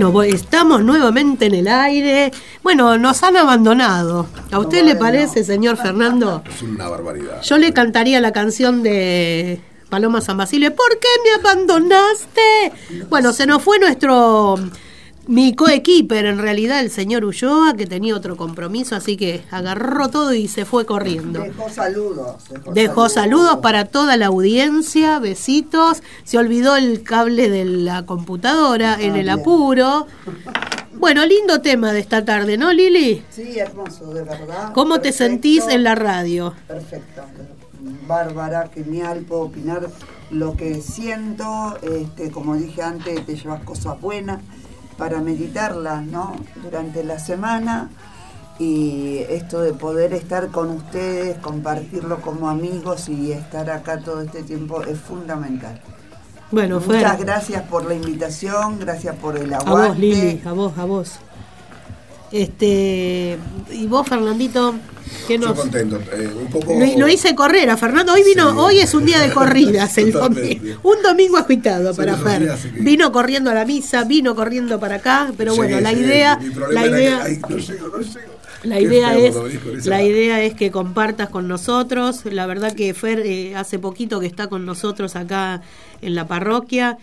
Bueno, estamos nuevamente en el aire. Bueno, nos han abandonado. ¿A usted le parece, señor Fernando? Es una barbaridad. Yo le cantaría la canción de Paloma San Basilio. ¿Por qué me abandonaste? Bueno, se nos fue nuestro mi coequiper, en realidad, el señor Ulloa, que tenía otro compromiso, así que agarró todo y se fue corriendo. Dejó saludos. Dejó saludos para toda la audiencia, besitos. Se olvidó el cable de la computadora en el apuro. Bueno, lindo tema de esta tarde, ¿no, Lili? Sí, hermoso, de verdad. ¿Cómo te sentís en la radio? Perfecto. Bárbara, genial, puedo opinar lo que siento. Este, como dije antes, te llevas cosas buenas para meditarlas, ¿no? Durante la semana. Y esto de poder estar con ustedes, compartirlo como amigos y estar acá todo este tiempo es fundamental. Bueno, fue Muchas gracias por la invitación, gracias por el a aguante. vos, Lili, a vos, a vos. Este, y vos, Fernandito, ¿qué Yo nos contento. eh, un poco. Lo, lo hice correr a Fernando. Hoy vino, Sí. hoy es un día de <laughs> corridas, el domingo. Un domingo agitado para Fer. días, así que- Vino corriendo a la misa, vino corriendo para acá, pero bueno, la idea, la idea, ay, no llego, no llego. la idea es, la idea es que compartas con nosotros. La verdad que Fer eh, hace poquito que está con nosotros acá en la parroquia.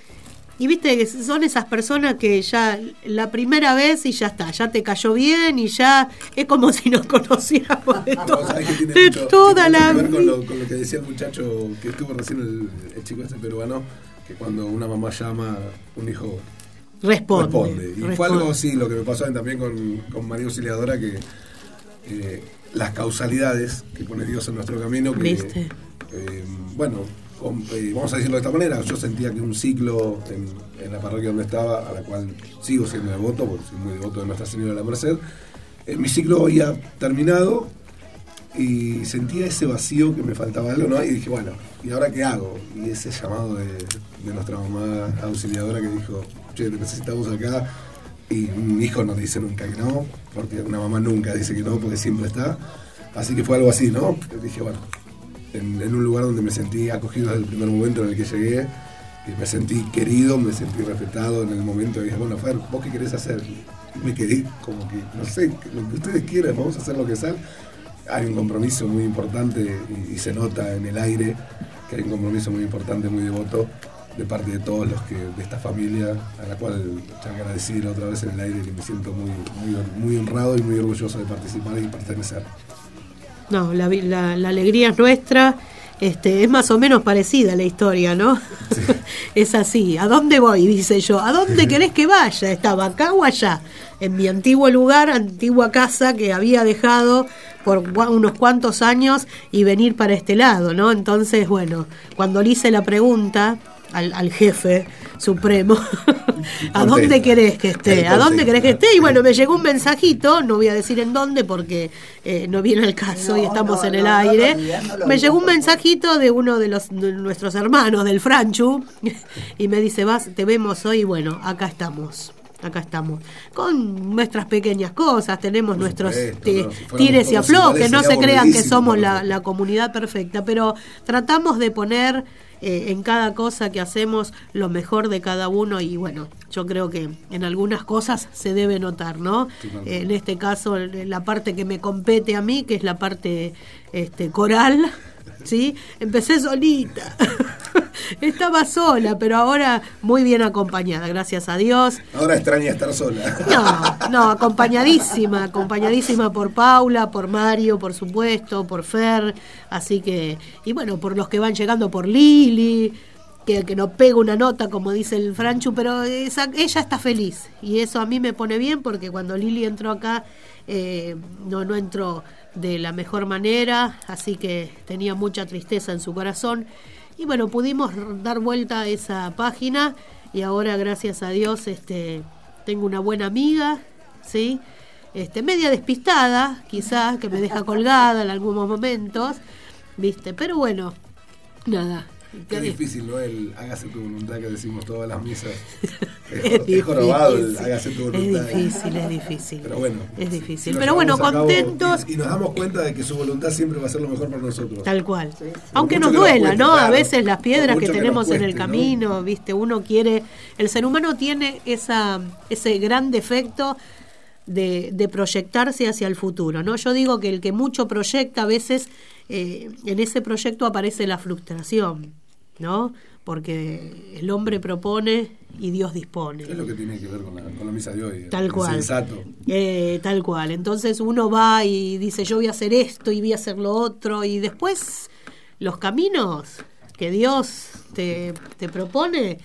Y viste que son esas personas que ya la primera vez y ya está, ya te cayó bien y ya es como si nos <laughs> conociéramos de, to- que tiene de mucho- toda la con vida. lo, con lo que decía el muchacho que estuvo recién, el, el chico este peruano, que cuando una mamá llama, un hijo Responde. Y responde. fue algo así, lo que me pasó también con, con María Auxiliadora, que eh, las causalidades que pone Dios en nuestro camino, que, ¿Viste? eh, bueno, vamos a decirlo de esta manera, yo sentía que un ciclo en, en la parroquia donde estaba, a la cual sigo siendo devoto, porque soy muy devoto de Nuestra Señora de la Merced, eh, mi ciclo había terminado y sentía ese vacío que me faltaba algo, ¿no? Y dije, bueno, ¿y ahora qué hago? Y ese llamado de, nuestra mamá auxiliadora que dijo, che, necesitamos acá. Y un hijo no dice nunca que no, porque una mamá nunca dice que no, porque siempre está. Así que fue algo así, ¿no? Dije, bueno, en, un lugar donde me sentí acogido desde el primer momento en el que llegué, y me sentí querido, me sentí respetado en el momento. Y dije, bueno, Fer, ¿vos qué querés hacer? Me quedé como que, no sé, lo que ustedes quieran, vamos a hacer lo que sea. Hay un compromiso muy importante y, se nota en el aire que hay un compromiso muy importante, muy devoto de parte de todos los que de esta familia, a la cual ya agradecí la otra vez en el aire que me siento muy, muy honrado y muy orgulloso de participar y pertenecer. No, la, la- la alegría es nuestra. Este, es más o menos parecida la historia, ¿no? <laughs> es así. ¿A dónde voy? Dice yo. ¿A dónde <laughs> querés que vaya? ¿Estaba acá o allá? En mi antiguo lugar, antigua casa que había dejado por unos cuantos años y venir para este lado, ¿no? Entonces, bueno, cuando le hice la pregunta al, al jefe supremo, <laughs> ¿a dónde querés que esté? ¿A dónde querés que esté? Y bueno, me llegó un mensajito, no voy a decir en dónde porque eh, no viene el caso y estamos en el no, aire. me llegó un mensajito de uno de los de nuestros hermanos del Franchu <laughs> y me dice, vas, te vemos hoy, bueno, acá estamos. Acá estamos. Con nuestras pequeñas cosas, tenemos nuestros supuesto, ti- no, si fuéramos tires y aflojes, no se crean que somos la comunidad perfecta, pero tratamos de poner eh, en cada cosa que hacemos lo mejor de cada uno y bueno, yo creo que en algunas cosas se debe notar, ¿no? Totalmente. en este caso, la parte que me compete a mí, que es la parte este, coral, ¿sí? Empecé solita. <laughs> Estaba sola, pero ahora muy bien acompañada, gracias a Dios. Ahora extraña estar sola. No, no, acompañadísima, acompañadísima por Paula, por Mario, por supuesto, por Fer, así que, y bueno, por los que van llegando, por Lili, que, que no pega una nota, como dice el Franchu, pero esa- ella está feliz. Y eso a mí me pone bien porque cuando Lili entró acá, eh, no, no entró de la mejor manera, así que tenía mucha tristeza en su corazón. Y bueno, pudimos dar vuelta a esa página y ahora, gracias a Dios, este, tengo una buena amiga, ¿sí? Este, media despistada, quizás, que me deja colgada en algunos momentos, ¿viste? Pero bueno, nada. Qué difícil, ¿no? El hágase tu voluntad que decimos todas las misas. <laughs> Es, Es es jorobado el hágase tu Es voluntad. difícil, es difícil. Pero bueno. Es difícil. si Pero bueno, contentos. Y, y nos damos cuenta de que su voluntad siempre va a ser lo mejor para nosotros. Tal cual. Aunque nos duela, ¿no? A veces las piedras que tenemos en el camino, ¿viste? Uno quiere. El ser humano tiene esa, ese gran defecto de, de proyectarse hacia el futuro, ¿no? Yo digo que el que mucho proyecta, a veces eh, en ese proyecto aparece la frustración, ¿no? Porque el hombre propone y Dios dispone. Es lo que tiene que ver con la, con la misa de hoy. Tal cual. Eh, tal cual. Entonces uno va y dice yo voy a hacer esto y voy a hacer lo otro y después los caminos que Dios te, te propone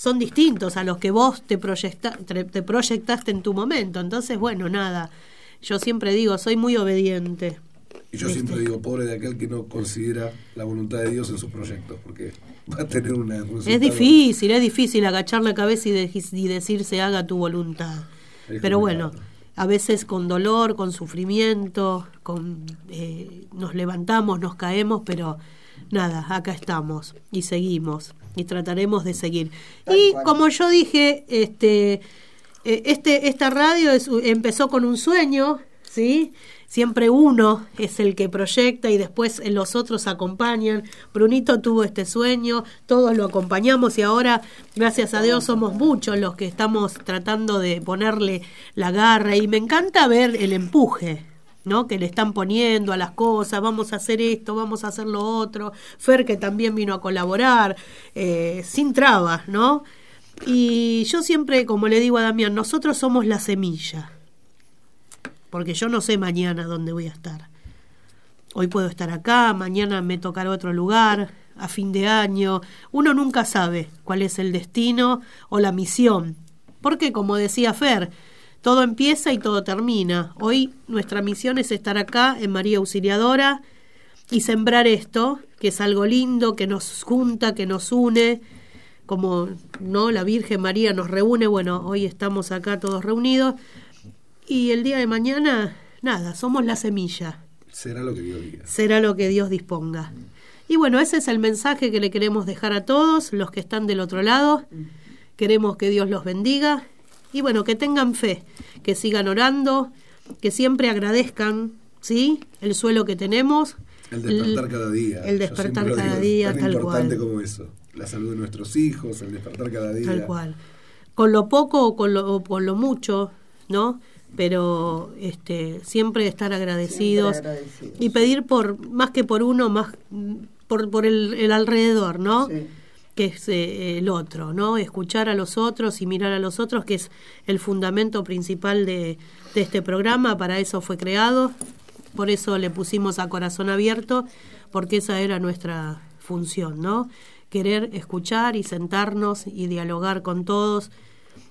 son distintos a los que vos te, proyecta, te, te proyectaste en tu momento. Entonces, bueno, nada. Yo siempre digo, soy muy obediente. Y yo siempre digo, pobre de aquel que no considera la voluntad de Dios en sus proyectos, porque va a tener una Es difícil, es difícil agachar la cabeza y, de- y decir se haga tu voluntad. Es Pero complicado. bueno, a veces con dolor, con sufrimiento, con eh, nos levantamos, nos caemos, pero nada, acá estamos y seguimos y trataremos de seguir. y como yo dije, este, eh, este, esta radio es- empezó con un sueño, ¿sí? Siempre uno es el que proyecta y después los otros acompañan. Brunito tuvo este sueño, todos lo acompañamos y ahora, gracias a Dios, somos muchos los que estamos tratando de ponerle la garra y me encanta ver el empuje. ¿No? que le están poniendo a las cosas, vamos a hacer esto, vamos a hacer lo otro, Fer que también vino a colaborar, eh, sin trabas, ¿no? Y yo siempre, como le digo a Damián, nosotros somos la semilla, porque yo no sé mañana dónde voy a estar. Hoy puedo estar acá, mañana me tocará otro lugar, a fin de año. Uno nunca sabe cuál es el destino o la misión. Porque, como decía Fer, todo empieza y todo termina. Hoy nuestra misión es estar acá en María Auxiliadora y sembrar esto, que es algo lindo, que nos junta, que nos une, como no la Virgen María nos reúne, bueno, hoy estamos acá todos reunidos y el día de mañana, nada, somos la semilla Será lo que Dios diga. será lo que Dios disponga. Y bueno, ese es el mensaje que le queremos dejar a todos los que están del otro lado. Queremos que Dios los bendiga y bueno, que tengan fe, que sigan orando, que siempre agradezcan, ¿sí? El suelo que tenemos. El despertar cada día. El despertar cada digo, día, tan tal importante cual. como eso. La salud de nuestros hijos, el despertar cada día. Tal cual. Con lo poco o con lo, o con lo mucho, ¿no? Pero este, siempre estar agradecidos, Siempre agradecidos. y pedir por más que por uno, más por, por el, el alrededor, ¿no? Que es eh, el otro, ¿no? Escuchar a los otros y mirar a los otros, que es el fundamento principal de, de este programa. Para eso fue creado, por eso le pusimos a corazón abierto, porque esa era nuestra función, ¿no? Querer escuchar y sentarnos y dialogar con todos,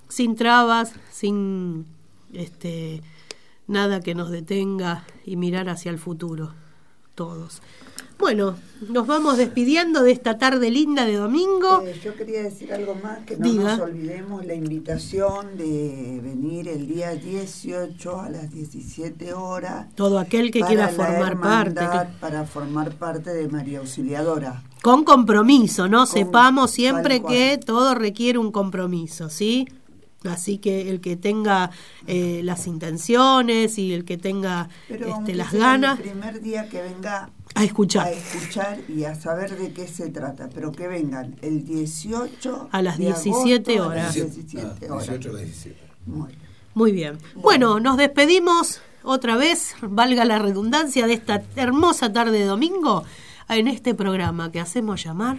sin trabas, sin este nada que nos detenga y mirar hacia el futuro, todos. Bueno, nos vamos despidiendo de esta tarde linda de domingo. Eh, yo quería decir algo más, que no Diga. nos olvidemos la invitación de venir el día 18 a las 17 horas. Todo aquel que quiera formar parte, hermandad, Para formar parte de María Auxiliadora. Con compromiso, ¿no? Sepamos siempre que todo requiere un compromiso, ¿sí? Así que el que tenga eh, las intenciones y el que tenga Pero este, las ganas El primer día que venga a escuchar. a escuchar y a saber de qué se trata, pero que vengan el 18 A las de 17 agosto a las horas. 17 Ah, horas. 18 a las 17. Muy bien. Bueno, nos despedimos otra vez, valga la redundancia, de esta hermosa tarde de domingo en este programa que hacemos llamar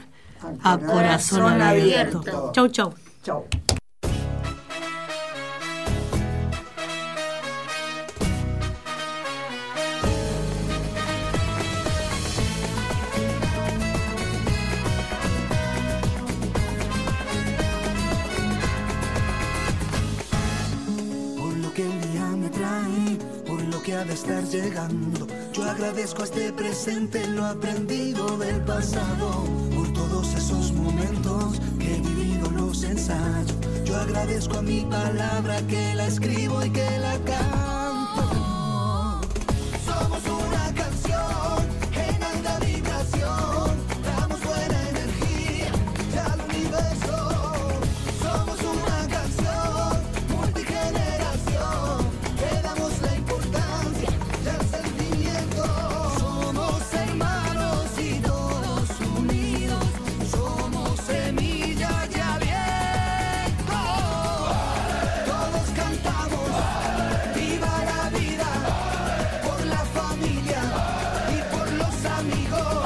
A Corazón Corazón Abierto. Abierto. Chau, chau. Chau. llegando. Yo agradezco a este presente lo aprendido del pasado, por todos esos momentos que he vivido los ensayos. Yo agradezco a mi palabra que la escribo y que la canto. Somos una canción.